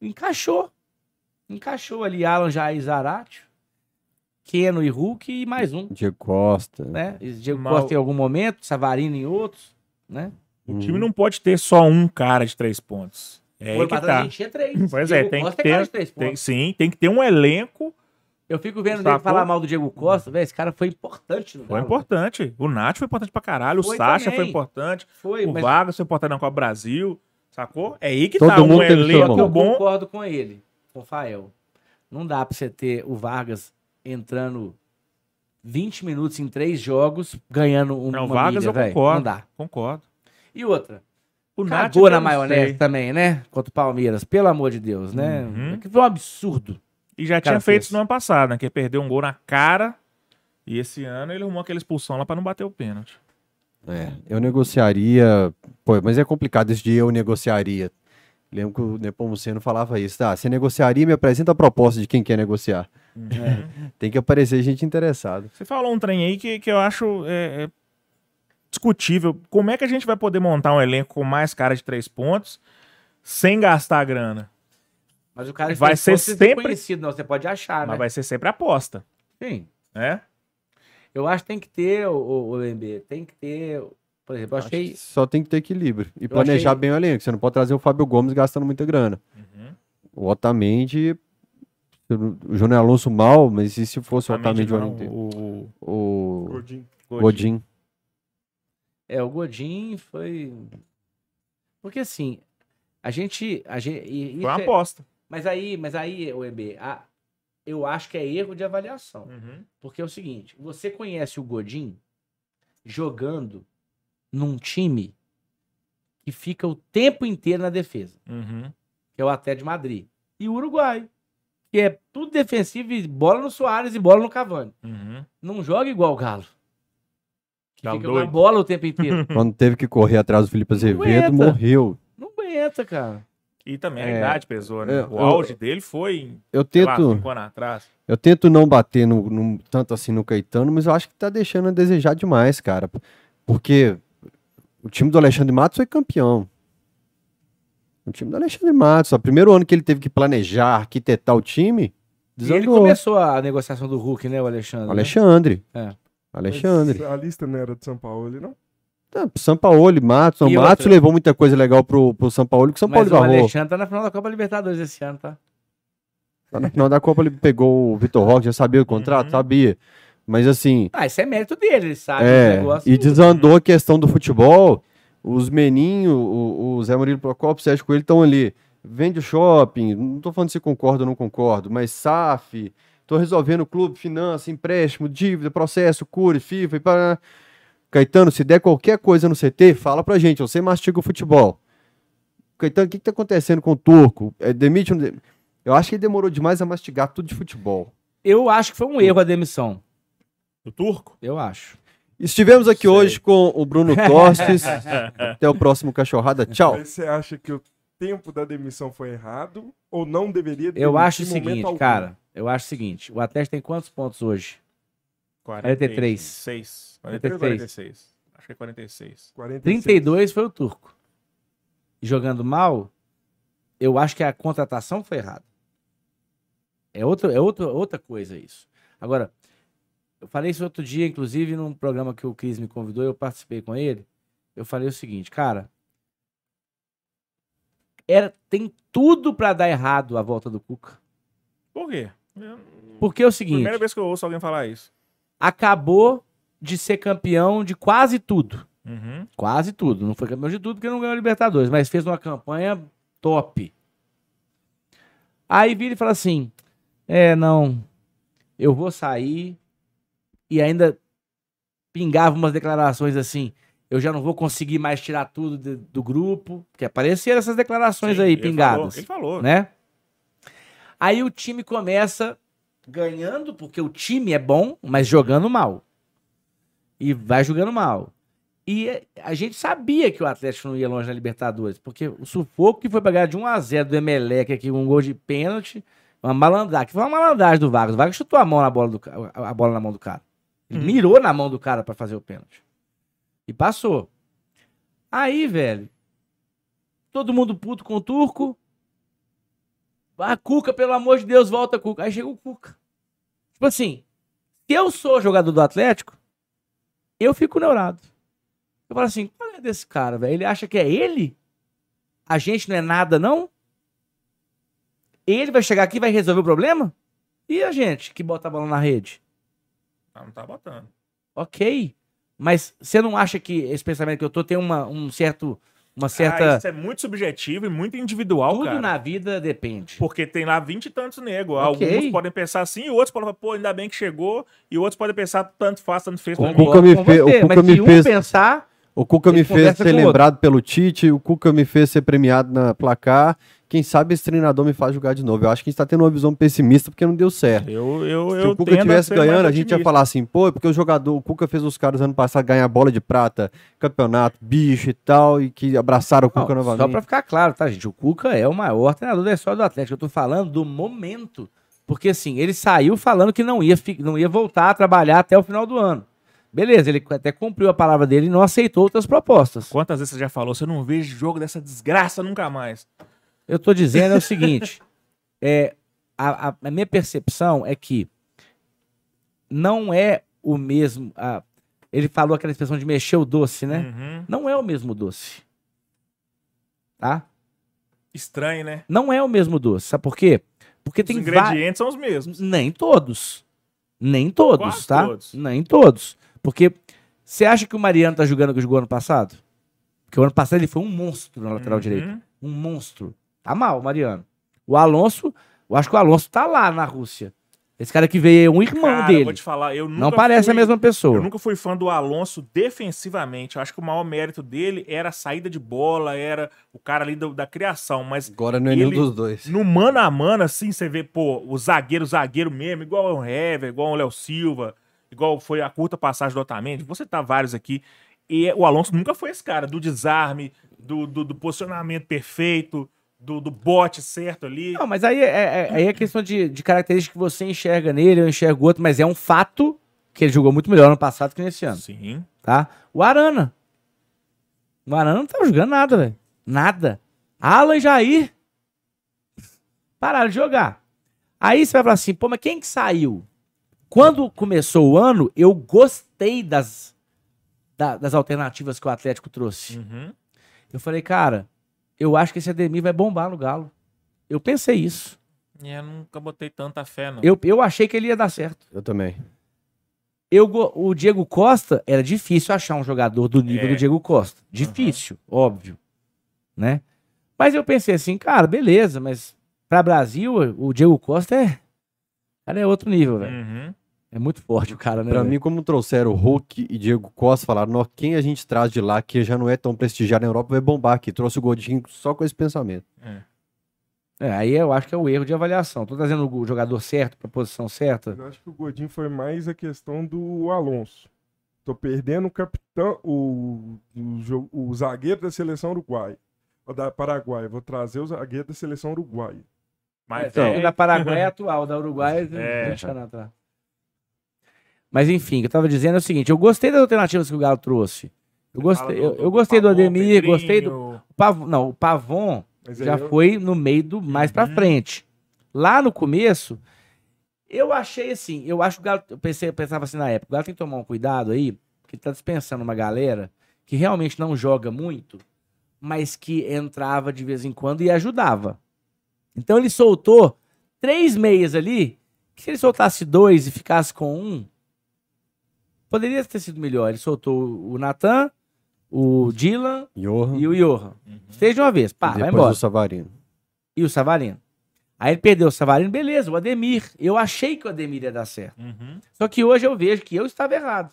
Encaixou. Encaixou ali Alan Jair Zaratio, Keno e Hulk e mais um, Diego Costa. né? Diego Mal- Costa em algum momento, Savarino em outros, né? O time não pode ter só um cara de três pontos. É O aí ano que a tá. gente tinha três. Pois é, Diego tem que Costa é cara ter. de três tem- sim, tem que ter um elenco Eu fico vendo ele falar mal do Diego Costa, velho. Esse cara foi importante no Foi Galo. importante. O Nath foi importante pra caralho. O Foi Sacha também. foi importante. Foi, o mas Vargas foi importante na Copa Brasil. Sacou? É aí que Todo tá um mundo seu elenco Só que eu bom. concordo com ele, com o Fael. Não dá pra você ter o Vargas entrando 20 minutos em três jogos, ganhando um Não, uma Vargas milha, eu velho. concordo. Não dá. Concordo. E outra, O Nath cagou eu na não maionese sei. também, né? Contra o Palmeiras, pelo amor de Deus, né? Uhum. Que foi um absurdo. E já tinha feito fez. isso no ano passado, né? Que perdeu um gol na cara. E esse ano ele arrumou aquela expulsão lá pra não bater o pênalti. É, eu negociaria. Pô, mas é complicado isso de eu negociaria. Lembro que o Nepomuceno falava isso. Tá, você negociaria e me apresenta a proposta de quem quer negociar. Tem que aparecer gente interessada. Você falou um trem aí que, que eu acho é, é, discutível. Como é que a gente vai poder montar um elenco com mais cara de três pontos sem gastar grana? Mas o cara Vai ser sempre- conhecido, não, você pode achar, Mas né? vai ser sempre aposta, Sim. né? Eu acho que tem que ter, o, o, o MB, tem que ter, por exemplo, eu Acho achei... que Só tem que ter equilíbrio. E planejar achei- bem o elenco. Você não pode trazer o Fábio Gomes gastando muita grana. Uhum. O Otamendi. O Júnior Alonso mal, mas e se fosse o Otamendi o ano não, inteiro? o, O Gordinho. Godin. É, o Godin foi... Porque assim, a gente... A gente e- Foi isso uma é- aposta. Mas aí, mas aí, o EB, a- eu acho que é erro de avaliação. Uhum. Porque é o seguinte, você conhece o Godin jogando num time que fica o tempo inteiro na defesa, Uhum. que é o Atlético de Madrid. E o Uruguai, que é tudo defensivo e bola no Soares e bola no Cavani. Uhum. Não joga igual o Galo. Que Galo fica com doido. a bola o tempo inteiro. Quando teve que correr atrás do Felipe Azevedo, morreu. Não aguenta, cara. E também a É, idade pesou, né? é, o eu- auge dele foi, Eu lá, tento, cinco anos atrás. eu tento não bater no, no- tanto assim no Caetano, mas eu acho que tá deixando a desejar demais, cara. Porque o time do Alexandre Matos foi campeão. O time do Alexandre Matos, o primeiro ano que ele teve que planejar, arquitetar o time, E ele desandou. começou a negociação do Hulk, né, o Alexandre? né? Alexandre. É. Alexandre. Mas A lista não era de São Paulo, não? Tá, São Paulo, Matos. O Matos levou muita coisa legal pro, pro São Paulo, que o São Paulo Mas o agarrou. Alexandre tá na final da Copa Libertadores esse ano, tá? Lá no final da Copa ele pegou o Vitor Roque, já sabia o contrato? Uhum. Sabia. Mas assim, Ah, isso é mérito dele, ele sabe é, negócio. e desandou a questão do futebol. Os meninhos, o, o Zé Murilo Procopio, o Sérgio Coelho estão ali. Vende o shopping, não tô falando se concordo ou não concordo, mas SAF, tô resolvendo clube, finança, empréstimo, dívida, processo, cure, FIFA e para. Caetano, se der qualquer coisa no CT, fala pra gente, você mastiga o futebol. Caetano, o que, que tá acontecendo com o turco? É, demite? Eu acho que ele demorou demais a mastigar tudo de futebol. Eu acho que foi um erro a demissão. O turco? Eu acho. Estivemos aqui Sei. hoje com o Bruno Tostes. Até o próximo Cachorrada. Tchau. Mas você acha que o tempo da demissão foi errado ou não deveria Eu acho o seguinte, algum? cara. Eu acho o seguinte. O Atlético tem quantos pontos hoje? 43. 46. 43 ou 46? Acho que é 46. 46. 32 foi o Turco. E jogando mal, eu acho que a contratação foi errada. É, outro, é outro, outra coisa isso. Agora, eu falei isso outro dia, inclusive, num programa que o Cris me convidou, eu participei com ele. Eu falei o seguinte, cara. Era, tem tudo pra dar errado a volta do Cuca. Por quê? Eu- Porque é o seguinte, Primeira vez que eu ouço alguém falar isso. acabou de ser campeão de quase tudo. Uhum. Quase tudo. Não foi campeão de tudo porque não ganhou a Libertadores, mas fez uma campanha top. Aí vira e fala assim: É, não, eu vou sair. E ainda pingava umas declarações assim: Eu já não vou conseguir mais tirar tudo de- do grupo. Porque apareceram essas declarações Sim, aí, ele pingadas. falou, Ele falou. Né? Aí o time começa ganhando, porque o time é bom, mas jogando mal. E vai jogando mal. E a gente sabia que o Atlético não ia longe na Libertadores, porque o sufoco que foi ganhar de 1x0 do Emelec aqui, um gol de pênalti, uma malandragem, que foi uma malandragem do Vargas. O Vargas chutou a mão na bola, do, a a bola na mão do cara. Ele Hum. mirou na mão do cara pra fazer o pênalti. E passou. Aí, velho, todo mundo puto com o Turco. A Cuca, pelo amor de Deus, volta Cuca. Aí chega o Cuca. Tipo assim, se eu sou jogador do Atlético, eu fico neurado. Eu falo assim, qual é desse cara, velho? Ele acha que é ele? A gente não é nada, não? Ele vai chegar aqui e vai resolver o problema? E a gente que bota a bola na rede? Ah, não tá botando. Ok. Mas você não acha que esse pensamento que eu tô tem uma, um certo, uma Ah, certa... isso é muito subjetivo e muito individual, Tudo cara. na vida depende. Porque tem lá 20 e tantos negros. Ok. Alguns podem pensar assim, e outros podem falar, pô, ainda bem que chegou. E outros podem pensar, tanto faz, tanto fez. O. Cuca me fe- o Cuca mas me se um fez- pensar... O Cuca me fez ser lembrado pelo Tite, o Cuca me fez ser premiado na placar. Quem sabe esse treinador me faz jogar de novo. Eu acho que a gente tá tendo uma visão pessimista porque não deu certo. Eu, eu, Se eu o Cuca a tivesse mais ganhando, a gente ia falar assim, pô, é porque o jogador, o Cuca fez os caras ano passado ganhar bola de prata, campeonato, bicho e tal, e que abraçaram o Não, Cuca só novamente. pra ficar claro, tá, gente? O Cuca é o maior treinador da história do Atlético. Eu tô falando do momento. Porque, assim, ele saiu falando que não ia, não ia voltar a trabalhar até o final do ano. Beleza, ele até cumpriu a palavra dele e não aceitou outras propostas. Quantas vezes você já falou, você não vejo jogo dessa desgraça nunca mais. Eu tô dizendo é o seguinte: é, a, a- a minha percepção é que não é o mesmo. a- ele falou aquela expressão de mexer o doce, né? Uhum. Não é o mesmo doce. Tá? Estranho, né? Não é o mesmo doce. Sabe por quê? Porque Os tem va- ingredientes são os mesmos. Nem todos. Nem todos, Quase tá? todos. Nem todos. Porque você acha que o Mariano tá jogando o que jogou ano passado? Porque o ano passado ele foi um monstro na lateral Uhum. direita. Um monstro. Tá mal, o Mariano. O Alonso, eu acho que o Alonso tá lá na Rússia. Esse cara que veio é um irmão Cara, eu dele. vou te falar, eu nunca Não parece fui- a mesma pessoa. Eu nunca fui fã do Alonso defensivamente. Eu acho que o maior mérito dele era a saída de bola, era o cara ali do- da criação. Mas Agora não é nenhum dos dois. no mano a mano, assim, você vê, pô, o zagueiro, zagueiro mesmo, igual o Hever, igual o Léo Silva, igual foi a curta passagem do Otamendi. Você tá vários aqui. E o Alonso nunca foi esse cara do desarme, do, do, do posicionamento perfeito, do, do bote certo ali. Não, mas aí é, é- aí é questão de, de características que você enxerga nele, eu enxergo outro, mas é um fato que ele jogou muito melhor ano passado que nesse ano. Sim. tá? O Arana. O Arana não tava jogando nada, velho. Nada. Alan e Jair pararam de jogar. Aí você vai falar assim, pô, mas quem que saiu? Quando começou o ano, eu gostei das, da- das alternativas que o Atlético trouxe. Uhum. Eu falei, cara, eu acho que esse Ademir vai bombar no Galo. Eu pensei isso. E eu nunca botei tanta fé, não. Eu, eu achei que ele ia dar certo. Eu também. Eu, o Diego Costa, era difícil achar um jogador do nível É. do Diego Costa. Difícil, óbvio. Né? Mas eu pensei assim, cara, beleza, mas pra Brasil, o Diego Costa é. Cara, é outro nível, velho. Uhum. É muito forte o cara, né? Pra velho? mim, como trouxeram Hulk e Diego Costa, falaram, "Nó, quem a gente traz de lá, que já não é tão prestigiado na Europa, vai bombar aqui. Trouxe o Godinho só com esse pensamento. É, aí eu acho que é o erro de avaliação. Tô trazendo o jogador certo pra posição certa. Mas eu acho que o Godinho foi mais a questão do Alonso. Tô perdendo o capitão, o, o, o zagueiro da seleção uruguai. Ou da Paraguai. Vou trazer o zagueiro da seleção uruguai. Mas Então, é, o da Paraguai é atual, da Uruguai É. 20 anos atrás. Mas enfim, o que eu tava dizendo é o seguinte: eu gostei das alternativas que o Galo trouxe. Eu gostei, eu, eu gostei do Pavon, Ademir, Pedrinho, gostei do. Pavon, não, o Pavon Mas já eu- foi no meio do mais pra Uhum. frente. Lá no começo, eu achei assim, eu acho que o Galo, eu pensei, eu pensava assim na época, o Galo tem que tomar um cuidado aí, que tá dispensando uma galera que realmente não joga muito, mas que entrava de vez em quando e ajudava. Então ele soltou três meias ali, que se ele soltasse dois e ficasse com um, poderia ter sido melhor. Ele soltou o Natan, o Dylan Johan e o Johan. Uhum. Fez de uma vez, e pá, vai depois embora o Savarino. e o Savarino. Aí ele perdeu o Savarino, beleza, o Ademir. Eu achei que o Ademir ia dar certo. Uhum. Só que hoje eu vejo que eu estava errado.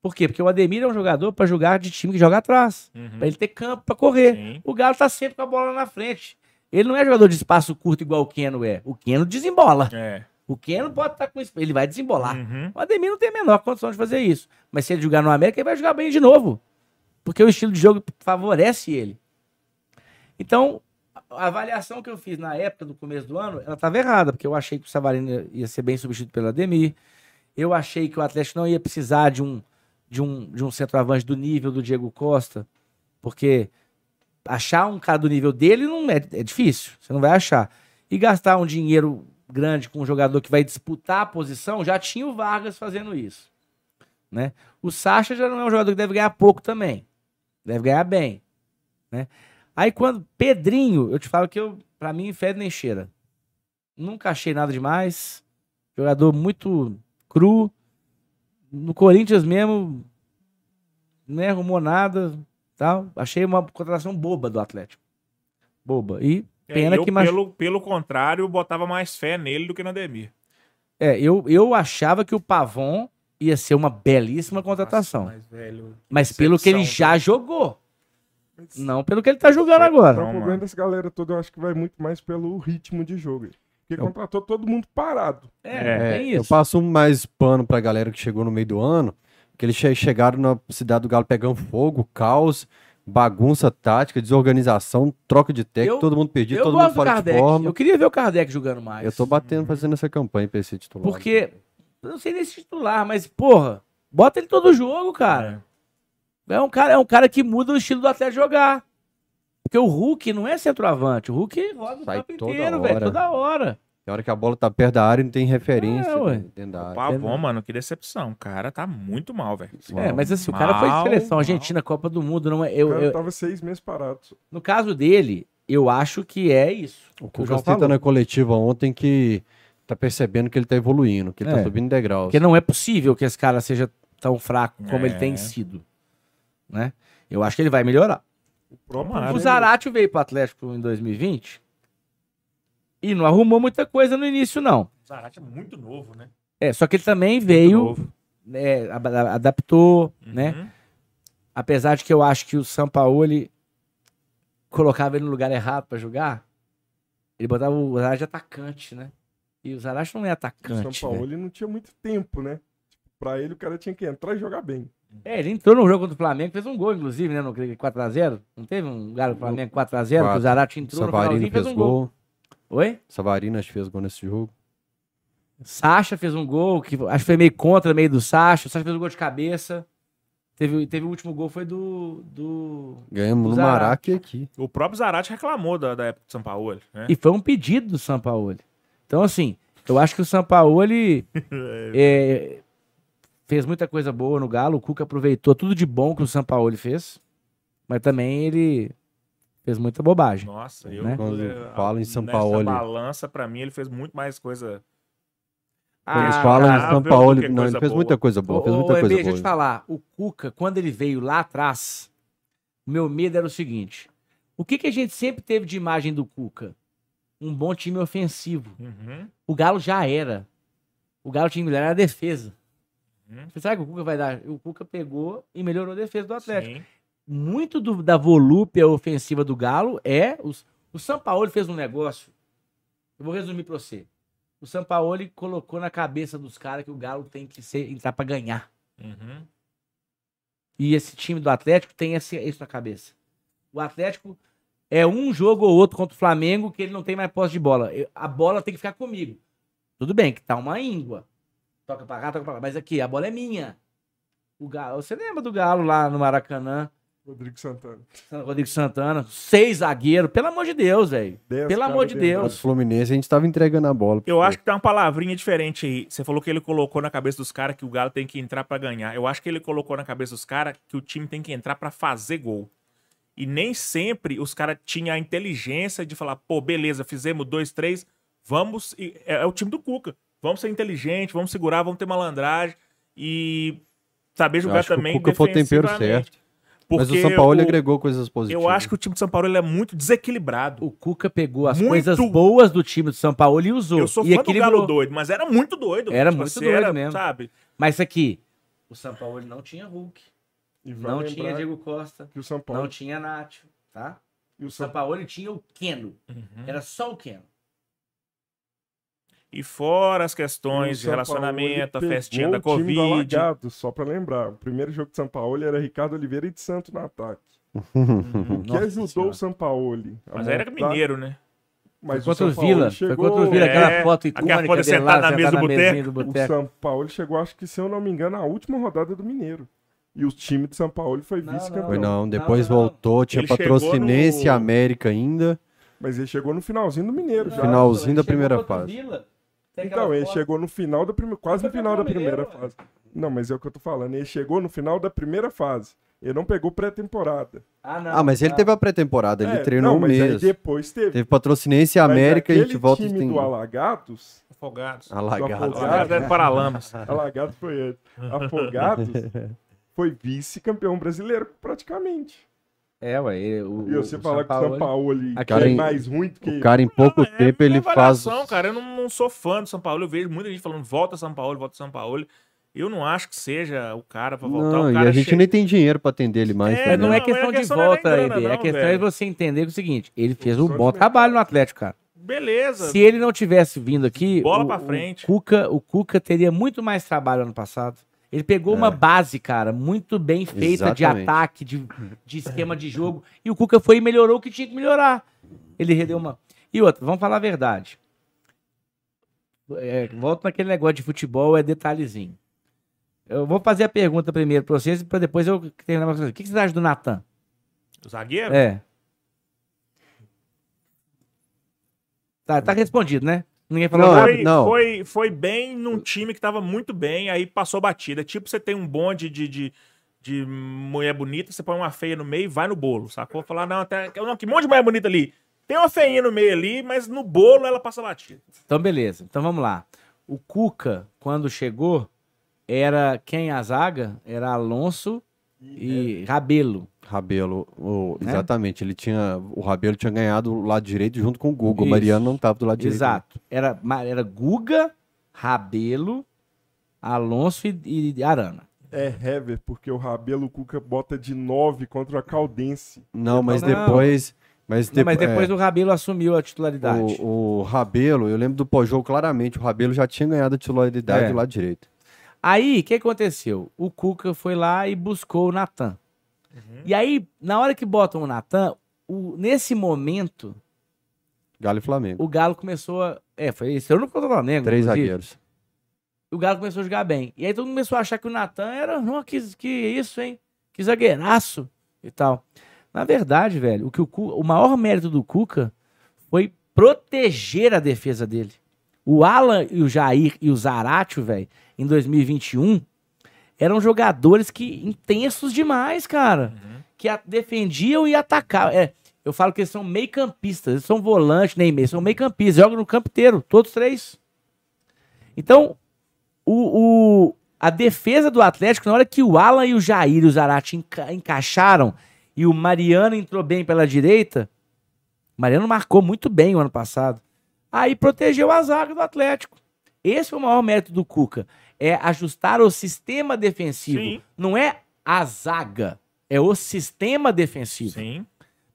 Por quê? Porque o Ademir é um jogador para jogar de time que joga atrás. Uhum. Pra ele ter campo para correr. Sim. O Galo tá sempre com a bola na frente. Ele não é jogador de espaço curto igual o Keno é. O Keno desembola. É. O Keno pode estar com isso. Ele vai desembolar. Uhum. O Ademir não tem a menor condição de fazer isso. Mas se ele jogar no América, ele vai jogar bem de novo. Porque o estilo de jogo favorece ele. Então, a avaliação que eu fiz na época do começo do ano, ela estava errada, porque eu achei que o Savarino ia- ia ser bem substituído pelo Ademir. Eu achei que o Atlético não ia precisar de um, de um, de um centroavante do nível do Diego Costa, porque achar um cara do nível dele não é, é difícil, você não vai achar. E gastar um dinheiro grande com um jogador que vai disputar a posição, já tinha o Vargas fazendo isso. Né? O Sacha já não é um jogador que deve ganhar pouco também. Deve ganhar bem. Né? Aí quando Pedrinho, eu te falo que eu, para mim, fede nem cheira. Nunca achei nada demais. Jogador muito cru. No Corinthians mesmo, não arrumou nada. Tal. Achei uma contratação boba do Atlético. Boba. E pena É, eu, que machu- pelo, pelo contrário, botava mais fé nele do que no Ademir. É, eu, eu achava que o Pavon ia ser uma belíssima contratação. Nossa, mas, velho, mas pelo que ele já jogou. Mas- Não pelo que ele tá jogando agora. Então, Não, o mano. problema dessa galera toda, eu acho que vai muito mais pelo ritmo de jogo. Porque Eu- contratou todo mundo parado. É, É, eu isso. passo mais pano pra galera que chegou no meio do ano, que eles che- chegaram na cidade do Galo pegando fogo, caos, bagunça tática, desorganização, troca de técnico, Eu- todo mundo perdido, todo mundo fora de forma. Eu queria ver o Kardec jogando mais. Eu tô batendo, fazendo essa campanha pra esse titular. Porque, eu não sei nem se titular, mas, porra, bota ele todo jogo, cara. É um cara, é um cara que muda o estilo do atleta jogar. Porque o Hulk não é centroavante. O Hulk roda o Sai inteiro, velho. hora. Toda hora. Na hora que a bola tá perto da área, não tem referência É, ué. dentro da área. Pavon, mano, que decepção. O cara tá muito mal, velho. É, mas assim, o cara foi de Mal, seleção mal. Argentina, Copa do Mundo. Não é, O eu, cara eu- tava seis meses parado. no caso dele, eu acho que é isso. O que o Cuca João falou. na coletiva ontem que tá percebendo que ele tá evoluindo, que ele É. tá subindo degraus. Porque não é possível que esse cara seja tão fraco como ele É. tem sido. Né? Eu acho que ele vai melhorar. O. O Zarate veio pro Atlético em 2020 e não arrumou muita coisa no início, não. O Zarate é muito novo, né? É, só que ele também Muito veio, né, adaptou, né? Uhum. Apesar de que eu acho que o Sampaoli colocava ele no lugar errado pra jogar, ele botava o Zarate de atacante, né? E o Zarate não é O atacante. São Paulo velho. ele não tinha muito tempo, né? Tipo, pra ele o cara tinha que entrar e jogar bem. É, ele entrou no jogo contra o Flamengo, fez um gol, inclusive, né? No 4x0. Não teve um galo do Flamengo 4x0, que o. Zarate entrou no Savarino finalzinho e fez fez um gol. gol. Oi? Savarino acho que fez gol nesse jogo. Sacha fez um gol, que acho que foi meio contra, meio do Sacha. O Sacha fez um gol de cabeça. Teve, teve o último gol, foi do. do... Ganhamos O no Zarate. Maraca e aqui. O próprio Zarate reclamou da, da época de São Paulo, né? E foi um pedido do Sampaoli. Então, assim, eu acho que o Sampaoli é, fez muita coisa boa no Galo. O Cuca aproveitou tudo de bom que o Sampaoli fez. Mas também ele fez muita bobagem. Nossa, eu Né? Quando eh, fala em São nessa Paulo. balança, pra mim, ele fez muito mais coisa. Quando Ah, fala em cara, São Paulo, não, ele fez boa. muita coisa boa. Fez muita ô, coisa MB, deixa eu te boa. falar. O Cuca, quando ele veio lá atrás, o meu medo era o seguinte. O que, que a gente sempre teve de imagem do Cuca? Um bom time ofensivo. Uhum. O Galo já era. O Galo tinha que melhorar a defesa. Uhum. Você sabe que o Cuca vai dar? O Cuca pegou e melhorou a defesa do Atlético. Sim. Muito do- da volúpia ofensiva do Galo é. Os, o Sampaoli fez um negócio. Eu vou resumir pra você. O Sampaoli colocou na cabeça dos caras que o Galo tem que ser, entrar pra ganhar. Uhum. E esse time do Atlético tem esse, isso na cabeça. O Atlético é um jogo ou outro contra o Flamengo que ele não tem mais posse de bola. Eu- a bola tem que ficar comigo. Tudo bem, que tá uma íngua. Toca pra cá, toca pra lá. Mas aqui, a bola é minha. O Galo, você lembra do Galo lá no Maracanã? Rodrigo Santana. Rodrigo Santana, seis zagueiros. Pelo amor de Deus, velho. Pelo cara amor de. Deus. O Fluminense, a gente tava entregando a bola. Eu acho que tem uma palavrinha diferente aí. Você falou que ele colocou na cabeça dos caras que o Galo tem que entrar pra ganhar. Eu acho que ele colocou na cabeça dos caras que o time tem que entrar pra fazer gol. E nem sempre os caras tinham a inteligência de falar, pô, beleza, fizemos dois, três, vamos. e- É, é o time do Cuca. Vamos ser inteligentes, vamos segurar, vamos ter malandragem e saber Eu jogar acho que o também. Cuca foi o tempero defensivamente. Certo. Mas o Porque São Paulo o- agregou coisas positivas. Eu acho que o time de São Paulo ele é muito desequilibrado. O Cuca pegou as Muito- coisas boas do time do São Paulo e usou. Eu sou e fã do Galo equilibrou. doido, mas era muito doido. Era muito doido mesmo. Sabe? Mas aqui, o São Paulo não tinha Hulk. E Não tinha Diego Costa. que o São Não Paulo tinha Nacho, tá? e o O São São Paulo tinha o Keno. Uhum. Era só o Keno. E fora as o questões de relacionamento, Paulo, a festinha da o Covid. Alagado, só pra lembrar. O primeiro jogo de São Paulo era Ricardo Oliveira e de Santo no ataque. O que ajudou Senhora. o São Paulo? Mas era montar- mineiro, né? Mas Foi contra o São Paulo Vila. Foi chegou- contra o Vila, aquela É, foto aquela icônica foto dele sentado lá, na mesa do do O boteco. São Paulo chegou, acho que, se eu não me engano, na última rodada do Mineiro. E o time de São Paulo foi Não, vice-campeão. Foi não, depois não, não. voltou, tinha Ele patrocinense e no- América ainda. Mas ele chegou no finalzinho do Mineiro já. Finalzinho Ele da primeira o fase. Vila, tem Então, ele foto. chegou no final da primeira, quase no final da primeira fase. Não, mas é o que eu tô falando. Ele chegou no final da primeira fase. Ele não pegou pré-temporada. Ah, não. Ah, mas ele tá. teve a pré-temporada, ele É, treinou não, um mas aí mês. depois teve. Teve patrocinense e Mas América e a gente volta time tem... do Alagados, Afogados. Alagados. Afogados. Afogados é Paralamas. Alagados foi antes. Afogados foi vice-campeão brasileiro, praticamente. É, ué. ele- O, E você o falar que o São Paulo ali é Cara, em- mais ruim do que. O cara em pouco Não, é tempo minha ele faz. cara. Eu não, não sou fã do São Paulo. Eu vejo muita gente falando volta São Paulo, volta São Paulo. Eu não acho que seja o cara pra voltar. Não, o e cara a gente chega- nem tem dinheiro pra atender ele mais. É, É, também. não é questão de é volta, grana, Eder. A questão velho. é você entender que é o seguinte: ele fez um bom trabalho no Atlético, cara. Beleza. Se ele não tivesse vindo aqui, Bola o, pra o frente. Cuca, o Cuca teria muito mais trabalho ano passado. Ele pegou uma base, cara, muito bem feita de Exatamente. ataque, de, de esquema de jogo. E o Cuca foi e melhorou o que tinha que melhorar. Ele redeu uma. E outra, vamos falar a verdade. É, volto naquele negócio de futebol, é detalhezinho. Eu vou fazer a pergunta primeiro pra vocês, pra depois eu terminar com vocês. O que que vocês acham do Natan? O zagueiro? É. Tá, tá respondido, né? Ninguém falou Não, nada. Foi, não. Foi, foi bem num time que tava muito bem, aí passou batida. Tipo, você tem um bonde de, de, de mulher bonita, você põe uma feia no meio e vai no bolo, sacou? Falar, não, até, não, que monte de mulher bonita ali. Tem uma feinha no meio ali, mas no bolo ela passa batida. Então, beleza. Então vamos lá. O Cuca, quando chegou, era quem a zaga? Era Alonso e Rabelo. Rabelo, o- Né? exatamente. Ele tinha. O Rabelo tinha ganhado o lado direito junto com o Guga. O Isso. Mariano não tava do lado direito. Exato. Era, era Guga, Rabelo, Alonso e, e Arana. É Hever, porque o Rabelo Cuca bota de 9 contra a Caldense. Não, mas Não. depois. Mas, Não, mas depo- depois é, o Rabelo assumiu a titularidade. o, o Rabelo, eu lembro do pós-jogo claramente. O Rabelo já tinha ganhado a titularidade É. do lado direito. Aí, o que aconteceu? O Cuca foi lá e buscou o Natan. E aí, na hora que botam o Natan, o- nesse momento, Galo e Flamengo. o Galo começou a. É, foi isso. Eu não contra o Flamengo. Três inclusive. zagueiros. o Galo começou a jogar bem. E aí todo mundo começou a achar que o Natan era, não, que, que isso, hein? Que zagueiraço e tal. Na verdade, velho, o, que o, o maior mérito do Cuca foi proteger a defesa dele. O Alan e o Jair e o Zaratio, velho, em 2021, eram jogadores que intensos demais, cara. Que a- defendiam e atacavam. É, eu falo que eles são meio campistas, eles são volantes, nem meio, são meio campistas, jogam no campo inteiro, todos três. Então, o, o- a defesa do Atlético, na hora que o Alan e o Jair e o Zarate enca- encaixaram e o Mariano entrou bem pela direita, o Mariano marcou muito bem o ano passado. Aí protegeu a zaga do Atlético. Esse foi o maior mérito do Cuca. É ajustar o sistema defensivo. Sim. Não é a zaga, é o sistema defensivo. Sim.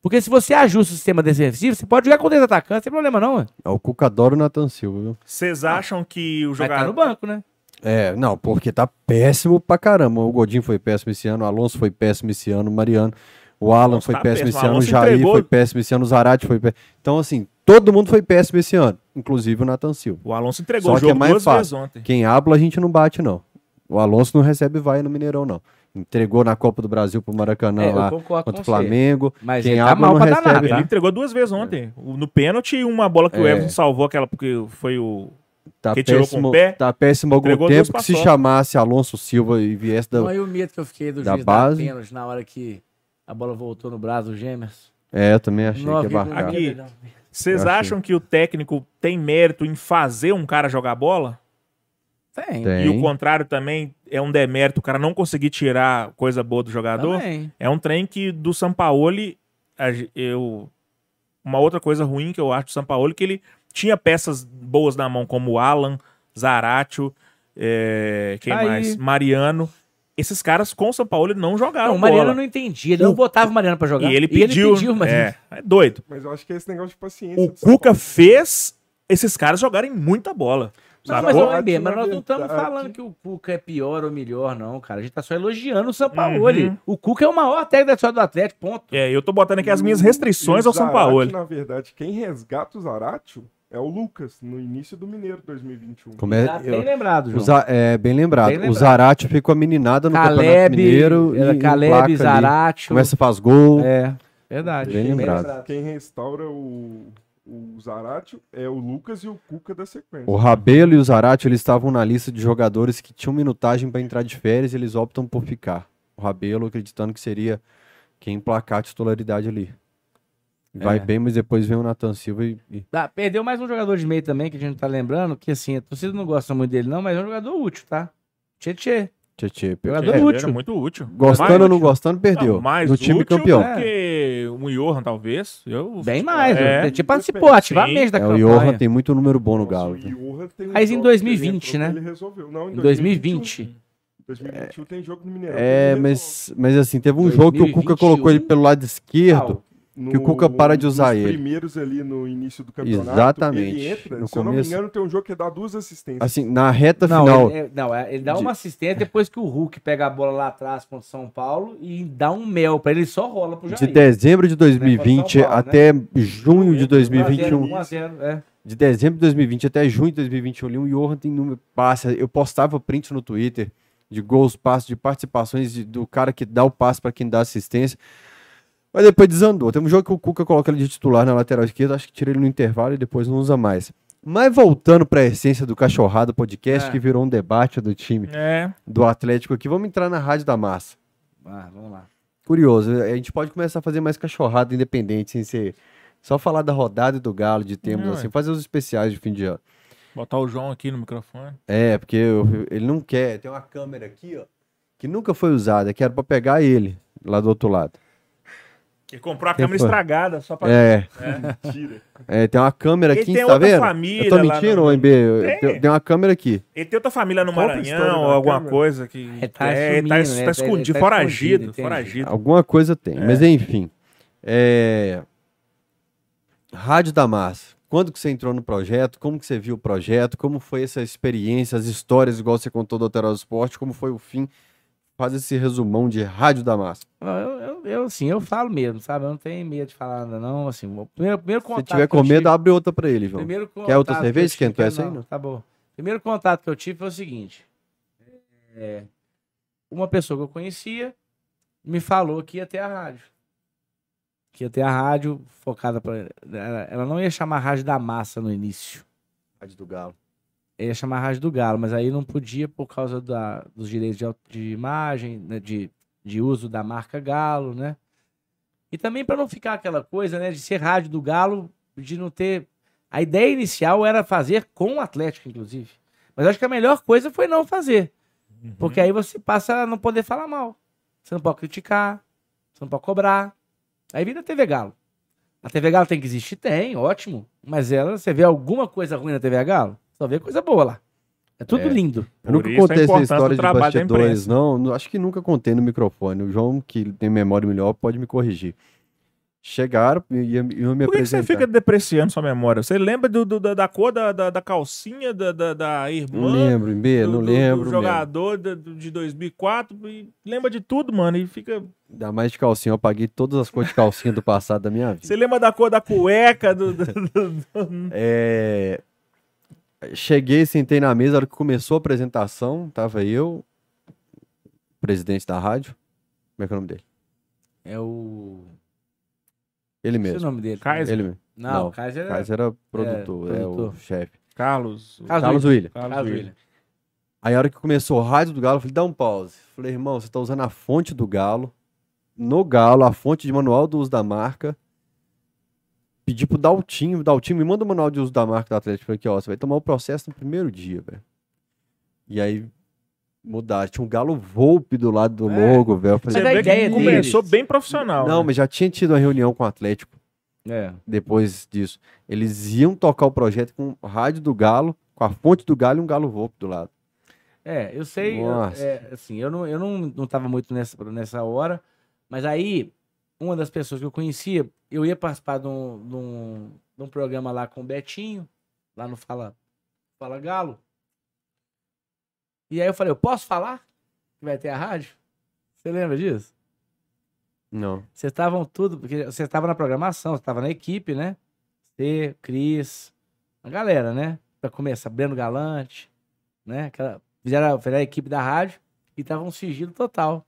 Porque se você ajusta o sistema defensivo, você pode jogar com três atacantes, sem problema não. ué. É, O Cuca adora o Nathan Silva, viu? Vocês acham que o tá jogador. no banco, né? É, não, porque tá péssimo pra caramba. O Godinho foi péssimo esse ano, o Alonso foi péssimo esse ano, o Mariano, o Alan Alonso foi tá péssimo péssimo, esse o ano, o Jair entregou- foi péssimo esse ano, o Zarate foi péssimo. Então, assim, todo mundo foi péssimo esse ano, inclusive o Nathan Silva. O Alonso entregou Só o que é jogo mais duas fácil. vezes ontem. Quem habla a gente não bate, não. O Alonso não recebe vai no Mineirão, não. Entregou na Copa do Brasil pro Maracanã É, lá contra o. Flamengo. Mas Quem ele tá habla mal não pra recebe, danar, Ele entregou duas vezes ontem. O- No pênalti, uma bola que o É. Everton salvou, aquela porque foi o. Tá Que tirou com péssimo, o pé, tá péssimo algum tempo que se chamasse Alonso Silva e viesse da... Olha o medo que eu fiquei do da juiz base. da pênalti na hora que a bola voltou no braço dos gêmeos. É, eu também achei Não, que com marcar. Aqui. Vocês acham que o técnico tem mérito em fazer um cara jogar bola? Tem. Tem. E o contrário também é um demérito, o cara não conseguir tirar coisa boa do jogador? Também. É um trem que do Sampaoli, eu uma outra coisa ruim que eu acho do Sampaoli que ele tinha peças boas na mão como o Alan, Zaratio, é, quem Aí. mais? Mariano. Esses caras com o Sampaoli não jogaram Não, o Mariano bola. não entendia. Ele não botava o Mariano pra jogar. E ele pediu, o Mariano. é, é doido. Mas eu acho que é esse negócio de paciência. O São Cuca Paulo. fez esses caras jogarem muita bola. Não, mas, ô, MB, mas nós não estamos falando que o Cuca é pior ou melhor, não, cara. A gente tá só elogiando o Sampaoli. Uhum. O Cuca é o maior técnico da história do Atlético, ponto. É, eu tô botando aqui as minhas E o- restrições e o ao São Paulo. Na verdade, quem resgata o Zaratio é o Lucas, no início do Mineiro 2021. Como é, Tá bem eu- lembrado, o João. Za- é bem lembrado. Bem O lembrado. Zarate ficou a meninada no Campeonato Caleb, Mineiro. era e Caleb, emplaca ali. Zaratio. Começa a faz gol. É, verdade. Bem lembrado. Quem restaura o, o Zaratio é o Lucas e o Cuca da sequência. O Rabelo e o Zarate eles estavam na lista de jogadores que tinham minutagem para entrar de férias e eles optam por ficar. O Rabelo acreditando que seria quem emplacar a titularidade ali. Vai É. bem, mas depois vem o Nathan Silva e. Ah, perdeu mais um jogador de meio também, que a gente não tá lembrando, que assim, a torcida não gosta muito dele, não, mas é um jogador útil, tá? Tchê, pe- Jogador É, útil. muito útil. Gostando ou não gostando, perdeu. Não, mais no time útil campeão. É. do que um Johan, talvez. Eu, Bem mais. É. Ele participou ativamente da É, o campanha. Johan tem muito número bom no Galo. o um Mas em jogo 2020, que ele entrou né? Ele resolveu. Não, em Em 2020. 2021 tem jogo no Mineirão. É, mas, mas assim, teve um jogo que o Cuca 2021. colocou ele pelo lado esquerdo. Resolve. que o Cuca para de usar nos ele. primeiros ali no início do campeonato. Exatamente. Ele entra, No se eu não começo- me engano, tem um jogo que dá duas assistências. Assim, na reta Não, final. ele, é- não, é- ele dá de- uma assistência depois que o Hulk pega a bola lá atrás contra o São Paulo e dá um mel pra ele, só rola pro De Jair. dezembro de 2020 São Paulo, né? até junho de 1 a 0, 2021. 1 a 0, é. De dezembro de 2020 até junho de 2021, ali, o Johan tem número passe. Eu postava print no Twitter de gols, passes, de participações de- do cara que dá o passe para quem dá assistência. Mas depois desandou. Tem um jogo que o Cuca coloca ele de titular na lateral esquerda, acho que tira ele no intervalo e depois não usa mais. Mas voltando para a essência do Cachorrada Podcast, É. que virou um debate do time É. do Atlético aqui, vamos entrar na Rádio da Massa. Ah, vamos lá. Curioso, a gente pode começar a fazer mais cachorrada independente, sem ser só falar da rodada e do Galo, de temas Não, assim, é. fazer os especiais de fim de ano. Botar o João aqui no microfone. É, porque eu- ele não quer. Tem uma câmera aqui, ó, que nunca foi usada, que era pra pegar ele lá do outro lado. Ele comprou a câmera estragada só pra. É, Mentira. é, tem uma câmera aqui, tem tá vendo? família Eu tô mentindo, no- MB? Tem. Tem, uma câmera aqui. Ele tem outra família no Maranhão, ou alguma câmera. coisa que. Ele tá é, sumindo, tá, né? tá Ele tá- escondido, tá foragido, entendi. foragido. Alguma coisa tem, É. mas enfim. É... Rádio da Massa. Quando que você entrou no projeto? Como que você viu o projeto? Como foi essa experiência, as histórias, igual você contou do Alterado Esporte? Como foi o fim? Faz esse resumão de Rádio da Massa. Eu, eu, eu, assim, eu falo mesmo, sabe? Eu não tenho medo de falar nada, não. Assim, o primeiro, primeiro Se contato. tiver que eu com medo, tive- abre outra pra ele, João. primeiro Quer outra cerveja? Esquentou essa aí, não, não? Tá bom. Primeiro contato que eu tive foi o seguinte. É, uma pessoa que eu conhecia me falou que ia ter a rádio. Que ia ter a rádio focada para ela, ela não ia chamar Rádio da Massa no início. Rádio do Galo. Ia chamar Rádio do Galo, mas aí não podia por causa da, dos direitos de, de imagem, né, de, de uso da marca Galo, né? E também para não ficar aquela coisa, né, de ser Rádio do Galo, de não ter. A ideia inicial era fazer com o Atlético, inclusive. Mas acho que a melhor coisa foi não fazer. Uhum. Porque aí você passa a não poder falar mal. Você não pode criticar, você não pode cobrar. Aí vira TV Galo. A TV Galo tem que existir? Tem, ótimo. Mas ela, você vê alguma coisa ruim na TV Galo? Só vê coisa boa lá. É tudo É. lindo. Eu nunca contei essa importância história do de bastidores, não. não- Acho que nunca contei no microfone. O João, que tem memória melhor, pode me corrigir. Chegaram e iam me Por que, que você apresentar. fica depreciando sua memória? Você lembra do, do- da, da cor da, da, da calcinha da, da, da Não irmã? lembro, B, do, não lembro. Do mesmo. jogador do- de 2004. E lembra de tudo, mano. E fica. Ainda mais de calcinha. Eu apaguei todas as cores de calcinha do passado da minha vida. Você lembra da cor da cueca? Do- do- do- É, Cheguei, sentei na mesa, a hora que começou a apresentação, tava eu, presidente da rádio. Como é que é o nome dele? É o. Ele Esse é o mesmo. nome dele. Kaiser. Ele mesmo. Não, Não, o Kaiser é. Kaiser era produtor, é, produtor. o chefe. Carlos. Carlos Carlos William. Carlos Carlos William. William. Aí a hora que começou o rádio do Galo, eu falei, dá um pause. Falei, irmão, você tá usando a fonte do Galo, no Galo, a fonte de manual do uso da marca. Pedi pro Daltinho, Daltinho, me manda o manual de uso da marca do Atlético. Falei aqui, ó, você vai tomar o processo no primeiro dia, velho. E aí mudaram. Tinha um Galo Volpe do lado do É. logo, velho. Mas a ideia começou deles- bem profissional. não, né? mas já tinha tido uma reunião com o Atlético É. depois disso. Eles iam tocar o projeto com o rádio do Galo, com a fonte do Galo e um Galo Volpe do lado. É, eu sei, eu- Nossa. é, assim, eu não, eu não, não tava muito nessa, nessa hora, mas aí, uma das pessoas que eu conhecia, eu ia participar de um, de um, de um programa lá com o Betinho, lá no Fala, Fala Galo. E aí eu falei, eu posso falar? Que vai ter a rádio? Você lembra disso? Não. Vocês estavam tudo, porque você estava na programação, você estava na equipe, né? Você, Cris, a galera, né? Pra começar, Breno Galante, né? Aquela, fizeram, fizeram a equipe da rádio e tava um sigilo total.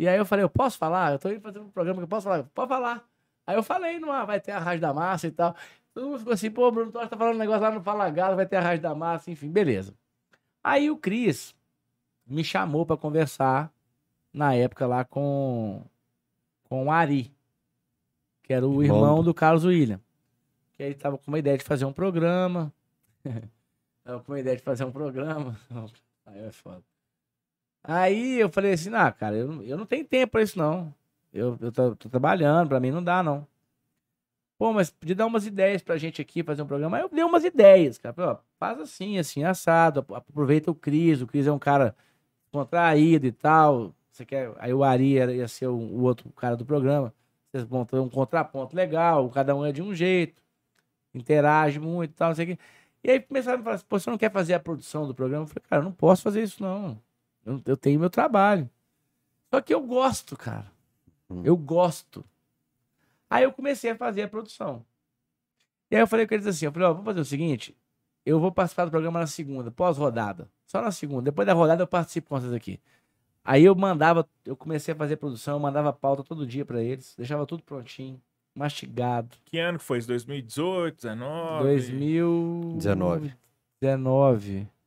E aí eu falei, eu posso falar? Eu tô indo fazer um programa que eu posso falar? Pode falar. Aí eu falei, ah, vai ter a Rádio da Massa e tal. Todo mundo ficou assim, pô, Bruno Torres tá falando um negócio lá no Fala Galo, vai ter a Rádio da Massa, enfim, beleza. Aí o Cris me chamou pra conversar na época lá com, com o Ari, que era o Irmão do Carlos William. Que aí tava com uma ideia de fazer um programa. tava com uma ideia de fazer um programa. Aí é foda. Aí eu falei assim, ah, cara, eu, eu não tenho tempo pra isso, não. Eu, eu tô, tô trabalhando, pra mim não dá, não. Pô, mas podia dar umas ideias pra gente aqui, fazer um programa. Aí eu dei umas ideias, cara. Falei, ó, faz assim, assim, assado. ap- Aproveita o Cris. O Cris é um cara contraído e tal. Você quer... Aí o Ari ia ser o, o outro cara do programa. Vocês ter um contraponto legal. Cada um é de um jeito. Interage muito e tal, não sei o quê. E aí começaram a falar assim, pô, você não quer fazer a produção do programa? Eu falei, cara, eu não posso fazer isso, não. Eu, eu tenho meu trabalho. Só que eu gosto, cara. Hum. Eu gosto. Aí eu comecei a fazer a produção. E aí eu falei com eles assim, eu falei, ó, vamos fazer o seguinte, eu vou participar do programa na segunda, pós-rodada. Só na segunda. Depois da rodada eu participo com vocês aqui. Aí eu mandava, eu comecei a fazer produção, eu mandava pauta todo dia pra eles, deixava tudo prontinho, mastigado. Que ano que foi isso? 2018, 19? 19. 2019. 19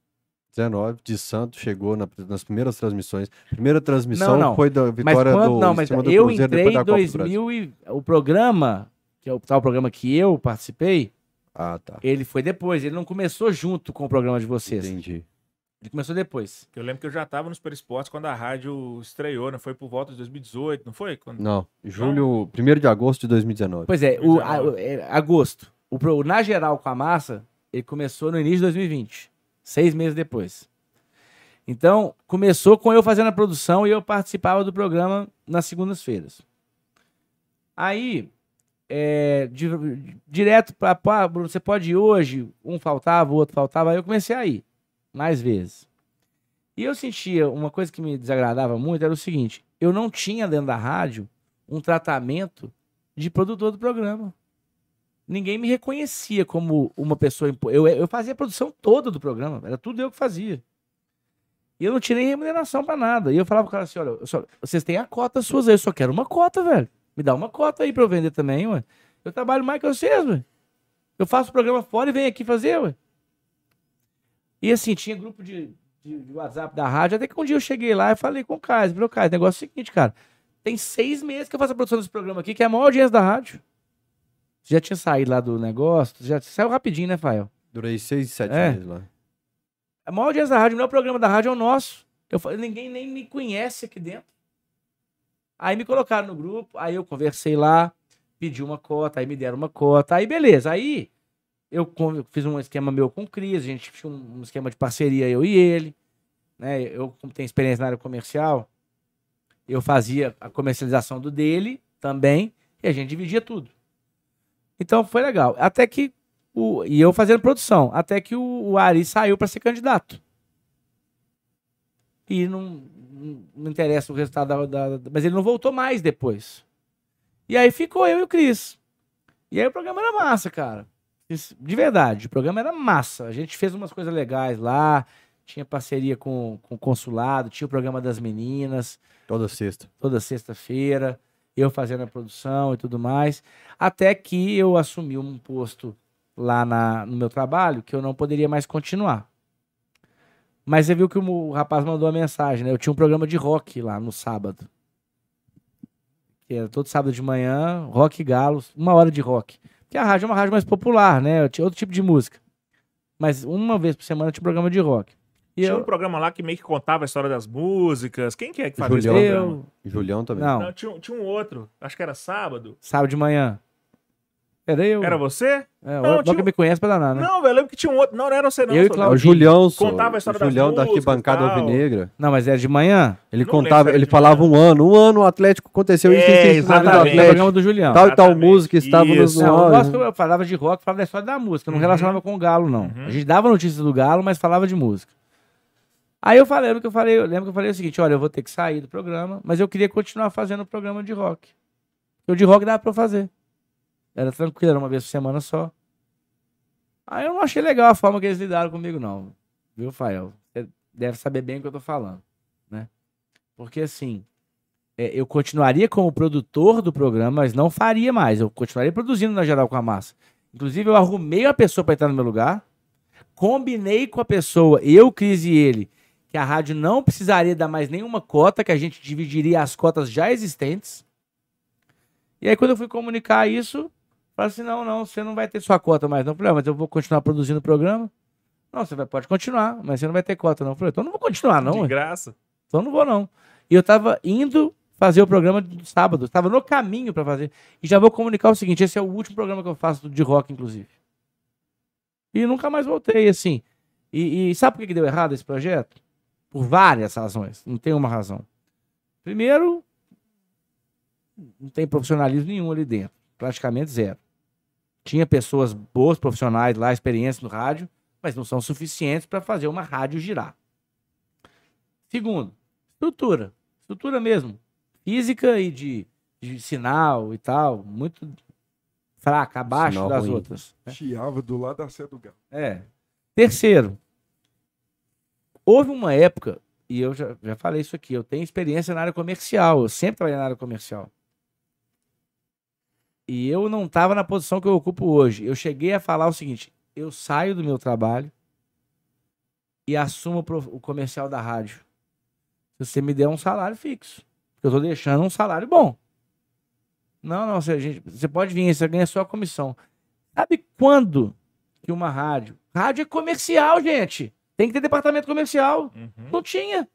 de Santos chegou na- nas primeiras transmissões. Primeira transmissão Não, não. foi da Mas vitória quando, do não, mas do eu Cruzeiro entrei depois em da Copa do Brasil. 2000 e o programa, que é o tal programa que eu participei, Ah, tá. ele foi depois, ele não começou junto com o programa de vocês. Entendi. Ele começou depois. Eu lembro que eu já tava no Super Esportes quando a rádio estreou, né? Foi por volta de 2018, não foi? Quando... Não, julho, 1 de agosto de 2019. Pois é, o, 2019. a- o- é, agosto. O, pro- na geral com a massa, ele começou no início de 2020, seis meses depois. Então, começou com eu fazendo a produção e eu participava do programa nas segundas-feiras. Aí, é, di- direto para, Bruno, você pode ir hoje, um faltava, o outro faltava, aí eu comecei a ir, mais vezes. E eu sentia, uma coisa que me desagradava muito era o seguinte, eu não tinha dentro da rádio um tratamento de produtor do programa. Ninguém me reconhecia como uma pessoa. Eu, eu fazia a produção toda do programa, era tudo eu que fazia. E eu não tinha nem remuneração pra nada. E eu falava pro cara assim: olha, só- vocês têm a cota suas aí, eu só quero uma cota, velho. Me dá uma cota aí pra eu vender também, ué. Eu trabalho mais que vocês, ué. Eu faço o programa fora e venho aqui fazer, ué. E assim, tinha grupo de, de- de WhatsApp da rádio, até que um dia eu cheguei lá e falei com o Caio, falei, "Ô, Caio, negócio é o seguinte, cara. Tem seis meses que eu faço a produção desse programa aqui, que é a maior audiência da rádio. Você já tinha saído lá do negócio? Já saiu rapidinho, né, Fael? Durei seis, sete É. meses lá. A maior audiência da rádio, o melhor programa da rádio é o nosso. Eu falei, ninguém nem me conhece aqui dentro. Aí me colocaram no grupo, aí eu conversei lá, pedi uma cota, aí me deram uma cota, aí beleza. Aí eu fiz um esquema meu com o Cris, a gente tinha um, um esquema de parceria, eu e ele. Né? Eu, como tenho experiência na área comercial, eu fazia a comercialização do dele também, e a gente dividia tudo. Então foi legal. Até que o, e eu fazendo produção, até que o, o Ari saiu para ser candidato. E não, não, não interessa o resultado da, da- Mas ele não voltou mais depois. E aí ficou eu e o Cris. E aí o programa era massa, cara. De verdade, o programa era massa. A gente fez umas coisas legais lá. Tinha parceria com, com o consulado, tinha o programa das meninas Toda sexta. toda sexta-feira, eu fazendo a produção e tudo mais, até que eu assumi um posto lá na- no meu trabalho que eu não poderia mais continuar. Mas você viu que o, rapaz mandou uma mensagem, né? Eu tinha um programa de rock lá no sábado. Que era todo sábado de manhã, rock galos, uma hora de rock. Porque a rádio é uma rádio mais popular, né? Eu tinha outro tipo de música. Mas uma vez por semana tinha um programa de rock. E Tinha eu, um programa lá que meio que contava a história das músicas. Quem que é que fazia esse Julião. programa? eu, Julião também. não, Não, tinha, um- tinha um outro. Acho que era sábado. sábado de manhã. Era eu. Era você? É, Não, o tinha que me conhece pra danar, né? Não, velho, eu lembro que tinha um outro. Não, não era você, não. Eu e É o. Julião. Contava a história o das Julião da músicas, arquibancada alvinegra. Não, mas era de manhã? Ele Não contava, ele falava manhã. um ano, um ano o Atlético aconteceu É, isso, isso, isso, exatamente. o programa do Julião. Tal e tal música estava Isso. no Não, nosso eu falava de rock, falava da história da música. Eu não Uhum. relacionava com o Galo, não. Uhum. A gente dava notícias do Galo, mas falava de música. Aí eu falei, lembro que eu falei, eu lembro que eu falei o seguinte: olha, eu vou ter que sair do programa, mas eu queria continuar fazendo o programa de rock. O de rock dava pra eu fazer. Era tranquilo, era uma vez por semana só. Aí eu não achei legal a forma que eles lidaram comigo, não. Viu, Fael? Você deve saber bem o que eu tô falando, né? Porque assim, é, eu continuaria como produtor do programa, mas não faria mais. Eu continuaria produzindo na geral com a massa. Inclusive, eu arrumei uma pessoa para entrar no meu lugar, combinei com a pessoa, eu, Cris e ele, que a rádio não precisaria dar mais nenhuma cota, que a gente dividiria as cotas já existentes. E aí, quando eu fui comunicar isso, falei assim: não, não, você não vai ter sua cota mais, não. Eu falei, ah, mas eu vou continuar produzindo o programa. Não, você vai, pode continuar, mas você não vai ter cota, não. Eu falei, então não vou continuar, não. De graça. Então não vou, não. E eu tava indo fazer o programa do sábado. Tava no caminho para fazer. E já vou comunicar o seguinte: esse é o último programa que eu faço de rock, inclusive. E nunca mais voltei, assim. E, e sabe por que que deu errado esse projeto? Por várias razões. Não tem uma razão. Primeiro, não tem profissionalismo nenhum ali dentro. Praticamente zero. Tinha pessoas boas, profissionais lá, experiência no rádio, mas não são suficientes para fazer uma rádio girar. Segundo, estrutura. Estrutura mesmo. Física e de, de sinal e tal. Muito fraca, abaixo Sinal das ruim. outras. né? Chiava do lado da Sé do Galo. É. Terceiro, houve uma época, e eu já, já falei isso aqui, eu tenho experiência na área comercial, eu sempre trabalhei na área comercial. E eu não estava na posição que eu ocupo hoje. Eu cheguei a falar o seguinte: eu saio do meu trabalho e assumo o comercial da rádio. Se você me der um salário fixo. Eu estou deixando um salário bom. Não, não, você, gente, você pode vir, você ganha só comissão. Sabe quando que uma rádio. Rádio é comercial, gente. Tem que ter departamento comercial. Uhum. Não tinha.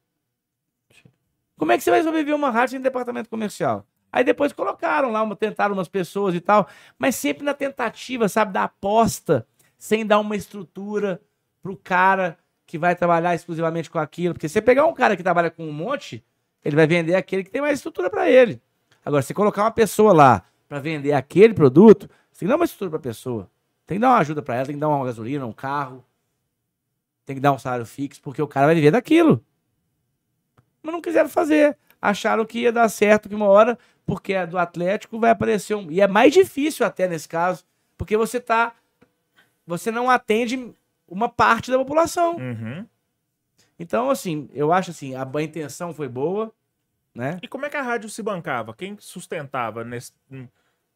Como é que você vai sobreviver uma rádio sem departamento comercial? Aí depois colocaram lá, uma, tentaram umas pessoas e tal, mas sempre na tentativa, sabe, da aposta, sem dar uma estrutura pro cara que vai trabalhar exclusivamente com aquilo. Porque você pegar um cara que trabalha com um monte, ele vai vender aquele que tem mais estrutura para ele. Agora, se colocar uma pessoa lá para vender aquele produto, você tem que dar uma estrutura para a pessoa. Tem que dar uma ajuda para ela, tem que dar uma gasolina, um carro, tem que dar um salário fixo, porque o cara vai viver daquilo. Mas não quiseram fazer. Acharam que ia dar certo que uma hora, porque a do Atlético vai aparecer um. E é mais difícil até nesse caso, porque você tá. Você não atende uma parte da população. Uhum. Então, assim, eu acho assim, a, a intenção foi boa, né? E como é que a rádio se bancava? Quem sustentava nesse.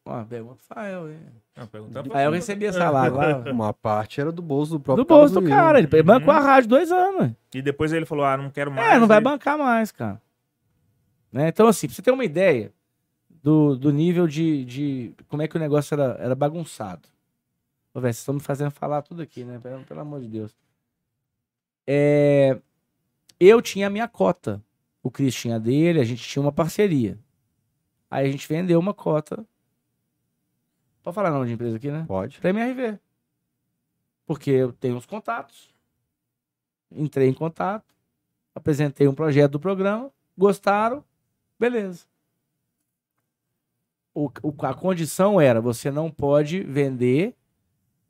Ó, pergunta pro Fael, hein? Não, Aí eu recebia salário lá. Uma parte era do bolso do próprio Do bolso do Carlos cara. Ele bancou a rádio dois anos. E depois ele falou: ah, não quero mais. É, não vai E- bancar mais, cara. Né? Então, assim, pra você ter uma ideia do, do nível de, de. Como é que o negócio era, era bagunçado. Ô, velho, vocês estão me fazendo falar tudo aqui, né? Pelo, pelo amor de Deus. É, eu tinha a minha cota. O Cris tinha a dele, a gente tinha uma parceria. Aí a gente vendeu uma cota. Pode falar nome de empresa aqui, né? Pode. Pra MRV. Porque eu tenho os contatos. Entrei em contato. Apresentei um projeto do programa. Gostaram. Beleza. O, o- a condição era: você não pode vender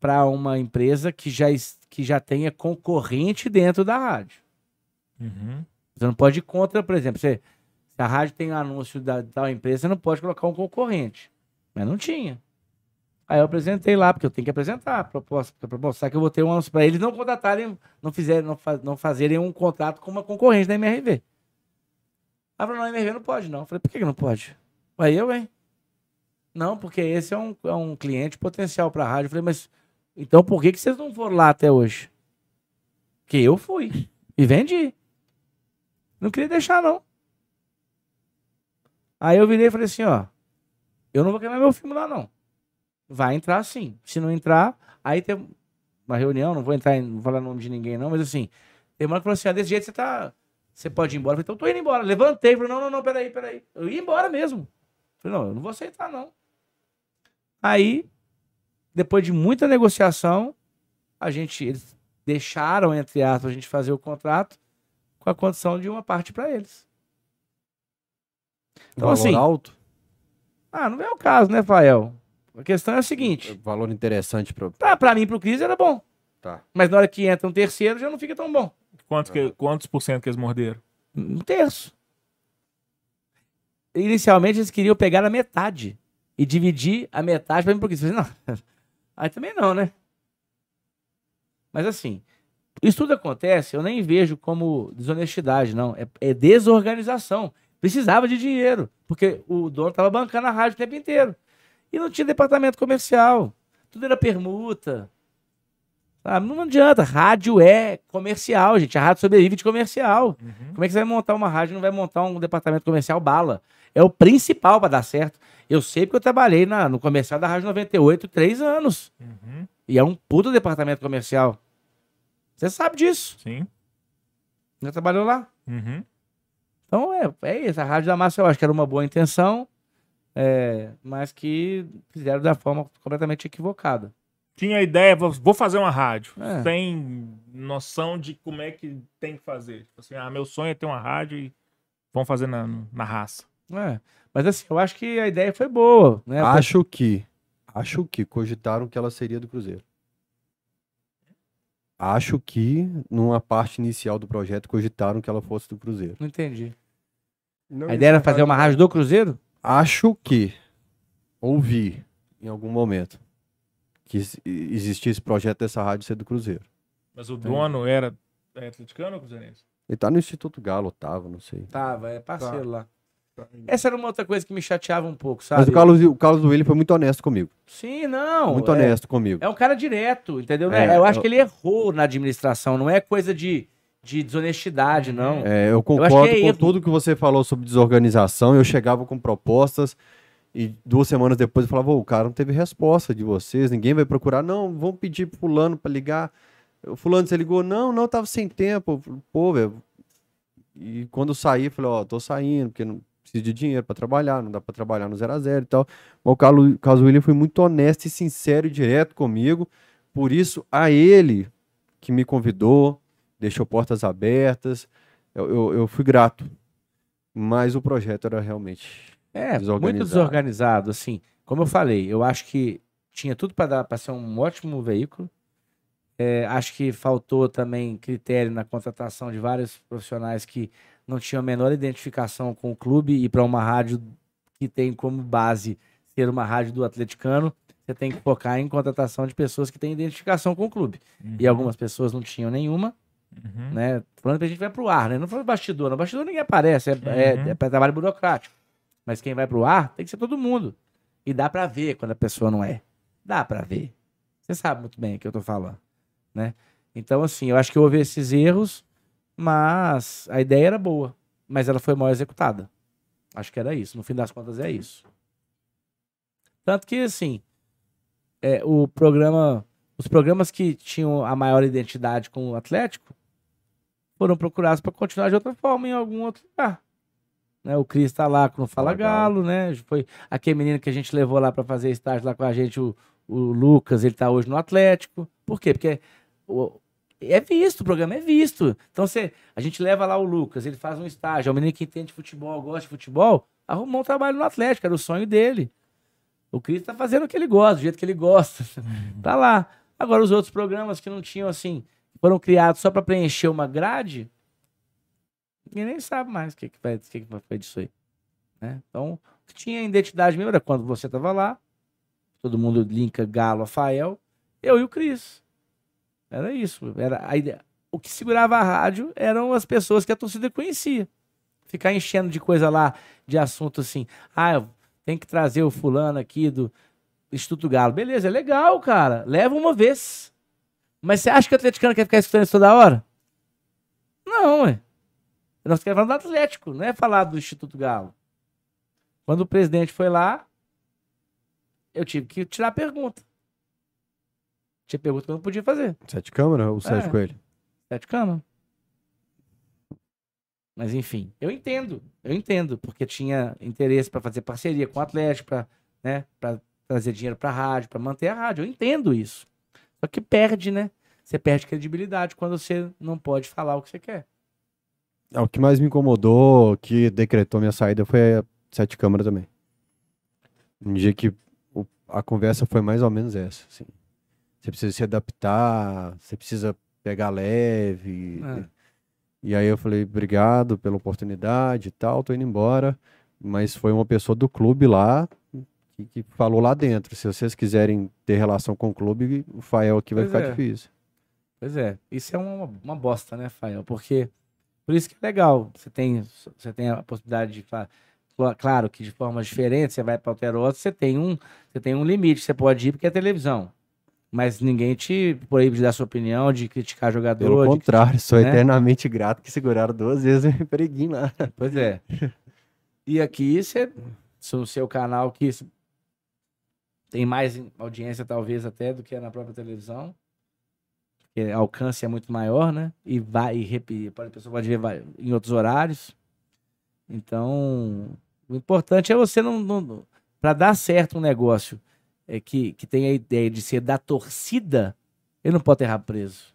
para uma empresa que já, que já tenha concorrente dentro da rádio. Uhum. Você não pode ir contra, por exemplo, você, se a rádio tem um anúncio da tal empresa, você não pode colocar um concorrente. Mas não tinha. Aí eu apresentei lá, porque eu tenho que apresentar a proposta, para mostrar que eu vou ter um anúncio para eles não contratarem, não, fizerem, não, fa- não fazerem um contrato com uma concorrente da MRV. Aí falou, não, a MRV não pode, não. Eu falei, por que, que não pode? Aí eu, hein? Não, porque esse é um, é um cliente potencial para a rádio. Eu falei, mas então por que, que vocês não foram lá até hoje? Que eu fui e vendi. Não queria deixar, não. Aí eu virei e falei assim, ó. Eu não vou queimar meu filme lá, não. Vai entrar sim. Se não entrar, aí tem uma reunião, não vou entrar em, não falar o nome de ninguém, não, mas assim, tem uma que falou assim, ó, desse jeito você tá. Você pode ir embora. Eu falei, então eu tô indo embora. Levantei, falei, não, não, não, peraí, peraí. Eu ia embora mesmo. Falei, não, eu não vou aceitar, não. Aí, depois de muita negociação, a gente, eles deixaram, entre aspas, a gente fazer o contrato com a condição de uma parte para eles. Então, Valor assim- alto, Ah, não é o caso, né, Fael? A questão é a seguinte: valor interessante para pra, pra mim, pro Cris, era bom. Tá. Mas na hora que entra um terceiro, já não fica tão bom. Quantos, que, quantos por cento que eles morderam? Um terço. Inicialmente, eles queriam pegar a metade e dividir a metade pra mim pro Cris. Eu falei, não, aí também não, né? Mas assim, isso tudo acontece, eu nem vejo como desonestidade, não. É, é desorganização. Precisava de dinheiro, porque o dono estava bancando a rádio o tempo inteiro. E não tinha departamento comercial. Tudo era permuta. Sabe? Não adianta. Rádio é comercial, gente. A rádio sobrevive de comercial. Como é que você vai montar uma rádio e não vai montar um departamento comercial bala? É o principal para dar certo. Eu sei porque eu trabalhei na, no comercial da Rádio 98 três anos. Uhum. E é um puto departamento comercial. Você sabe disso. Sim. Já trabalhou lá? Uhum. Então é, é isso. A Rádio da Massa eu acho que era uma boa intenção, é, mas que fizeram da forma completamente equivocada. Tinha ideia, vou- fazer uma rádio. É. Tem noção de como é que tem que fazer. Tipo assim, ah, meu sonho é ter uma rádio e vamos fazer na, na raça. É. Mas assim, eu acho que a ideia foi boa. Né? Acho que. Acho que cogitaram que ela seria do Cruzeiro. Acho que, numa parte inicial do projeto, cogitaram que ela fosse do Cruzeiro. Não entendi. Não A ideia era fazer uma rádio do Cruzeiro? Acho que ouvi em algum momento que ex- existia esse projeto dessa rádio ser do Cruzeiro. Mas o dono era é atleticano ou cruzeirense? Ele tá no Instituto Galo, Otávio, não sei. Tava, é parceiro lá. Tá. Essa era uma outra coisa que me chateava um pouco, sabe? Mas o Carlos, o Carlos Duílio foi muito honesto comigo. Sim, não. muito é- honesto comigo. É um cara direto, entendeu? É, eu acho eu- que ele errou na administração, não é coisa de, de desonestidade, não. É, eu concordo que é com erro. tudo que você falou sobre desorganização. Eu chegava com propostas e duas semanas depois eu falava, "Ô, o cara não teve resposta de vocês, ninguém vai procurar. Não, vamos pedir pro fulano para ligar. O fulano, você ligou? Não, não, tava sem tempo. Eu falei, Pô, velho. E quando eu saí, eu falei, ó, tô saindo, porque não preciso de dinheiro para trabalhar, não dá para trabalhar no zero a zero e tal. Mas o Carlos, Carlos William foi muito honesto e sincero e direto comigo. Por isso, a ele que me convidou, deixou portas abertas. Eu, eu, eu fui grato. Mas o projeto era realmente. É, muito Desorganizado. desorganizado, assim. Como eu falei, eu acho que tinha tudo para dar para ser um ótimo veículo. É, acho que faltou também critério na contratação de vários profissionais que não tinham a menor identificação com o clube e para uma rádio que tem como base ser uma rádio do atleticano, você tem que focar em contratação de pessoas que têm identificação com o clube. E algumas pessoas não tinham nenhuma, Uhum. né? Falando que a gente vai pro ar, né? Não foi bastidor. No bastidor ninguém aparece, é, é, Uhum. é pra trabalho burocrático. Mas quem vai pro ar tem que ser todo mundo. E dá pra ver quando a pessoa não é. Dá pra ver. Você sabe muito bem o que eu tô falando, né? Então, assim, eu acho que houve esses erros, mas a ideia era boa. Mas ela foi mal executada. Acho que era isso. No fim das contas, é isso. Tanto que, assim, é, o programa, os programas que tinham a maior identidade com o Atlético foram procurados para continuar de outra forma em algum outro lugar. Né? O Cris tá lá com o Fala Galo. Né? Foi aquele menino que a gente levou lá para fazer estágio lá com a gente, o, o Lucas, ele tá hoje no Atlético. Por quê? Porque o- é visto, o programa é visto. Então você, a gente leva lá o Lucas, ele faz um estágio, é um menino que entende de futebol, gosta de futebol, arrumou um trabalho no Atlético, era o sonho dele. O Cris tá fazendo o que ele gosta, do jeito que ele gosta. tá lá. Agora, os outros programas que não tinham, assim, foram criados só para preencher uma grade, ninguém nem sabe mais o que, que, vai, que, que vai disso aí. Né? Então, o que tinha identidade mesmo era quando você tava lá, todo mundo linka Galo, Rafael, eu e o Cris. Era isso. Era a ideia. O que segurava a rádio eram as pessoas que a torcida conhecia. Ficar enchendo de coisa lá, de assunto assim. Ah, tem que trazer o fulano aqui do Instituto Galo. Beleza, é legal, cara. Leva uma vez. Mas você acha que o atleticano quer ficar escutando isso toda hora? Não, ué. Nós queremos falar do Atlético, não é falar do Instituto Galo. Quando o presidente foi lá, eu tive que tirar a pergunta. Tinha pergunta que eu não podia fazer. Sete câmara ou Sérgio É. Coelho? Sete cama. Mas enfim, eu entendo, eu entendo, porque tinha interesse para fazer parceria com o Atlético, para né, pra trazer dinheiro para a rádio, para manter a rádio. Eu entendo isso. Só que perde, né? Você perde credibilidade quando você não pode falar o que você quer. É, o que mais me incomodou, que decretou minha saída, foi a Sete Câmara também. Um dia que o- a conversa foi mais ou menos essa. assim. Você precisa se adaptar, você precisa pegar leve. É. E aí eu falei, obrigado pela oportunidade e tal, tô indo embora. Mas foi uma pessoa do clube lá que, que falou lá dentro. Se vocês quiserem ter relação com o clube, o Fael aqui vai Pois ficar é. difícil. Pois é, isso é uma, uma bosta, né, Fael? Porque por isso que é legal. Você tem, você tem a possibilidade de Claro que de forma diferente, você vai para Alterosa, você tem um, você tem um limite, você pode ir porque é televisão. Mas ninguém te proíbe de dar sua opinião, de criticar Pelo jogador. de contrário, sou né? eternamente grato que seguraram duas vezes o empreguinho lá. Pois é. E aqui você no seu canal que tem mais audiência, talvez, até do que na própria televisão. Porque alcance é muito maior, né? E vai, e repetir, a pessoa pode ver em outros horários. Então, o importante é você não. não para dar certo um negócio é, que, que tem a ideia de ser da torcida, ele não pode ter rabo preso.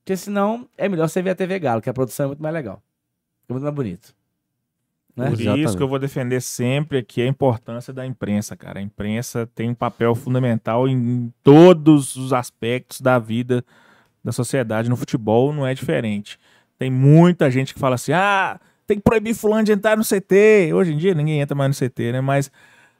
Porque senão é melhor você ver a TV Galo, que a produção é muito mais legal. É muito mais bonito. Né? Por Exatamente. isso que eu vou defender sempre aqui a importância da imprensa, cara. A imprensa tem um papel fundamental em todos os aspectos da vida da sociedade. No futebol não é diferente. Tem muita gente que fala assim: ah, tem que proibir fulano de entrar no CT. Hoje em dia ninguém entra mais no CT, né? Mas,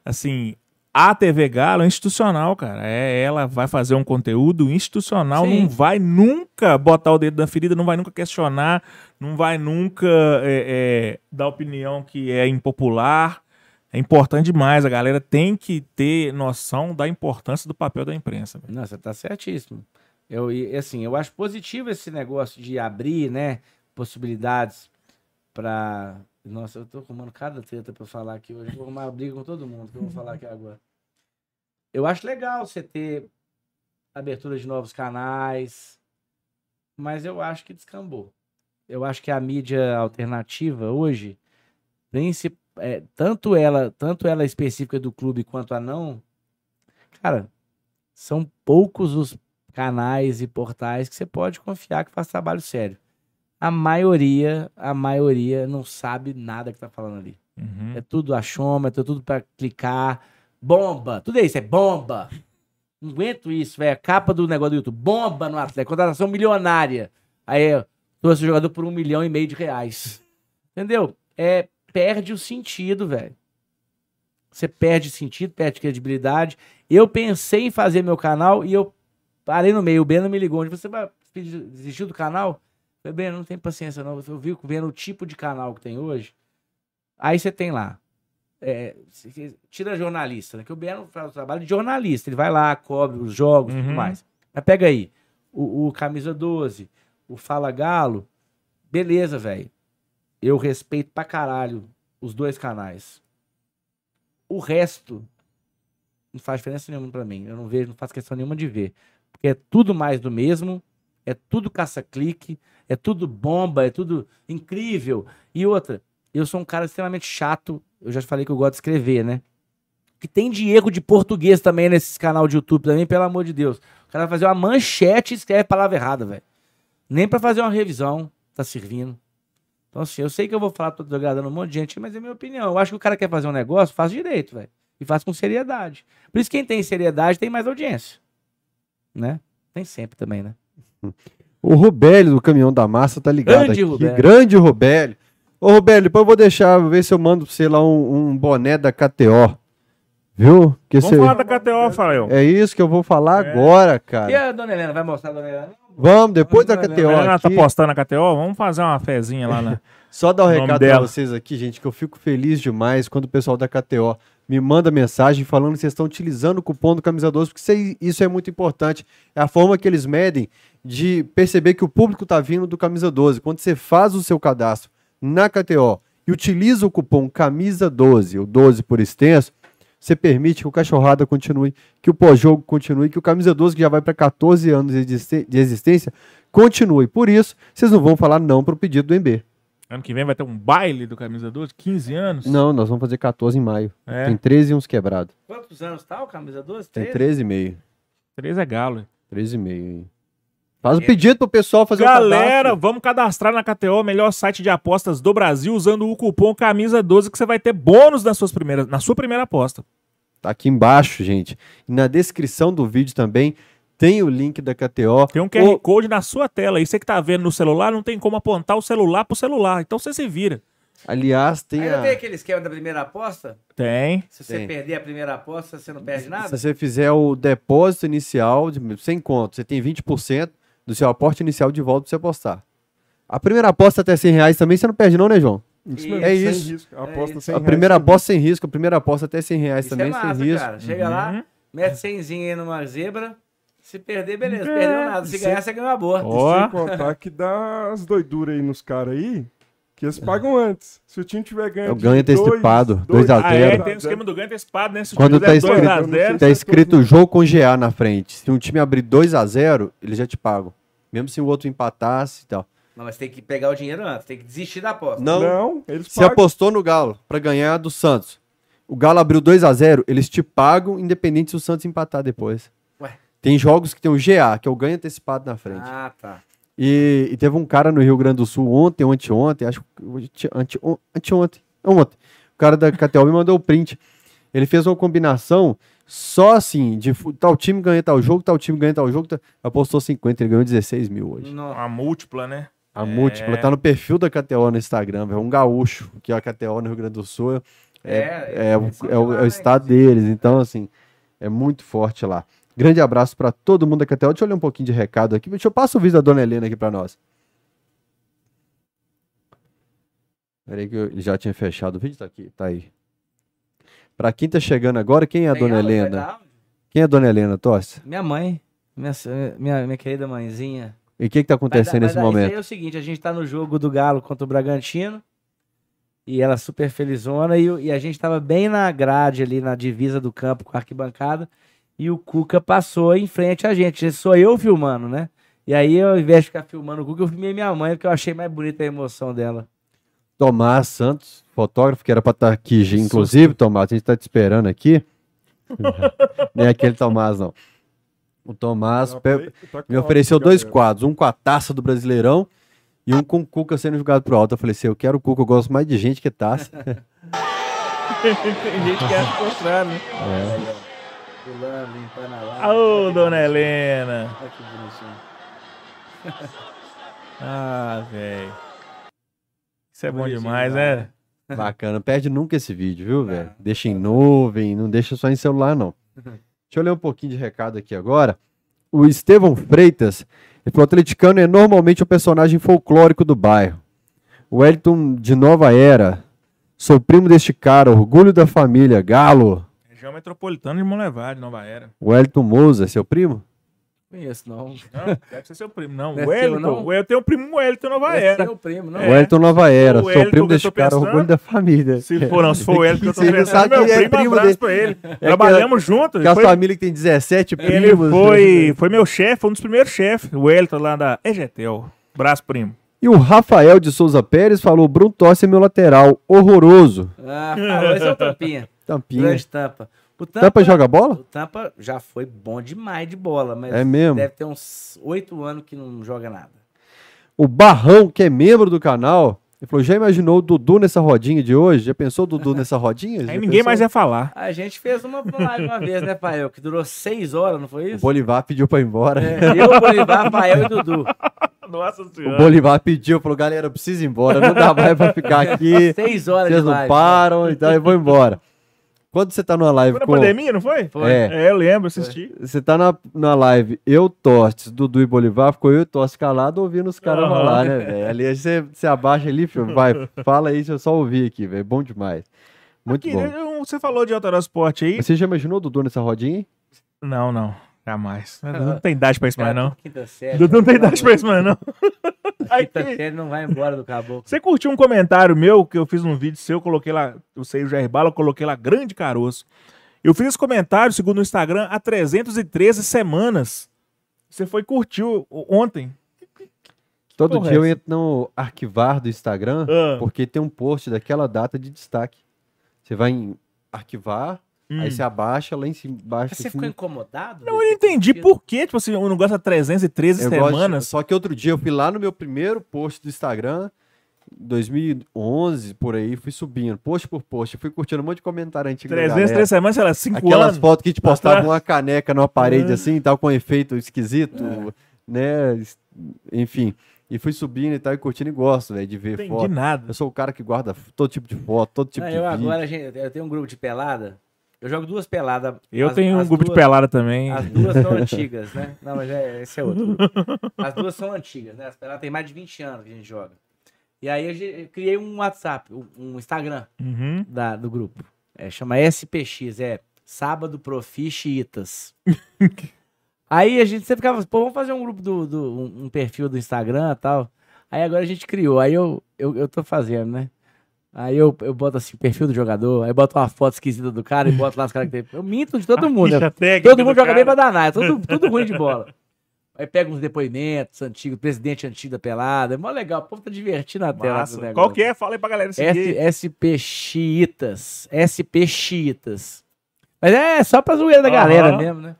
assim, a TV Galo é institucional, cara. É, ela vai fazer um conteúdo institucional, Sim. não vai nunca botar o dedo na ferida, não vai nunca questionar, não vai nunca é, é, dar opinião que é impopular. É importante demais, a galera tem que ter noção da importância do papel da imprensa. Não, você tá certíssimo. Eu, assim, eu acho positivo esse negócio de abrir, né, possibilidades para nossa, eu tô comendo cada treta pra falar aqui hoje. Vou arrumar briga com todo mundo que eu vou falar aqui agora. Eu acho legal você ter abertura de novos canais, mas eu acho que descambou. Eu acho que a mídia alternativa hoje, é, tanto ela, tanto ela específica do clube quanto a não, cara, são poucos os canais e portais que você pode confiar que faz trabalho sério a maioria, a maioria não sabe nada que tá falando ali. Uhum. É tudo a choma, é tudo para clicar. Bomba, tudo isso, é bomba. Não aguento isso, velho. A capa do negócio do YouTube. Bomba no Atlético, contratação milionária. Aí, trouxe o jogador por um milhão e meio de reais. Entendeu? É, perde o sentido, velho. Você perde sentido, perde credibilidade. Eu pensei em fazer meu canal e eu parei no meio. O Beno me ligou. Você vai desistir do canal? Falei, bem, não tem paciência não. Eu vi vendo o tipo de canal que tem hoje. Aí você tem lá. É, tira jornalista, né? Que o Beno faz o trabalho de jornalista. Ele vai lá, cobre os jogos e uhum. tudo mais. Mas pega aí. O, o Camisa 12, o Fala Galo. Beleza, velho. Eu respeito pra caralho os dois canais. O resto não faz diferença nenhuma para mim. Eu não vejo, não faço questão nenhuma de ver. Porque é tudo mais do mesmo, é tudo caça-clique, é tudo bomba, é tudo incrível. E outra, eu sou um cara extremamente chato, eu já falei que eu gosto de escrever, né? Que tem de erro de português também nesse canal de YouTube também, pelo amor de Deus. O cara vai fazer uma manchete e escreve palavra errada, velho. Nem para fazer uma revisão tá servindo. Então, assim, eu sei que eu vou falar, tô agradando um monte de gente, mas é minha opinião. Eu acho que o cara quer fazer um negócio, faz direito, velho. E faz com seriedade. Por isso, quem tem seriedade tem mais audiência. Né? Tem sempre também, né? O Rubélio do Caminhão da Massa tá ligado grande aqui. Rubélio. Grande Rubélio. Ô, Rubélio, depois eu vou deixar, ver se eu mando pra você lá um, um boné da KTO. Viu? Que Vamos falar da KTO, Fael. É isso que eu vou falar é. agora, cara. E a dona Helena, vai mostrar a dona Helena? Vamos, depois da KTO. A Helena tá postando a KTO, vamos fazer uma fezinha lá, né? Só dar um recado pra vocês aqui, gente, que eu fico feliz demais quando o pessoal da KTO me manda mensagem falando que vocês estão utilizando o cupom do Camisa 12, porque isso é muito importante. É a forma que eles medem de perceber que o público está vindo do Camisa 12. Quando você faz o seu cadastro na KTO e utiliza o cupom Camisa 12, o 12 por extenso, você permite que o Cachorrada continue, que o pós-jogo continue, que o Camisa 12, que já vai para 14 anos de existência, continue. Por isso, vocês não vão falar não para o pedido do MB. Ano que vem vai ter um baile do Camisa 12? 15 anos? Não, nós vamos fazer 14 em maio. É. Tem 13 e uns quebrados. Quantos anos tá o Camisa 12? 13? Tem 13,5. 13 é galo. 13,5. Faz o um pedido pro pessoal fazer Galera, o vamos cadastrar na KTO, melhor site de apostas do Brasil, usando o cupom Camisa 12 que você vai ter bônus nas suas primeiras, na sua primeira aposta. Tá aqui embaixo, gente. E na descrição do vídeo também tem o link da KTO. Tem um QR o... Code na sua tela. E você que tá vendo no celular, não tem como apontar o celular pro celular. Então você se vira. Aliás, tem. Ainda a... tem aquele esquema da primeira aposta? Tem. Se você tem. perder a primeira aposta, você não perde nada? Se você fizer o depósito inicial de 100 conto, você tem 20% do seu aporte inicial de volta pra você apostar. A primeira aposta até 100 reais também você não perde, não, né, João? Isso mesmo, é isso. Risco. A, aposta é isso. a primeira aposta sem risco, a primeira aposta até 100 reais isso também, é massa, sem risco. Cara. Chega uhum. lá, mete 100 aí numa zebra, se perder, beleza. É, Perdeu nada. Se, se ganhar, você ganhou uma boa. Oh. Sem contar que dá as doiduras aí nos caras aí. Que eles pagam antes. Se o time tiver ganho. É o ganho antecipado, dois a Ah, é, tem o esquema do ganho antecipado, né? Se o Quando time tá 2 a escrito- 0 Tá escrito jogo com GA na frente. Se um time abrir 2 a 0 eles já te pagam. Mesmo se o outro empatasse e tal. Não, mas tem que pegar o dinheiro antes, tem que desistir da aposta. Não, Não, eles Você pagam. apostou no Galo pra ganhar do Santos. O Galo abriu 2 a 0 eles te pagam independente se o Santos empatar depois. Tem jogos que tem o GA, que é o ganho antecipado na frente. Ah, tá. E, e teve um cara no Rio Grande do Sul ontem, anteontem, acho que ante, on- anteontem, ontem. O cara da KTO me mandou o print. Ele fez uma combinação só assim, de tal time ganha tal jogo, tal time ganha tal jogo. tá- apostou 50, ele ganhou 16 mil hoje. Não. A múltipla, né? A É. múltipla tá no perfil da KTO no Instagram, velho. Um gaúcho, que é a KTO no Rio Grande do Sul. É, É, é, são é o- lá, é o né, estado deles. Então, assim, é muito forte lá. Grande abraço pra todo mundo da KTO. Deixa eu ler um pouquinho de recado aqui. Deixa eu passar o vídeo da dona Helena aqui pra nós. Peraí que eu, ele já tinha fechado o vídeo, tá aqui, tá aí. Pra quem tá chegando agora, quem é a Tem dona aula? Helena? Quem é a dona Helena, Tosse? Minha mãe, minha, minha, minha querida mãezinha. E o que que tá Vai dar- acontecendo vai nesse dar- Isso momento? aí é o seguinte, a gente tá no jogo do Galo contra o Bragantino. E ela super felizona. E, e a gente tava bem na grade ali, na divisa do campo com a arquibancada. E o Cuca passou em frente a gente. Sou eu filmando, né? E aí, ao invés de ficar filmando o Cuca, eu filmei minha mãe, porque eu achei mais bonita a emoção dela. Tomás Santos, fotógrafo, que era pra estar aqui, já, inclusive, Tomás, a gente tá te esperando aqui. não é aquele Tomás, não. O Tomás Tá pe- me ofereceu dois galera. quadros, um com a taça do Brasileirão e um com o Cuca sendo jogado pro alto. Eu falei assim, eu quero o Cuca, eu gosto mais de gente que taça. Tem gente que acha o contrário, né? Pulando, limpando a lá. Ô, dona Helena. Olha que bonitinho. Ah, velho. Isso é bom Bonitinho demais, demais, né? Bacana, perde nunca esse vídeo, viu, velho? Deixa em nuvem, não deixa só em celular, não. Deixa eu ler um pouquinho de recado aqui agora. O Estevão Freitas, ele falou, atleticano é normalmente o personagem folclórico do bairro. O Elton de Nova Era, sou primo deste cara, orgulho da família, galo. Região metropolitana de Monlevade, Nova Era. O Elton Mousa, é seu primo? Conheço, não. Não, deve ser seu primo. Não, Não é o seu, não? Eu tenho um primo Wellington Nova É Era. seu primo, não? É. O Elton Nova Era, O sou Wellington primo que eu tô cara, pensando. orgulho da família. Se for, não, se for o Wellington que eu tô Você não pensando, sabe meu quem é primo, primo abraço dele. pra ele. É Trabalhamos juntos. Que a Foi- família que tem 17 primos. Ele foi, foi meu chefe, foi um dos primeiros chefes. O Wellington lá da Egetel. Braço, primo. E o Rafael de Souza Pérez falou: Bruno Tossi é meu lateral, horroroso. Ah, falou, esse é o Tampinha. Tampinha. Grande Tampa. O Tampa joga bola? O Tampa já foi bom demais de bola, mas É mesmo? deve ter uns oito anos que não joga nada. O Barrão, que é membro do canal, ele falou: já imaginou o Dudu nessa rodinha de hoje? Já pensou o Dudu nessa rodinha? Já Aí ninguém pensou? mais ia falar. A gente fez uma live uma vez, né, Pael? Que durou seis horas, não foi O isso? Bolivar pediu pra ir embora. É, eu, Bolivar, Pael e Dudu. Nossa O senhora. Bolivar pediu, falou: galera, eu preciso ir embora, não dá mais pra ficar aqui. Seis horas Vocês não live. param, então eu vou embora. Quando você tá numa live Foi na com. pandemia, não foi? Foi. É. É, eu lembro, assisti. Você tá na, na live, eu, Tostes, Dudu e Bolivar, ficou eu e Tostes calado ouvindo os caras Aham. falar, né, velho? Ali você, você abaixa ali, filho, vai, fala aí, deixa eu só ouvir aqui, velho. Bom demais. Muito Aqui, bom. eu- Você falou de Autorosport aí? Você já imaginou o Dudu nessa rodinha? hein? Não, não. Jamais. Não tem idade pra isso mais, não. Quinta série. Dudu não tem idade pra isso mais, não. Aí, Quinta série não vai embora do caboclo. Você curtiu um comentário meu que eu fiz num vídeo seu, eu coloquei lá, eu sei o Jair Bala, eu coloquei lá grande caroço. Eu fiz esse comentário, segundo o Instagram, há 313 semanas. Você foi curtiu ontem. Todo porra dia é eu essa? entro no arquivar do Instagram, Ah. porque tem um post daquela data de destaque. Você vai em arquivar, aí você abaixa lá em cima, baixo. Mas você assim, ficou incomodado? Não, eu não entendi por que, tipo assim, o negócio há 313 Eu gosto- semanas. só que outro dia eu fui lá no meu primeiro post do Instagram, 2011, por aí, fui subindo, post por post, fui curtindo um monte de comentário antigo da 313 galera. semanas, sei lá, 5 Aquelas anos. fotos que te postavam atrás. uma caneca numa parede É. assim, tal, com um efeito esquisito, né? Enfim. E fui subindo e tal, e curtindo e gosto, velho, de ver Não entendi foto. nada. Eu sou o cara que guarda todo tipo de foto, todo tipo Não, de eu vídeo. agora, gente, eu tenho um grupo de pelada. Eu jogo duas peladas. Eu As- tenho um as grupo de duas- pelada também. As duas são antigas, né? Não, mas é, esse é outro. As duas são antigas, né? As peladas tem mais de 20 anos que a gente joga. E aí eu, criei um WhatsApp, um- um Instagram Uhum. da, do grupo. É, chama SPX, é Sábado Profi Chiitas. Aí a gente sempre ficava, pô, vamos fazer um grupo do, do- um, um perfil do Instagram e tal. Aí agora a gente criou, aí eu, eu, eu tô fazendo, né? Aí eu, eu boto assim, perfil do jogador, aí boto uma foto esquisita do cara e boto lá as características. Eu minto de todo mundo. né? Todo do mundo joga cara. bem pra danar, é tudo, tudo ruim de bola. Aí pega uns depoimentos antigos, presidente antigo da pelada. É mó legal, o povo tá divertindo a tela. Massa. Qual que é? Fala aí pra galera seguir. S, SP Chiitas. SP Chiitas. Mas é só pra zoeira da galera Aham. mesmo, né?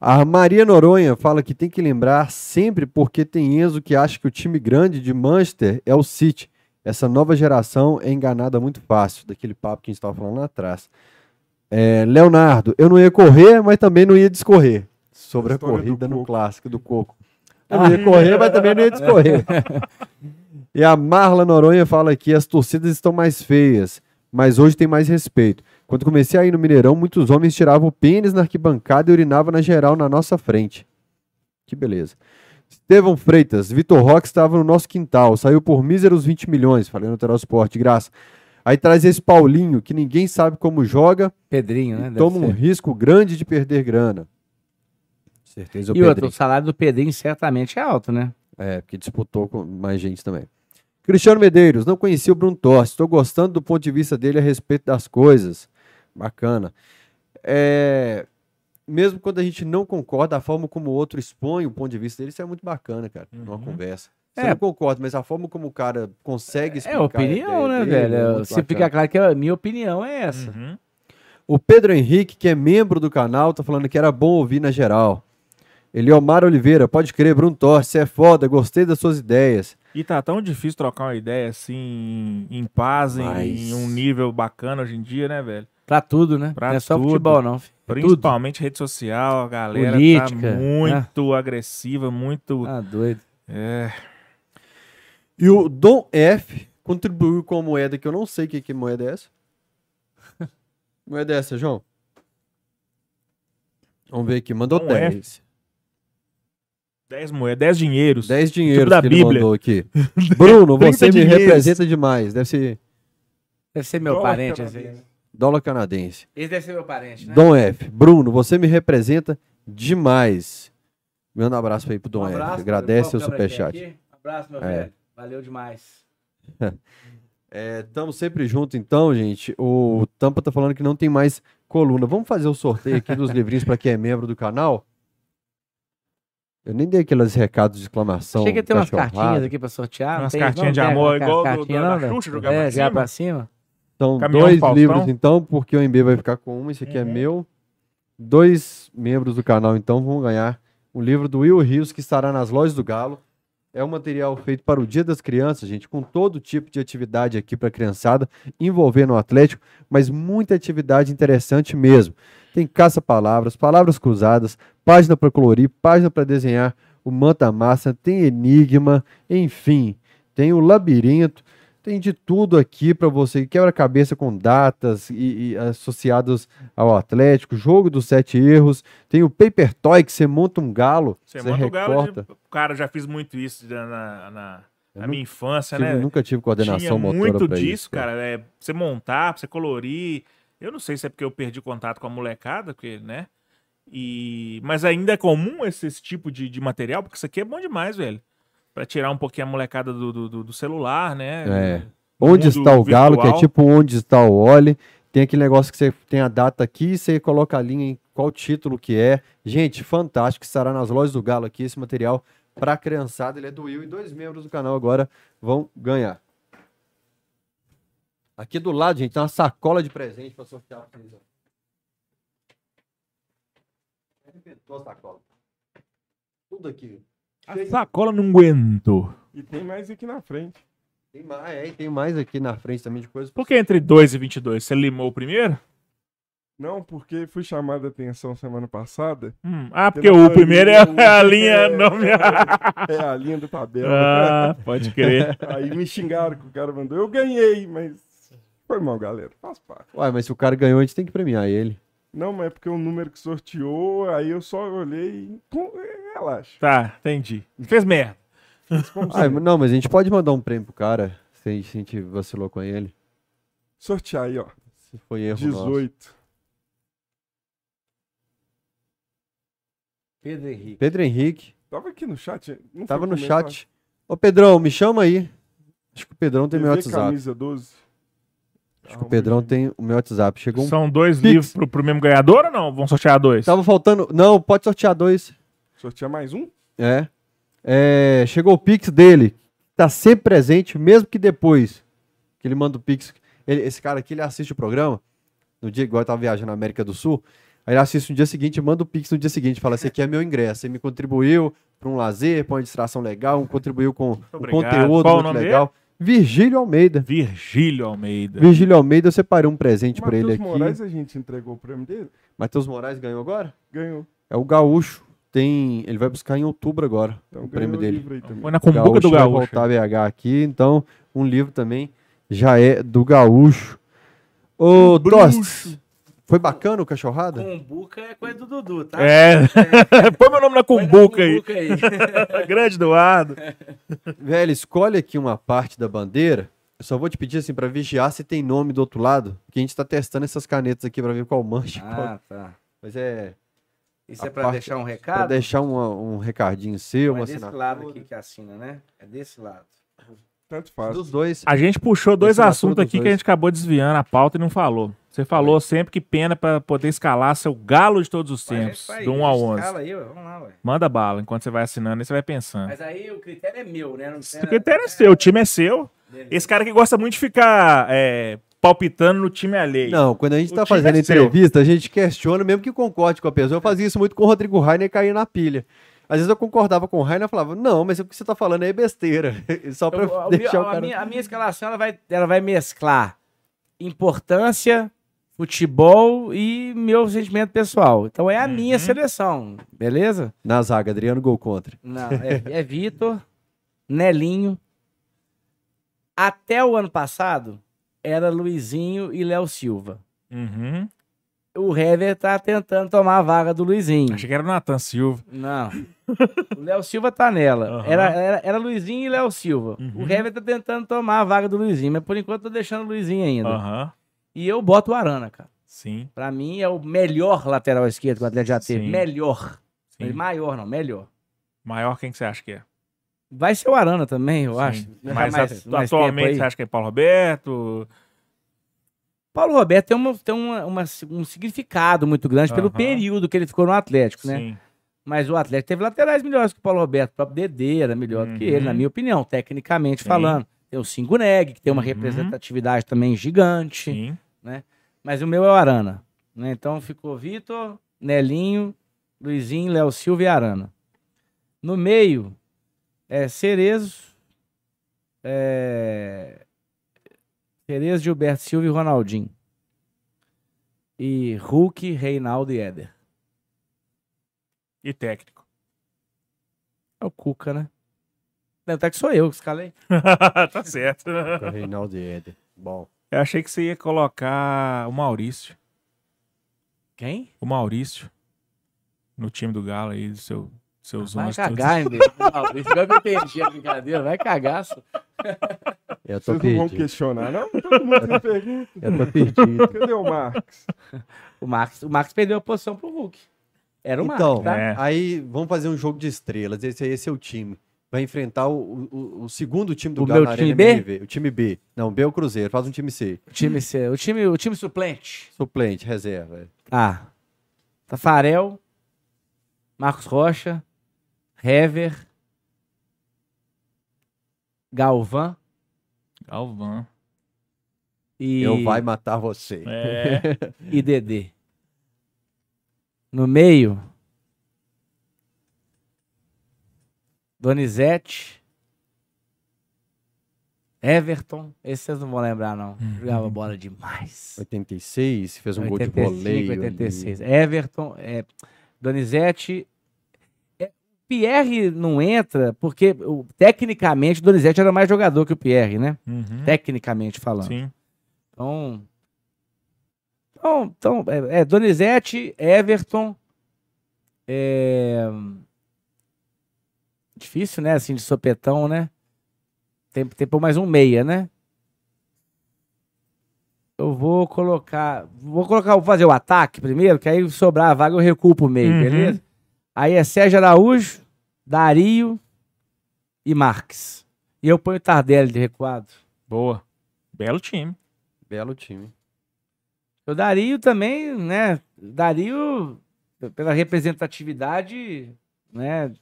A Maria Noronha fala que tem que lembrar sempre porque tem Enzo que acha que o time grande de Manchester é o City. Essa nova geração é enganada muito fácil, daquele papo que a gente estava falando lá atrás. É, Leonardo, eu não ia correr, mas também não ia discorrer. Sobre a do corrida no coco. clássico do Coco. Eu não ia correr, mas também não ia discorrer. E a Marla Noronha fala que as torcidas estão mais feias, mas hoje tem mais respeito. Quando comecei a ir no Mineirão, muitos homens tiravam o pênis na arquibancada e urinavam na geral na nossa frente. Que beleza. Estevão Freitas, Vitor Roque estava no nosso quintal, saiu por míseros 20 milhões, falei no Teral Sport, de graça. Aí traz esse Paulinho, que ninguém sabe como joga, Pedrinho, né? toma um ser. risco grande de perder grana. Certeza o E outro, o salário do Pedrinho certamente é alto, né? É, porque disputou com mais gente também. Cristiano Medeiros, não conhecia o Bruno Torres. Estou gostando do ponto de vista dele a respeito das coisas. Bacana. É, mesmo quando a gente não concorda, a forma como o outro expõe o ponto de vista dele, isso é muito bacana, cara, numa Uhum. conversa. Você É. não concorda, mas a forma como o cara consegue explicar. É a opinião, ideia né, dele é velho? muito Se bacana. fica claro que a minha opinião é essa. Uhum. O Pedro Henrique, que é membro do canal, tá falando que era bom ouvir na geral. Eliomar Oliveira, pode crer, Bruno Torres, você é foda, gostei das suas ideias. E tá tão difícil trocar uma ideia assim, em paz, em- Mas- em um nível bacana hoje em dia, né, velho? Pra tudo, né? Pra não é só tudo. futebol, não. filho. Tudo. Principalmente rede social, a galera Política, tá muito agressiva, muito. Ah, doido. É, E o Dom F contribuiu com a moeda que eu não sei que, que moeda é essa. moeda é essa, João? Vamos ver aqui, mandou Dom 10. 10 moedas, 10 dinheiros. 10 dinheiros da que ele Bíblia. mandou aqui. Bruno, 30 você me dinheiros. representa demais. Deve ser Deve ser meu Dólar parente, esse aí. Dólar canadense. Esse deve ser meu parente, né? Dom F. Bruno, você me representa demais. Manda um abraço aí pro Dom Um F. abraço, Agradece qual o é superchat. Um abraço, meu É. velho. Valeu demais. Estamos sempre junto, então, gente. O Tampa tá falando que não tem mais coluna. Vamos fazer o sorteio aqui dos livrinhos para quem é membro do canal? Eu nem dei aqueles recados de exclamação. Que ia ter umas cartinhas aqui pra sortear. Umas cartinhas de amor, igual do- cartinha, não, da? Xuxa, jogar É, pra jogar cima. pra cima. São Caminhão dois Faustão. livros, então, porque o MB vai ficar com um. Esse aqui é Uhum. meu. Dois membros do canal, então, vão ganhar um livro do Will Rios, que estará nas lojas do Galo. É um material feito para o Dia das Crianças, gente, com todo tipo de atividade aqui para a criançada, envolvendo o Atlético, mas muita atividade interessante mesmo. Tem caça-palavras, palavras cruzadas, página para colorir, página para desenhar o manta-massa, tem enigma, enfim, tem o labirinto, tem de tudo aqui para você, quebra-cabeça com datas e, e associados ao Atlético, jogo dos sete erros, tem o Paper Toy, que você monta um galo, Você o galo. recorta. De... Cara, já fiz muito isso na, na, na- minha infância, tive- né? nunca tive coordenação Tinha motora muito disso, isso, cara. É, pra você montar, pra você colorir. Eu não sei se é porque eu perdi contato com a molecada, porque, né? E... Mas ainda é comum esse, esse tipo de, de material, porque isso aqui é bom demais, velho. Pra tirar um pouquinho a molecada do, do, do- celular, né? É. Onde está o galo, que é virtual. tipo onde está o Oli. Tem aquele negócio que você tem a data aqui, você coloca a linha em qual título que é. Gente, fantástico, estará nas lojas do Galo aqui esse material para criançada. Ele é do Will e dois membros do canal agora vão ganhar. Aqui do lado, gente, tem uma sacola de presente para sortear pra vocês. Arrebentou a sacola. Tudo aqui. A sacola não aguentou. E tem mais aqui na frente. Tem mais, é, e tem mais aqui na frente também de coisas. Por que entre 2 e 22? Você limou o primeiro? Não, porque fui chamado a atenção semana passada. Hum, Ah, porque o primeiro é maioria, a linha é, nome. É a linha da tabela. ah, pode crer. Aí me xingaram que o cara mandou. Eu ganhei, mas foi mal, galera. Faz parte. Uai, mas se o cara ganhou, a gente tem que premiar ele. Não, mas é porque o número que sorteou, aí eu só olhei e. com- Relaxa. Tá, entendi. Fez merda. Ah, não, mas a gente pode mandar um prêmio pro cara se a gente, se a gente vacilou com ele. Sortear aí, ó. Se foi erro nosso. 18. Pedro Henrique. Pedro Henrique, Tava aqui no chat. Não tava no chat. Ô, Pedrão, me chama aí. Acho que o Pedrão tem meu TV WhatsApp. camisa 12. Acho que o Pedrão tem o meu WhatsApp. Chegou um. São dois Pix. livros pro, pro mesmo ganhador ou não? Vão sortear dois? Tava faltando. Não, pode sortear dois. Sortear mais um? É. É, Chegou o Pix dele. Tá sempre presente, mesmo que depois que ele manda o Pix. Ele- esse cara aqui, ele assiste o programa. No dia igual eu tava viajando na América do Sul. Aí ele assiste no dia seguinte, manda o Pix no dia seguinte. Fala: Esse aqui é meu ingresso. Você me contribuiu para um lazer, para uma distração legal, contribuiu com um obrigado. conteúdo Qual o muito nome legal. Virgílio Almeida. Virgílio Almeida. Virgílio Almeida, eu separei um presente para ele Matheus aqui. Moraes, a gente entregou o prêmio dele? Matheus Moraes ganhou agora? Ganhou. É o Gaúcho. Tem, ele vai buscar em outubro agora Então o prêmio dele. livro aí também. Foi na cumbuca Gaúcho do vai Gaúcho. voltar a BH aqui, então um livro também já é do Gaúcho. Ô, Tost, foi bacana o cachorrada? Cumbuca é coisa do Dudu, tá? É. Põe meu nome na na cumbuca aí. cumbuca aí. Grande Eduardo. Velho, escolhe aqui uma parte da bandeira. Eu só vou te pedir assim pra vigiar se tem nome do outro lado, porque a gente tá testando essas canetas aqui pra ver qual mancha. qual- ah, tá. Mas é Isso A é pra parte- deixar um pra recado? deixar uma- um recadinho seu, Mas uma é desse assinatura. lado aqui que assina, né? É desse lado. Tanto faz. Dos dois. A gente puxou dois Assinatura assuntos aqui que dois. a gente acabou desviando a pauta e não falou. Você falou sempre que pena pra poder escalar seu galo de todos os tempos, vai, do 1 ao 11. escala aí, ué, vamos lá, ué. Manda bala, enquanto você vai assinando, aí você vai pensando. Mas aí o critério é meu, né? Não O critério é seu, o time é seu. Esse cara que gosta muito de ficar é, palpitando no time alheio. Não, quando a gente O tá time fazendo é seu. entrevista, a gente questiona, mesmo que concorde com a pessoa. Eu fazia isso muito com o Rodrigo Rainer e caía na pilha. Às vezes eu concordava com o Rainer e falava, não, mas o que você tá falando aí é besteira. Só pra Eu- a, deixar o a cara... minha, a minha escalação ela vai, ela vai mesclar importância, futebol e meu sentimento pessoal. Então é a minha seleção, beleza? Na zaga, Adriano gol contra. Não, é, é Vitor, Nelinho. Até o ano passado era Luizinho e Léo Silva. Uhum. O Hever tá tentando tomar a vaga do Luizinho. Achei que era o Natan Silva. Não. O Léo Silva tá nela. Aham. Era, era, era Luizinho e Léo Silva. Uhum. O Hever tá tentando tomar a vaga do Luizinho, mas por enquanto tô deixando o Luizinho ainda. Aham. E eu boto o Arana, cara. Sim, Pra mim é o melhor lateral esquerdo que o Atlético já teve. Sim. Melhor. sim. Maior, não, melhor. Maior quem que você acha que é? Vai ser o Arana também, eu Sim. acho. Mas Mais- mais atualmente aí. você acha que é Paulo Roberto? Paulo Roberto tem, uma, tem uma, uma- um significado muito grande pelo Aham. período que ele ficou no Atlético, né? Sim. Mas o Atlético teve laterais melhores que o Paulo Roberto. O próprio Dedê era melhor do que ele, Uhum. na minha opinião, tecnicamente Sim. falando. Tem o Cinco Neg, que tem uma Uhum. representatividade também gigante. Sim. Mas o meu é o Arana. né? Então ficou Vitor, Nelinho, Luizinho, Léo Silva e Arana. No meio, é Cerezo, é... Cerezo, Gilberto Silva e Ronaldinho. E Hulk, Reinaldo e Éder. E técnico. É o Cuca, né? Não, até que sou eu que escalei. tá certo. O Reinaldo e Éder. Bom. Eu achei que você ia colocar o Maurício. Quem? O Maurício. No time do Galo aí, do seu, seus Vai 11 cagar, hein? Não, que eu entendi a brincadeira. Vai cagar, só. Eu tô Vocês não vão perdido. questionar, não? Todo mundo tem pergunta. Eu tô perdido. Cadê o Marcos? O Max, o Max perdeu a posição pro Hulk. Era o Então, Max, tá? É. aí vamos fazer um jogo de estrelas. Esse, esse é o time. Vai enfrentar o, o, o segundo time do O Galo meu na time Arena B? MRV. O time B. Não, B é o Cruzeiro. Faz um time C. O time, C- o time, o time suplente. Suplente, reserva. Ah. Tafarel, Marcos Rocha, Hever, Galvão Galvão. e, Eu vai matar você. É. e Dedê. No meio, Donizete, Everton. Esse vocês não vão lembrar, não. Jogava bola demais. 86, fez um gol de 85, voleio. ali. 86. Everton, é, Donizete. Pierre não entra porque o- tecnicamente o Donizete era mais jogador que o Pierre, né? Uhum. Tecnicamente falando. Sim. Então, então, então é, é, Donizete, Everton. é, Difícil, né? Assim, de sopetão, né? Tem, tem por mais um meia, né? Eu vou colocar. Vou colocar, vou fazer o ataque primeiro, que aí sobrar a vaga eu recuo pro meio, Uhum. beleza? Aí é Sérgio Araújo, Dario, e Marques. E eu ponho Tardelli de recuado. Boa. Belo time. Belo time. O Dario também, né? Dario, pela representatividade, né?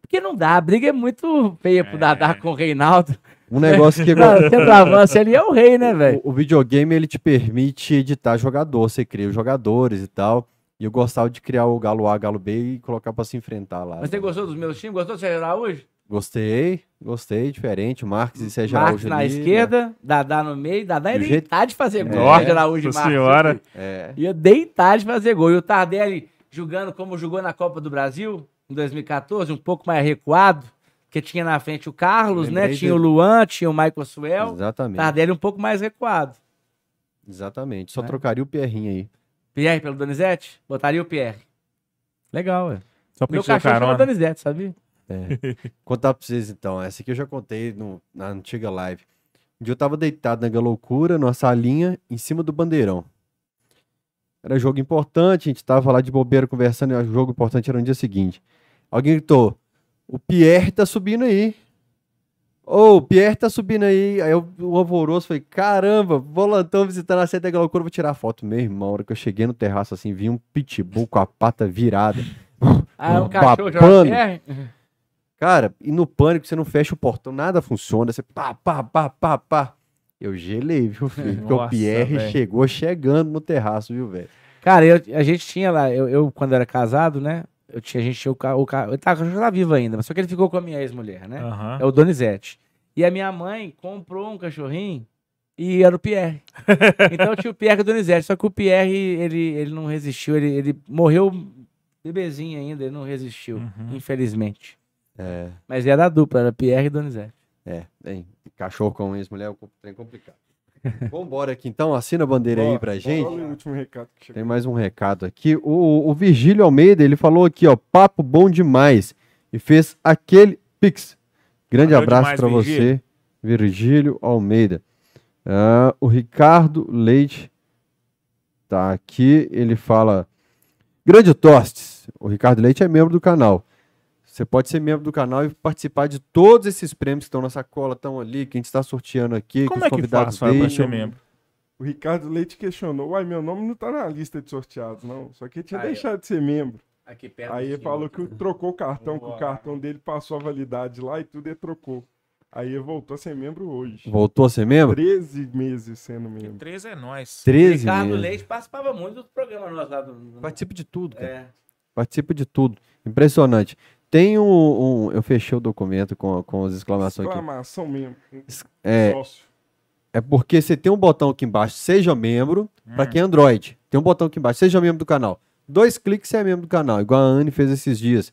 Porque não dá, a briga é muito feia pro É. Dadá com o Reinaldo. Um negócio que centroavance ali é o rei, né, velho? o, o videogame ele te permite editar jogador, você cria os jogadores e tal. E eu gostava de criar o Galo A, Galo B e colocar pra se enfrentar lá. Mas você gostou dos meus times? Gostou do Sérgio Araújo? Gostei, gostei, diferente. Marques e Sérgio Marcos Araújo na ali, né? esquerda, Dadá no meio. Dadá ia Do jeito- deitar de fazer gol. Nossa Sérgio Araújo e Marcos. senhora. né? É. Ia deitar de fazer gol. E o Tardelli jogando como jogou na Copa do Brasil, em 2014, um pouco mais recuado, porque tinha na frente o Carlos, né? Lembrei Tinha o. Luan, tinha o Michael Suel. Exatamente. Tardelli um pouco mais recuado. Exatamente. Só É. trocaria o Pierrinho aí. Pierre pelo Donizete? Botaria o Pierre. Legal, ué. Só Meu pediu cachorro chama. Donizete, sabia? Contar pra vocês então. Essa aqui eu já contei no- na antiga live. Um dia eu tava deitado na loucura, numa salinha, em cima do bandeirão. Era jogo importante, a gente tava lá de bobeira conversando, e o jogo importante era no dia seguinte. Alguém gritou: O Pierre tá subindo aí. Ô, o Pierre tá subindo aí. Aí eu, o alvoroço, falei: Caramba, volantão visitando a sede da loucura, vou tirar a foto. Meu irmão, a hora que eu cheguei no terraço assim, vi um pitbull com a pata virada. Ah, um Um cachorro. Pierre? Cara, e no pânico você não fecha o portão, nada funciona. Você pá, pá, pá, pá, pá. Eu gelei, viu, filho? Porque o Nossa, Pierre velho. chegou chegando no terraço, viu, velho? Cara, eu- a gente tinha lá, eu, eu, quando era casado, né? Eu tinha, a gente tinha o carro. O ca- ele tá, já tá vivo ainda, mas só que ele ficou com a minha ex-mulher, né? Aham. É o Donizete. E a minha mãe comprou um cachorrinho e era o Pierre. então tinha o Pierre e o Donizete. Só que o Pierre, ele, ele não resistiu. Ele, ele morreu bebezinho ainda, ele não resistiu, Uhum. infelizmente. É, Mas era a dupla, era Pierre e Donizete. é, bem, cachorro com ex-mulher é um trem complicado. Vambora aqui então, assina a bandeira aí Bora, pra gente. Tem mais um recado aqui. O, o Virgílio Almeida, ele falou aqui, ó, papo bom demais. E fez aquele pix. Grande Valeu abraço Virgílio. você, Virgílio Almeida. Ah, o Ricardo Leite tá aqui, ele fala: Grande Tostes. O Ricardo Leite é membro do canal. Você pode ser membro do canal e participar de todos esses prêmios que estão na sacola, estão ali, que a gente está sorteando aqui. Como que é os que convidados faz para ser membro? O Ricardo Leite questionou, uai, meu nome não tá na lista de sorteados, não. Só que ele tinha Aí, ó. deixado de ser membro. Aqui perto Aí ele falou que trocou o cartão, que o cartão dele passou a validade lá e tudo ele trocou. Aí ele voltou a ser membro hoje. Voltou a ser membro? 13 meses sendo membro. 13 é nós. 13 Ricardo meses. Leite participava muito do programa nosso lá do. do- Participa de tudo, cara. É. Participa de tudo. Impressionante. Tem um, um- Eu fechei o documento com, com as exclamações aqui. Exclamação mesmo. É, Sócio. é porque você tem um botão aqui embaixo, seja membro, pra quem é Android. Tem um botão aqui embaixo, seja membro do canal. Dois cliques você é membro do canal, igual a Anne fez esses dias.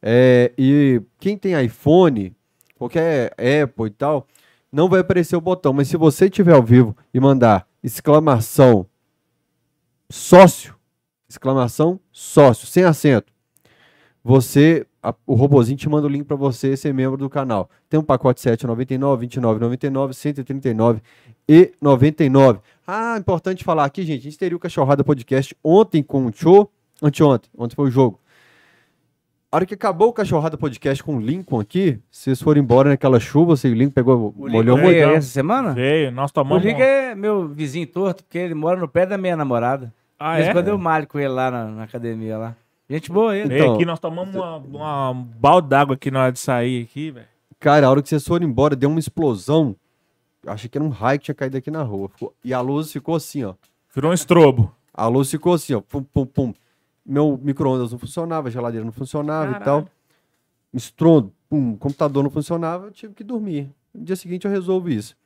É, e quem tem iPhone, qualquer Apple e tal, não vai aparecer o botão. Mas se você estiver ao vivo e mandar exclamação sócio, exclamação sócio, sem acento, você, a- o robozinho te manda o link para você ser membro do canal. Tem um pacote 7,99, 29,99, 139 e 99. Ah, importante falar aqui, gente, a gente teria o Cachorrada Podcast ontem com o show, anteontem, ontem foi o jogo. A hora que acabou o Cachorrada Podcast com o Lincoln aqui, vocês foram embora naquela chuva, você, o Lincoln pegou, O molhou Lincoln veio essa semana? Veio, nós O tomamos. Liga é meu vizinho torto, porque ele mora no pé da minha namorada. Ah, Mas é? quando eu malho com ele lá na, na academia lá. Gente boa ele. Então- aqui, nós tomamos uma, uma balde d'água aqui na hora de sair aqui, velho. Cara, a hora que vocês foram embora, deu uma explosão. Eu achei que era um raio que tinha caído aqui na rua. Ficou- E a luz ficou assim, ó. Virou um estrobo. A luz ficou assim, ó. Pum, pum, pum. Meu micro-ondas não funcionava, a geladeira não funcionava e Caralho. tal. Estrondo, pum, computador não funcionava, eu tive que dormir. No dia seguinte eu resolvo isso.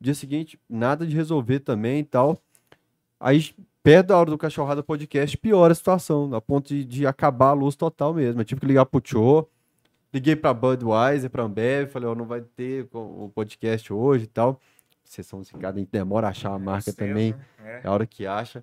No dia seguinte, nada de resolver também e tal. Aí, perto da hora do Cachorrada Podcast, piora a situação, a ponto de, de acabar a luz total mesmo. Eu tive que ligar pro Tchô, liguei pra Budweiser, pra Ambev, falei, ó, não vai ter o podcast hoje e tal. Sessão zicada, a gente demora a achar a marca também. É. É a hora que acha.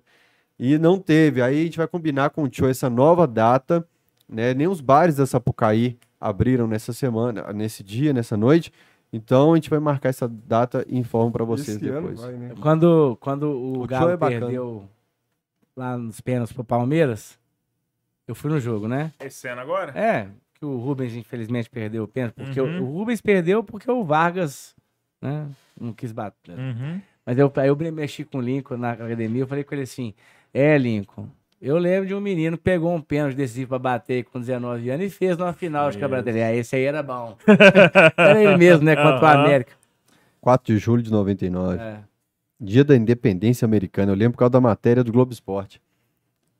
E não teve. Aí a gente vai combinar com o Tio essa nova data. Né? Nem os bares da Sapucaí abriram nessa semana, nesse dia, nessa noite. Então a gente vai marcar essa data e informo para vocês Esse depois. vai, né? Quando, quando o, O Galo é bacana. perdeu lá nos pênaltis pro Palmeiras, eu fui no jogo, né? Esse ano agora? É, que o Rubens, infelizmente, perdeu o pênalti. Porque Uhum. o, o Rubens perdeu porque o Vargas né, não quis bater. Uhum. Mas eu, aí eu mexi com o Lincoln na academia, eu falei com ele assim, é, Lincoln, eu lembro de um menino que pegou um pênalti decisivo pra bater com 19 anos e fez numa final de Campeonato Brasileiro. Ah, esse aí era bom. era ele mesmo, né, contra o Aham. América. 4 de julho de 99. É. Dia da Independência Americana. Eu lembro por causa da matéria do Globo Esporte.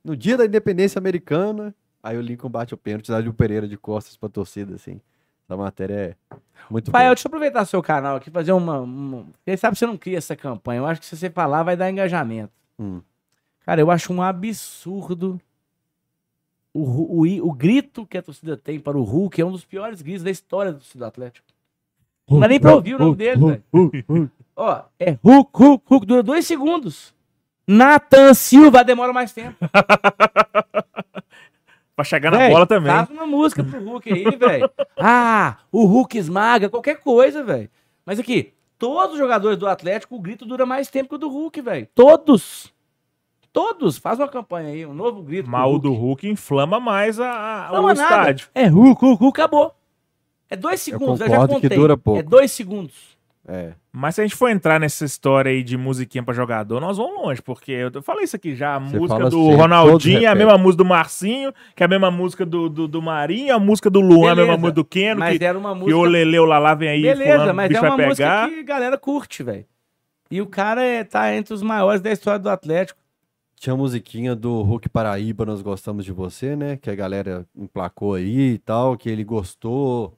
No dia da Independência Americana, aí o Lincoln bate o pênalti, dá de um Pereira de costas pra torcida, assim. Essa matéria é muito Rafael, boa. deixa eu aproveitar seu canal aqui, fazer uma... uma... Quem sabe você não cria essa campanha. Eu acho que se você falar, vai dar engajamento. Hum. Cara, eu acho um absurdo o, o, o grito que a torcida tem para o Hulk. É um dos piores gritos da história do torcida do Atlético. Não dá nem pra ouvir o nome dele, velho. Ó, é Hulk, Hulk, Hulk. Dura dois segundos. Nathan Silva demora mais tempo. Pra chegar na Véi, bola também. Faz uma música pro Hulk aí, velho. Ah, o Hulk esmaga, qualquer coisa, velho. Mas aqui, todos os jogadores do Atlético, o grito dura mais tempo que o do Hulk, velho. Todos. Todos. Faz uma campanha aí, um novo grito. Hulk. do Hulk inflama mais a, a- o nada. estádio. É Hulk, Hulk, Hulk, acabou. É dois segundos, eu, já concordo que contei. dura pouco. É dois segundos. É. Mas se a gente for entrar nessa história aí de musiquinha pra jogador, nós vamos longe, porque eu falei isso aqui já, a Você música do sempre, Ronaldinho é a mesma música do Marcinho, que é a mesma música do, do, do Marinho, a música do Luan, é a mesma música do Keno, Mas que, era uma que música... o Leleu lá, lá vem aí, Beleza, fulano, o mas bicho é uma vai música pegar. que a galera curte, velho. E o cara é, tá entre os maiores da história do Atlético. Tinha a musiquinha do Hulk Paraíba, Nós Gostamos de Você, né? Que a galera emplacou aí e tal, que ele gostou.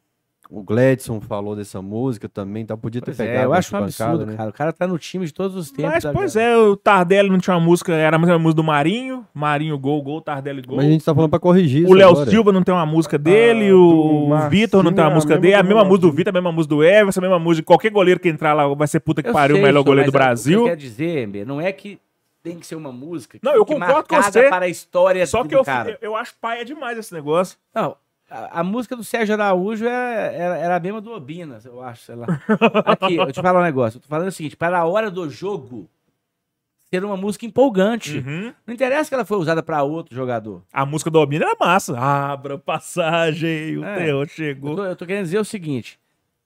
O Gladson falou dessa música também, então podia ter Pois pegado é, eu acho um bancada, absurdo, né? cara. O cara tá no time de todos os tempos. Mas, da pois é, o Tardelli não tinha uma música, era a mesma música do Marinho, Marinho gol, gol, Tardelli gol. Mas a gente tá falando pra corrigir O Léo. Silva não tem uma música dele, Ah, o Vitor não tem uma é música dele, a mesma música do. Vitor, a mesma música do Everson, a mesma música. Qualquer goleiro que entrar lá vai ser puta que Eu pariu, o melhor goleiro do mas é- Brasil. O que eu quer dizer, Ember, não é que tem que ser uma música que Não, eu concordo com marcada você. para a história Só do que eu, cara. eu acho paia demais esse negócio. Não, a, a música do Sérgio Araújo é- era, era a mesma do Obinas, eu acho, sei lá. Aqui, eu te falar um negócio. Eu tô falando o seguinte, para a hora do jogo ser uma música empolgante. Uhum. Não interessa que ela foi usada para outro jogador. A música do Albino era massa. Abra passagem, o É. terror Eu chegou. tô, eu tô querendo dizer o seguinte,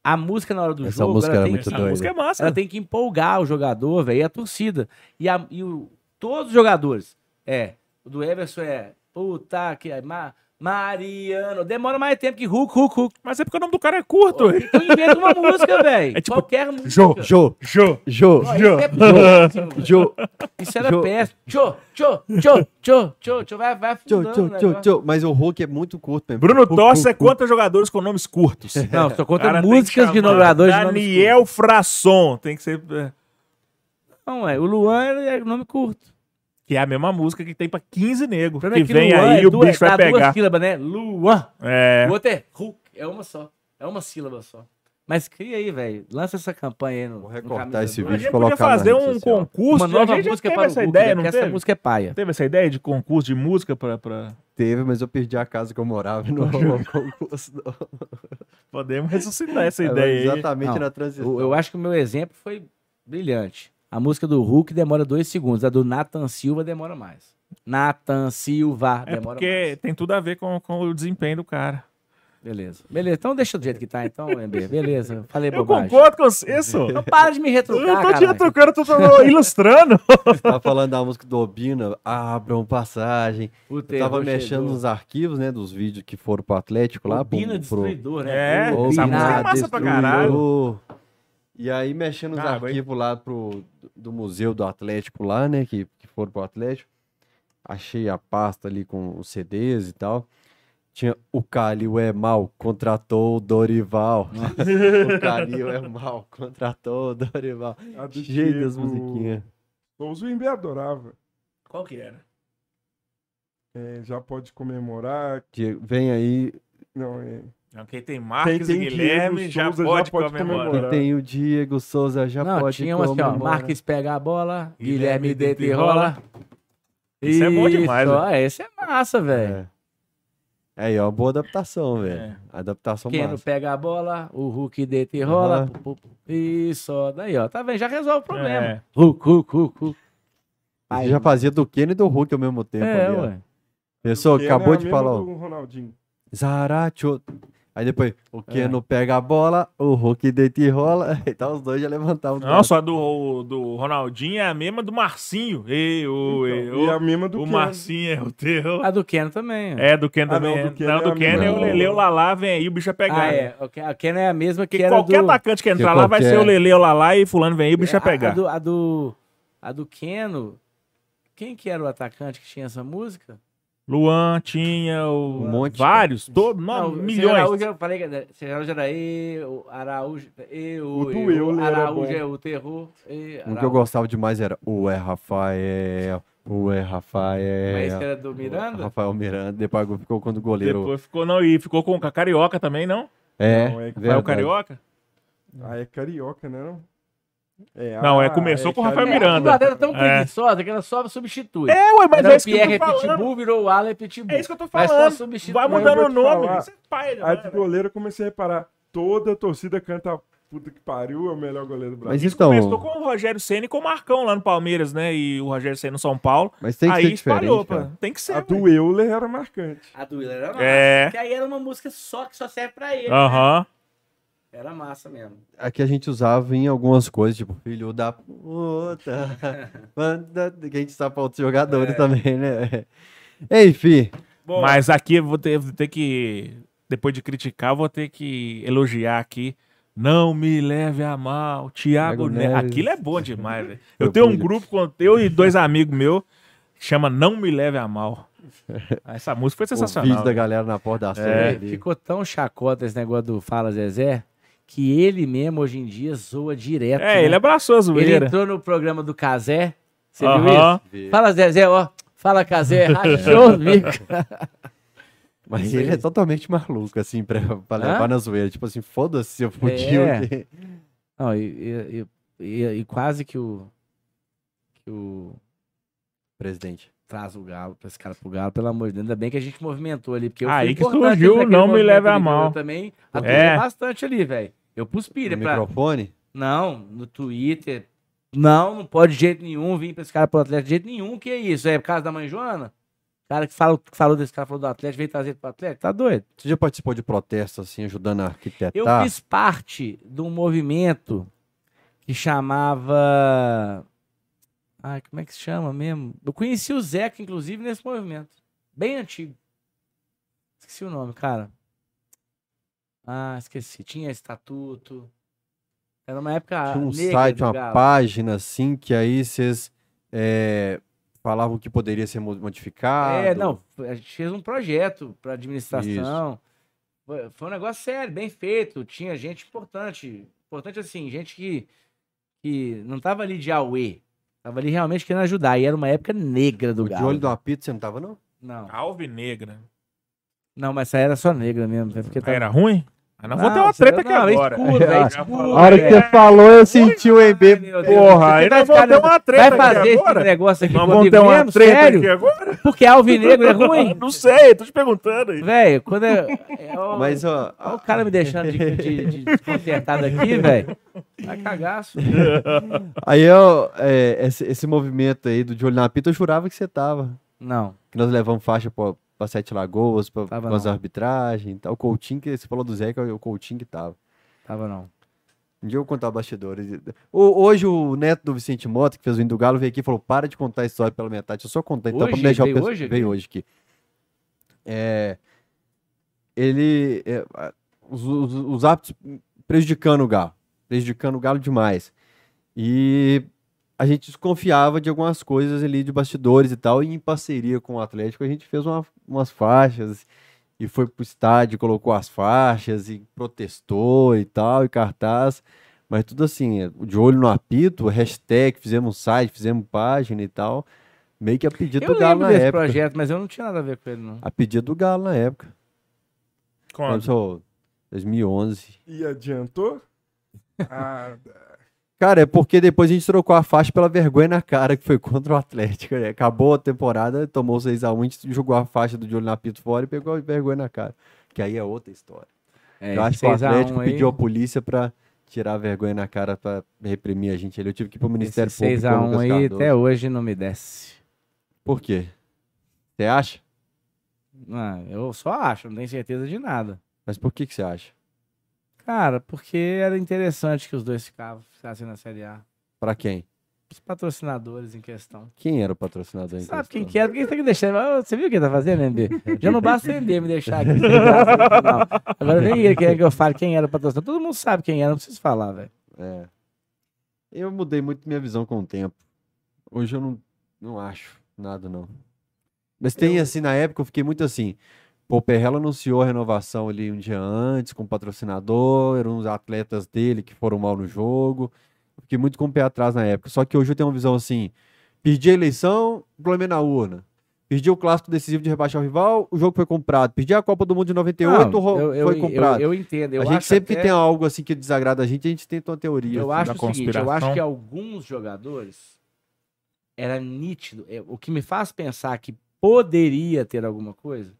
a música na hora do Essa jogo, música ela era tem muito que, Essa doida. música é massa. ela tem que empolgar o jogador, velho, e a torcida. E, a- e o- todos os jogadores. É, o do Everson é, puta que... Ma, Mariano. Demora mais tempo que Hulk, Hulk, Hulk. Mas é porque o nome do cara é curto. ué. Então inventa uma música, velho. É tipo, Qualquer música. Jô, Jô, Jô. Jô, Ó, Isso é péssimo. Jô, Isso era péssimo. Tchô, tchô, tchô, tchô, tchô, tchô. Vai, vai afundando Jô, o Jô, negócio. Jô. Mas o Hulk é muito curto mesmo. Bruno Tosse é contra jogadores com nomes curtos. Não, só conta Cara, músicas de jogadores de nomes Daniel Frasson. Tem que ser. é. Não, é. O Luan é nome curto. Que é a mesma música que tem pra 15 negros. O Que é que vem Luan aí é e o duas- bicho vai pegar. duas sílabas, né? Luan. É. O outro é Hulk. É uma só. É uma sílaba só. Mas cria aí, velho. Lança essa campanha aí no. Vou no recortar Camisa esse vídeo. gente colocar fazer um social. concurso. Uma nova a gente já música teve para o essa Hulk, ideia, né? não Porque teve? essa música é paia. Teve essa ideia de concurso de música pra. pra... Teve, mas eu perdi a casa que eu morava e não rolou concurso. não. Podemos ressuscitar essa ideia aí. Exatamente Não, na transição. Eu, eu acho que o meu exemplo foi brilhante. A música do Hulk demora dois segundos. A do Nathan Silva demora mais. Nathan Silva É demora porque mais. tem tudo a ver com, com o desempenho do cara. Beleza. Beleza. Então deixa do jeito que tá, então, MB. Beleza. Falei Eu bobagem. concordo com você, só. Não para de me Eu retrucar, não tô te retrucando, eu tô ilustrando. Você tava falando da música do Obina, abram passagem. O Eu tava mexendo chegou. nos arquivos, né, dos vídeos que foram pro Atlético lá. pro- Obina pro- Destruidor, né? É, O essa Obina música é massa pra caralho. E aí, mexendo nos Ah, arquivos lá pro, do museu do Atlético lá, né, que, que foram pro Atlético. Achei a pasta ali com os CDs e tal. Tinha o Calil é mal, contratou o Dorival. o Calil é mal, contratou o Dorival. A do Cheio das musiquinhas. O Imbe adorava. Qual que era? É, já pode comemorar. Diego, Vem aí, Não, é. Não, quem tem Marques tem e Guilherme Diego já Souza já pode, pode comemorar. comemorar. quem tem o Diego Souza já Não, pode tinha umas aqui, ó. comemorar. Marques pega a bola, Guilherme Guilherme deita e rola. Isso é bom demais, ó, Esse é massa, velho. É. Aí, ó, boa adaptação, velho. É. Adaptação Quem não massa. pega a bola, o Hulk deita e rola. Pu. Isso, ó. Daí, ó. Tá vendo? Já resolve o problema. É. Hulk, Hulk, Hulk, Hulk. Você já fazia do Kenny e do Hulk ao mesmo tempo É, ali, ó. ué. Acabou é de falar, ó. Ronaldinho. Zaracho. Aí depois, o Keno pega a bola, o Hulk deita e rola. Então os dois já levantavam. do Não, braço. só do, do Ronaldinho é a mesma do Marcinho. Ei, ô, ei, Então, e a ô. mesma do O Marcinho é o teu. A do Ken também. É, do Ken Ah, também. não, é. do Ken Não, é do a é o. Lele, o Lalá, vem aí, o bicho é pegar. Ah, é. O A Ken é a mesma que era qualquer do... atacante que entrar Que lá vai qualquer- ser o Lele, o Lalá e fulano vem aí, o bicho é a, a pegar. do, a do a do Keno. Quem que era o atacante que tinha essa música? Luan tinha o... Um monte, vários, todos, Não, não, o milhões. Araújo, eu falei que Araújo era E, o Araújo, E, o, O do E, o era Araújo é o terror. E, Um que eu gostava demais era o é Rafael, o é Rafael. Mas que era do Miranda? Rafael Miranda, depois ficou quando o goleiro. Depois ficou, não, e ficou com a Carioca também, não? É, Não, é o verdade. Carioca? Ah, é carioca, né? Não, é, Não, é, ah, começou com o Rafael É, Miranda. a era tão É. preguiçosa que ela só substitui. É, ué, mas Era é o isso que eu Pierre tô falando. Pitbull, virou o Alan Pitbull. É isso que eu tô Mas só falando. substitui. Vai mudando o nome. falar, Isso é né? de goleiro eu comecei a reparar. Toda a torcida canta puta que pariu, é o melhor goleiro do Brasil. Mas Isso então, começou com o Rogério Senna e com o Marcão lá no Palmeiras, né? E o Rogério Senna no São Paulo. mas tem que aí ser espalhou, diferente, pô. cara. Tem que ser. A do Euler era marcante. A do Willer era massa. É. Que aí era uma música só que só serve pra ele. né? Era massa mesmo. Aqui a gente usava em algumas coisas, tipo, filho da puta. manda- que a gente sabe pra outros jogadores também, né? Enfim, Bom, Mas aqui eu vou ter, vou ter que. Depois de criticar, eu vou ter que elogiar aqui. Não me leve a mal, Thiago Thiago Neves. Neves. Aquilo é bom demais, velho. Eu tenho um grupo com eu e dois amigos meus que chama Não Me Leve a Mal. Essa música foi o vídeo sensacional. da galera na porta da É. ficou tão chacota esse negócio do Fala Zezé que ele mesmo hoje em dia zoa direto. É, né? ele abraçou a Ele zoeira. entrou no programa do Casé. Você viu Aham. isso? Fala Zezé, ó. Fala Casé, rachou os bicos. Mas ele é totalmente maluco, assim, pra, pra levar Hã? na zoeira. Tipo assim, foda-se, eu fudi É. aqui. Não, e, e- e- e- e quase que o. Que o. Presidente. Traz o Galo, pra esse cara pro Galo, pelo amor de Deus. Ainda bem que a gente movimentou ali. Porque eu Aí que surgiu, não me leve a mal. Eu também atuei É. bastante ali, velho. Eu pus pilha No pra. microfone? Não, no Twitter. Não, não pode de jeito nenhum vir pra esse cara pro Atlético de jeito nenhum. Que é isso? É por causa da mãe Joana? O cara que falou, que falou desse cara, falou do Atlético, veio trazer pro Atlético? Tá doido? Você já participou de protestos, assim, ajudando a arquitetar? Eu fiz parte de um movimento que chamava. Ai, como é que se chama mesmo? Eu conheci o Zeca, inclusive, nesse movimento. Bem antigo. Esqueci o nome, cara. Ah, esqueci. Tinha estatuto. Era uma época. Tinha um site, uma Galo. página, assim, que aí vocês é, falavam que poderia ser mo- modificado. É, não, a gente fez um projeto para administração. Foi, foi um negócio sério, bem feito. Tinha gente importante. Importante assim, gente que, que não tava ali de auê. Tava ali realmente querendo ajudar. E era uma época negra do O de Galo. olho do apito, você não tava, não? Não, Alvinegra. não, mas essa era só negra mesmo. é Porque tava... Era ruim? Não, vou ter uma treta aqui é agora. escuro, falou. A hora que É. você falou, eu senti o EB. Porra, aí vai nós vamos ficar- ter uma treta Vai fazer esse agora? negócio aqui Nós vamos ter uma treta Sério? aqui agora? Porque alvinegro é ruim? Não sei, tô te perguntando aí. Velho, quando é... é ó, Mas, ó, Olha o cara me deixando de, de, de desconcertado aqui, velho. Vai cagaço. aí eu, é, esse, esse movimento aí do de olho na apito, eu jurava que você tava. Não, Que nós levamos faixa pra, pra Sete Lagoas, pra, Tava com as arbitragens e tal. O Coutinho, que você falou do Zé, que é o Coutinho que tava. tava não. Um dia eu vou contar bastidores. Hoje o neto do Vicente Mota, que fez o hino do Galo, veio aqui e falou: para de contar a história pela metade. Eu só contar então pra não deixar o pessoal. hoje aqui? Veio hoje aqui. É, ele. é, os, os, os árbitros prejudicando o Galo. Prejudicando o Galo demais. E a gente desconfiava de algumas coisas ali de bastidores e tal. E em parceria com o Atlético, a gente fez uma- umas faixas e foi pro estádio, colocou as faixas e protestou e tal, e cartaz. Mas tudo assim, de olho no apito, hashtag, fizemos um site, fizemos página e tal. Meio que a pedido Eu do Galo lembro na desse época. projeto, mas eu não tinha nada a ver com ele, não. A pedido do Galo na época. Conta. Começou 2011. E adiantou? Ah, Cara, é porque depois a gente trocou a faixa pela vergonha na cara, que foi contra o Atlético. né? Acabou a temporada, tomou 6x1, a gente jogou a faixa do de olho no apito fora e pegou a vergonha na cara. Que aí é outra história. É, Eu acho que o 6 a 1 Atlético aí, pediu a polícia pra tirar a vergonha na cara pra reprimir a gente. Eu tive que ir pro Ministério esse Público. 6 a com o 1 Lucas aí Cardoso. até hoje não me desce. Por quê? Você acha? Ah, eu só acho, não tenho certeza de nada. Mas por que, que você acha? Cara, porque era interessante que os dois ficavam, ficassem na Série A. Pra quem? Os patrocinadores em questão. Quem era o patrocinador? em Sabe quem questão? que era? Quem tem que deixar? Mas Você viu o que ele tá fazendo, MB? Já não basta o MB me deixar aqui. Agora vem ele querendo que eu fale quem era o patrocinador. Todo mundo sabe quem era, não preciso falar, velho. É. Eu mudei muito minha visão com o tempo. Hoje eu não, não acho nada, não. Mas tem, assim, na época eu fiquei muito assim. Pô, o Perrella anunciou a renovação ali um dia antes com o patrocinador, eram uns atletas dele que foram mal no jogo. Eu fiquei muito com o pé atrás na época. Só que hoje eu tenho uma visão assim: perdi a eleição, problema é na urna. Perdi o clássico decisivo de rebaixar o rival, o jogo foi comprado. Perdi a Copa do Mundo de 98, Não, eu, eu, foi comprado. Eu, eu entendo. Eu a gente acho sempre até- tem algo assim que desagrada a gente, a gente tenta uma teoria. Eu assim. acho da o seguinte, eu acho que alguns jogadores era nítido. é, o que me faz pensar que poderia ter alguma coisa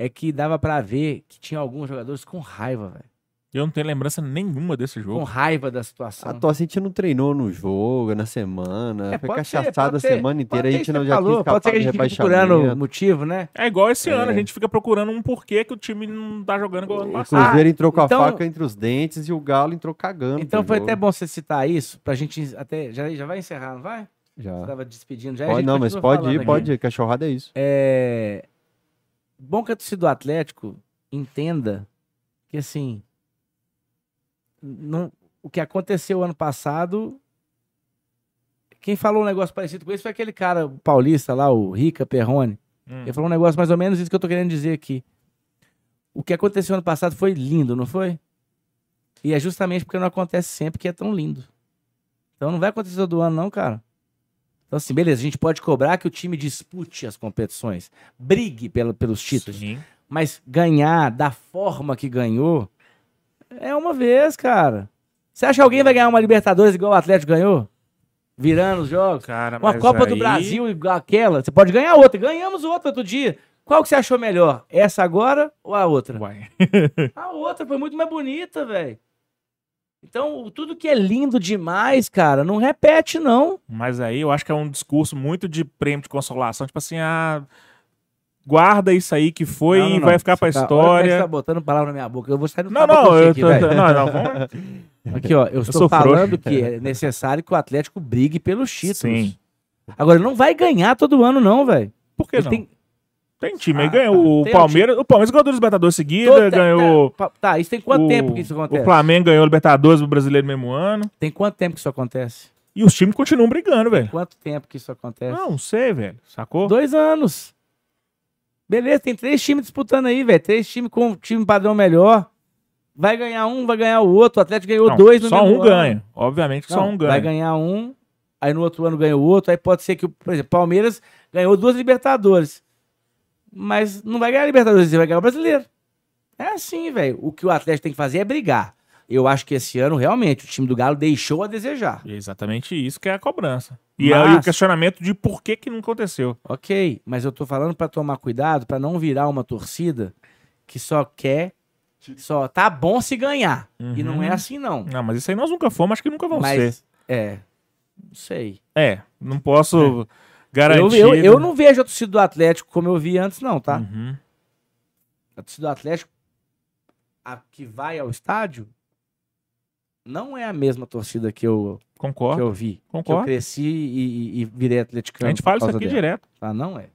é que dava pra ver que tinha alguns jogadores com raiva, velho. Eu não tenho lembrança nenhuma desse Com jogo. raiva da situação. A tosse a gente não treinou no jogo, na semana. É, foi ser, cachaçada a semana inteira. A gente não já falou, quis Pode ser que a gente fique procurando motivo, né? É igual esse ano, É. a gente fica procurando um porquê que o time não tá jogando igual ano O passado. Cruzeiro entrou com então- a faca entre os dentes e o Galo entrou cagando. Então foi jogo. até bom você citar isso, pra gente até. Já, já vai encerrar, não vai? Já. Você tava despedindo já. a Pode, gente não, mas pode ir, aqui. pode ir. Cachorrada é isso. É. Bom que a torcida do Atlético entenda que, assim. Não, o que aconteceu ano passado. Quem falou um negócio parecido com isso foi aquele cara paulista lá, o Rica Perrone. Hum. Ele falou um negócio mais ou menos isso que eu tô querendo dizer aqui. O que aconteceu ano passado foi lindo, não foi? E é justamente porque não acontece sempre que é tão lindo. Então não vai acontecer todo ano, não, cara. Então, assim, beleza, a gente pode cobrar que o time dispute as competições, brigue pelo, pelos títulos, Sim. mas ganhar da forma que ganhou é uma vez, cara. Você acha que alguém vai ganhar uma Libertadores igual o Atlético ganhou? Virando os jogos? Cara, Uma Copa do aí- Brasil igual aquela, você pode ganhar outra. Ganhamos outra outro dia. Qual que você achou melhor? Essa agora ou a outra? Uai. A outra foi muito mais bonita, velho. Então, tudo que é lindo demais, cara, não repete, não. Mas aí eu acho que é um discurso muito de prêmio de consolação. Tipo assim, ah, guarda isso aí que foi Não, não, e não. vai ficar pra Você tá- é que Você história. tá botando palavra na minha boca. Eu vou sair do Não, não, você eu aqui, tô, velho. não, não, vamos... Aqui, ó, eu estou sou falando frouxo. que é necessário que o Atlético brigue pelos títulos. Sim. Agora, ele não vai ganhar todo ano, não, velho. Por que Ele não? tem- Tem time aí, Ah, ganhou. O tem Palmeiras, o Palmeiras ganhou dois Libertadores seguida, ganhou. Tá, tá, isso tem quanto o, tempo que isso acontece? O Flamengo ganhou o Libertadores do Brasileiro no mesmo ano. Tem quanto tempo que isso acontece? E os times continuam brigando, velho. Quanto tempo que isso acontece? Não, não sei, velho. Sacou? Dois anos. Beleza, tem três times disputando aí, velho. Três times com um time padrão melhor. Vai ganhar um, vai ganhar o outro. O Atlético ganhou Não, dois no Só um ano. ganha. Obviamente que só Não, um ganha. Vai ganhar um, aí no outro ano ganha o outro. Aí pode ser que, o- por exemplo, Palmeiras ganhou duas Libertadores. Mas não vai ganhar a Libertadores, vai ganhar o brasileiro. É assim, velho. O que o Atlético tem que fazer é brigar. Eu acho que esse ano, realmente, o time do Galo deixou a desejar. É exatamente isso que é a cobrança. E aí Mas- o questionamento de por que que não aconteceu. Ok, mas eu tô falando pra tomar cuidado, pra não virar uma torcida que só quer, só tá bom se ganhar. E não é Uhum. assim, não. Não, mas isso aí nós nunca fomos, acho que nunca vão ser. Mas, é, não sei. É, não posso garantir. Eu, eu, eu não vejo a torcida do Atlético como eu vi antes, não, tá? Uhum. A torcida do Atlético, a que vai ao estádio, não é a mesma torcida que eu, que Concordo. eu vi. Que eu Concordo. cresci e, e- e virei atleticano. A gente fala isso aqui dela. direto. Tá? Não é.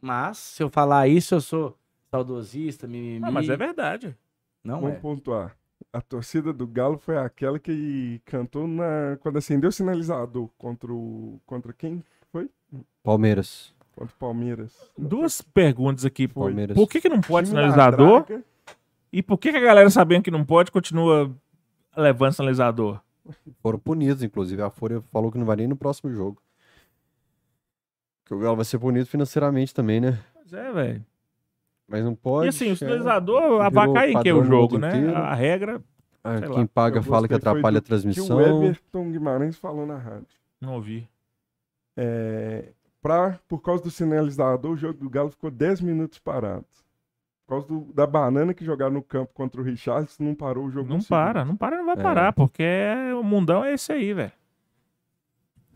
Mas, se eu falar isso, eu sou saudosista, mimimi. Não, mas é verdade. Não Vamos é. pontuar. A torcida do Galo foi aquela que cantou na... quando acendeu o sinalizador contra o. contra quem? Palmeiras. Contra o Palmeiras. Duas perguntas aqui. Foi. Palmeiras. Por que, que não pode sinalizador? E por que, que a galera sabendo que não pode continua levando sinalizador? Foram punidos, inclusive. A Folha falou que não vai nem no próximo jogo. Que o Galo vai ser punido financeiramente também, né? Pois é, velho. Mas não pode. E assim, o é. sinalizador avaca em que padrão o jogo, né? inteiro. A regra, Ah, quem lá. paga Eu fala que foi atrapalha a Que transmissão. o Everton Guimarães falou na rádio. não ouvi. É, pra, por causa do sinalizador, o jogo do Galo ficou 10 minutos parado. Por causa do- da banana que jogaram no campo contra o Richardson, não parou o jogo. Não para, não para, não vai É. parar, porque o mundão é esse aí, velho.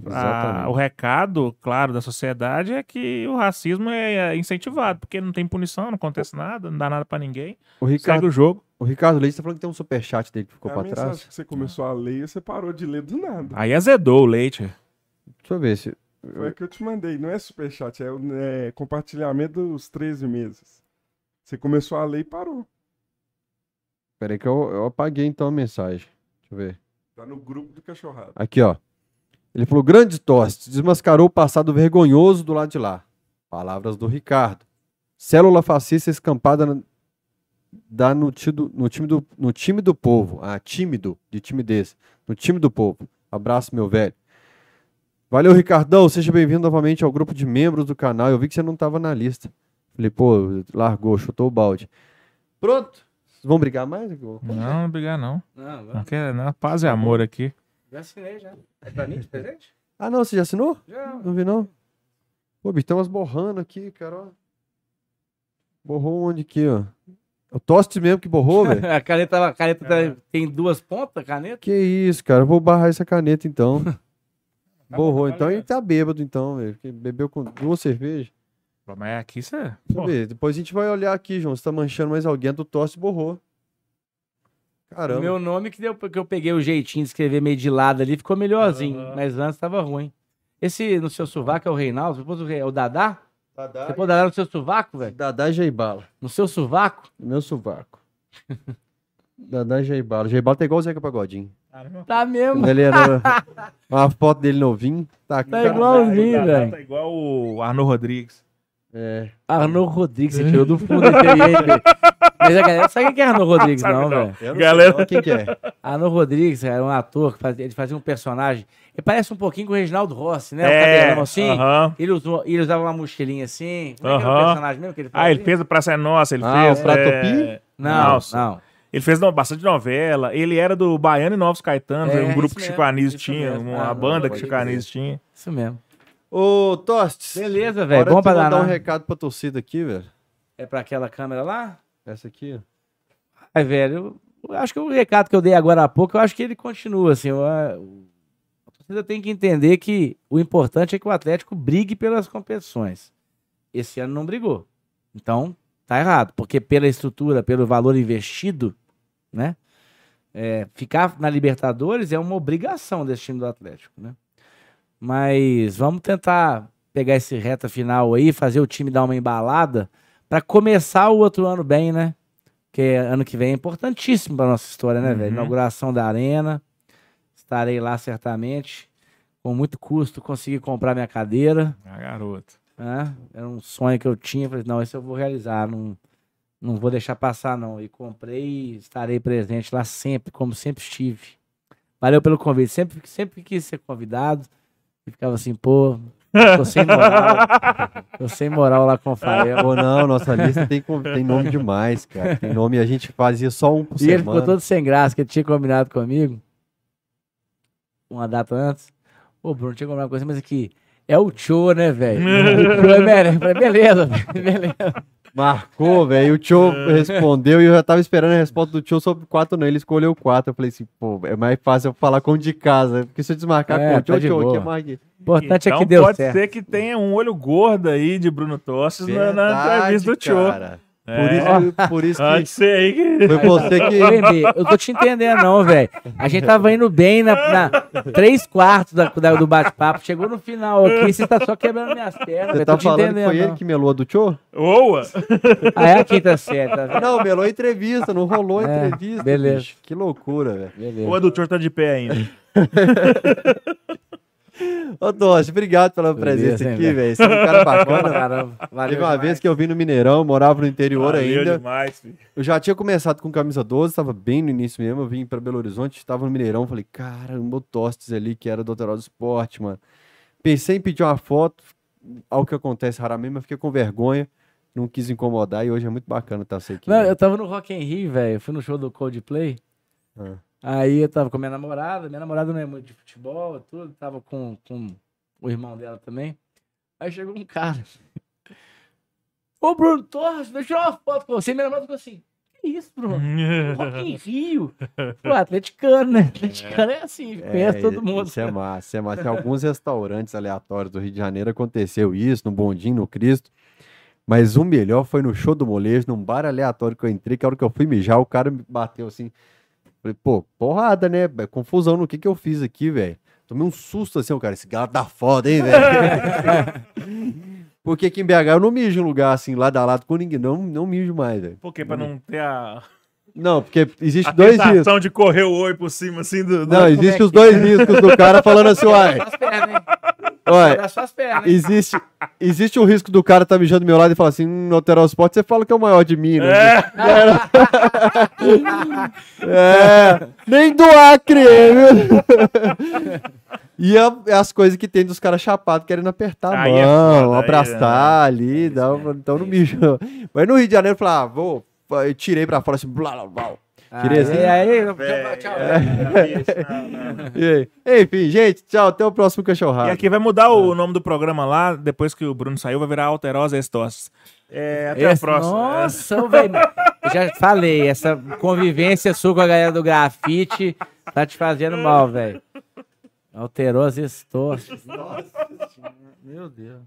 Exatamente. o recado, claro, da sociedade é que o racismo é incentivado, porque não tem punição, não acontece nada, não dá nada pra ninguém. O Segue Ricardo, o jogo. o Ricardo Leite tá falando que tem um superchat dele que ficou É a pra trás. que você começou a ler e você parou de ler do nada. Aí azedou o leite. Deixa eu ver se. Foi a que eu te mandei. Não é superchat, é, o- é compartilhamento dos 13 meses. Você começou a ler e parou. Peraí que eu, eu apaguei então a mensagem. Deixa eu ver. Tá no grupo do cachorrado. Aqui, ó. Ele falou: grande tosse, desmascarou o passado vergonhoso do lado de lá. Palavras do Ricardo. Célula fascista escampada na- dá no, tido- no time do, no time do povo. Ah, tímido, de timidez. No time do povo. Abraço, meu velho. Valeu, Ricardão. Seja bem-vindo novamente ao grupo de membros do canal. Eu vi que você não estava na lista. Falei, pô, largou, chutou o balde. Pronto. Vocês vão brigar mais? Não, não brigar não. Não, Não quer, não. Paz e amor aqui. já assinei já. É pra mim de presente? Ah, não, você já assinou? Já. Não vi, não. Pô, bicho, tem umas borrando aqui, cara, ó. Borrou onde aqui, ó? É o Toste mesmo que borrou, velho? A caneta, a caneta tá- É. tem duas pontas, a caneta? que isso, cara. Eu vou barrar essa caneta, então. Borrou, tá então. Ele tá bêbado, então, velho. porque Bebeu com duas cervejas. Pô, Mas aqui você... Deixa eu ver. Depois a gente vai olhar aqui, João. Se tá manchando mais alguém, do Toste borrou. Caramba. O meu nome que deu porque eu peguei o jeitinho de escrever meio de lado ali, ficou melhorzinho. Aham. Mas antes tava ruim. Esse no seu sovaco é o Reinaldo? Você pôs o, Re- é o Dadá? Dadá, Você pôs o Dadá no seu sovaco, velho? Dadá e Jaibala. No seu sovaco? Meu sovaco. Dadá e Jaibala. Jaibala tá igual o Zeca Pagodinho. Tá mesmo. Ele era uma foto dele novinho. Tá, Tá cara. igualzinho, Tá- velho. Tá igual o Arno Rodrigues. É. Arnold Rodrigues, você tirou do fundo hein, velho? Mas a galera sabe quem é Arnold Rodrigues, não, não. velho. Não Galera- não quem que é. Arnold Rodrigues era um ator que fazia, ele fazia um personagem. Ele parece um pouquinho com o Reginaldo Rossi, né? o cabelão assim. É, aham. Ele, usou, ele usava uma mochilinha assim. Como é que era o Aham. personagem mesmo que ele fazia? Ah, ele fez o Praça é Nossa, ele Ah, fez... o Prato é, Pi? Não, Nossa. não. Ele fez bastante novela. Ele era do Baiano e Novos Caetanos, É, um grupo que mesmo, Chico Anísio tinha, mesmo. uma Ah, banda que Chico Anísio tinha. Isso mesmo. Ô, Tostes. Beleza, velho. Bom pra você mandar um recado pra torcida aqui, velho. É pra aquela câmera lá? Essa aqui, ó. Ai, velho, eu, eu acho que o recado que eu dei agora há pouco, eu acho que ele continua, assim. eu, a torcida tem que entender que o importante é que o Atlético brigue pelas competições. Esse ano não brigou. Então, tá errado. Porque pela estrutura, pelo valor investido, né? é, ficar na Libertadores é uma obrigação desse time do Atlético, né? Mas vamos tentar pegar esse reta final aí, fazer o time dar uma embalada para começar o outro ano bem, né? Porque ano que vem é importantíssimo para nossa história, né, velho? Uhum. Inauguração da arena. Estarei lá certamente. Com muito custo consegui comprar minha cadeira. Ah, garoto. né? Era um sonho que eu tinha. Falei, não, esse eu vou realizar. Não, não vou deixar passar, não. E comprei e estarei presente lá sempre, como sempre estive. Valeu pelo convite. Sempre, sempre quis ser convidado. E ficava assim, pô, tô sem moral. tô sem moral lá com o Fael. Pô, não, nossa lista tem, com- tem nome demais, cara. Tem nome, a gente fazia só um por E ele semana. ficou todo sem graça, que ele tinha combinado comigo. Uma data antes. Ô, Bruno, tinha combinado coisa, mas aqui. É o Cho, né, velho? o é merece. Eu falei, beleza, velho, beleza. Marcou, velho. O Tio respondeu e eu já tava esperando a resposta do Tio sobre quatro, não. Ele escolheu quatro. Eu falei assim, pô, é mais fácil eu falar com o de casa. Porque se eu desmarcar É, com o tá Tio, de Tio, boa. que é mais. O importante é então que deu pode certo. ser que tenha um olho gordo aí de Bruno Tosses na, na entrevista do Tio. Por É. isso, por isso Pode que ser aí que... foi você que. Eu tô te entendendo, não, velho. A gente tava indo bem na, na três quartos da- da- do bate-papo. Chegou no final aqui, você tá só quebrando minhas pernas, Você velho. tá Tô te falando que entendendo. foi ele não. que melou a do Tio? Boa! Ah, é a quinta série, tá vendo? Não, melou a entrevista, não rolou a É, entrevista. beleza. bicho. Que loucura, velho. Beleza. O adutor tá de pé ainda. Ô, Doce, obrigado pela Beleza, presença hein, aqui, velho. Você é um cara bacana. caramba. Valeu Teve uma demais. vez que eu vim no Mineirão, morava no interior Valeu ainda. demais, filho. Eu já tinha começado com camisa 12, tava bem no início mesmo. Eu vim pra Belo Horizonte, tava no Mineirão. Falei, caramba, o Tostes ali, que era do Alterado do Esporte, mano. Pensei em pedir uma foto, algo que acontece raramente, mas fiquei com vergonha. Não quis incomodar e hoje é muito bacana estar você aqui. Não, né? eu tava no Rock in Rio, velho. Eu fui no show do Coldplay. Ah. Aí eu tava com minha namorada. Minha namorada não é muito de futebol tudo. Tava com, com o irmão dela também. Aí chegou um cara. Ô, Bruno Torres, deixa eu tirar uma foto com você. Minha namorada ficou assim. isso, Bruno? Rock in Rio. Pô, atleticano, né? Atleticano é assim, conhece todo mundo. Isso é massa, isso é massa. Tem alguns restaurantes aleatórios do Rio de Janeiro aconteceu isso, no Bondinho, no Cristo. Mas o melhor foi no show do molejo, num bar aleatório que eu entrei, que a hora que eu fui mijar, o cara me bateu assim. Falei, pô, porrada, né? Confusão no que que eu fiz aqui, velho. Tomei um susto assim, o cara, esse gato tá foda, hein, velho? Porque aqui em BH eu não mijo em lugar assim, lado a lado com ninguém. Não, não mijo mais, velho. Por quê? Pra não ter a, Não, porque existe a dois riscos. tentação de correr o oi por cima, assim, do... Não, existe os dois riscos do cara falando assim, uai, Dá hein? existe, existe o risco do cara tá mijando do meu lado e falar assim, hum, no Alterar Sport você fala que é o maior de Minas. É, É, nem do Acre, viu? E a- as coisas que tem dos caras chapados querendo apertar a é mão, foda, aí abraçar ali, dá, um- então não mijo. Mas no Rio de Janeiro eu falei, ah, vou, eu tirei pra fora assim, blá, blá, blá. Tirei assim. Aí, aí, tchau. E? Enfim, gente, tchau, até o próximo cachorrado. E aqui vai mudar o nome do programa lá, depois que o Bruno saiu, vai virar Alterosa Estos. É, até a Esse- próxima. Nossa, velho. Já falei, essa convivência sua com a galera do grafite tá te fazendo mal, velho. Alterou as estorças. Nossa, meu Deus.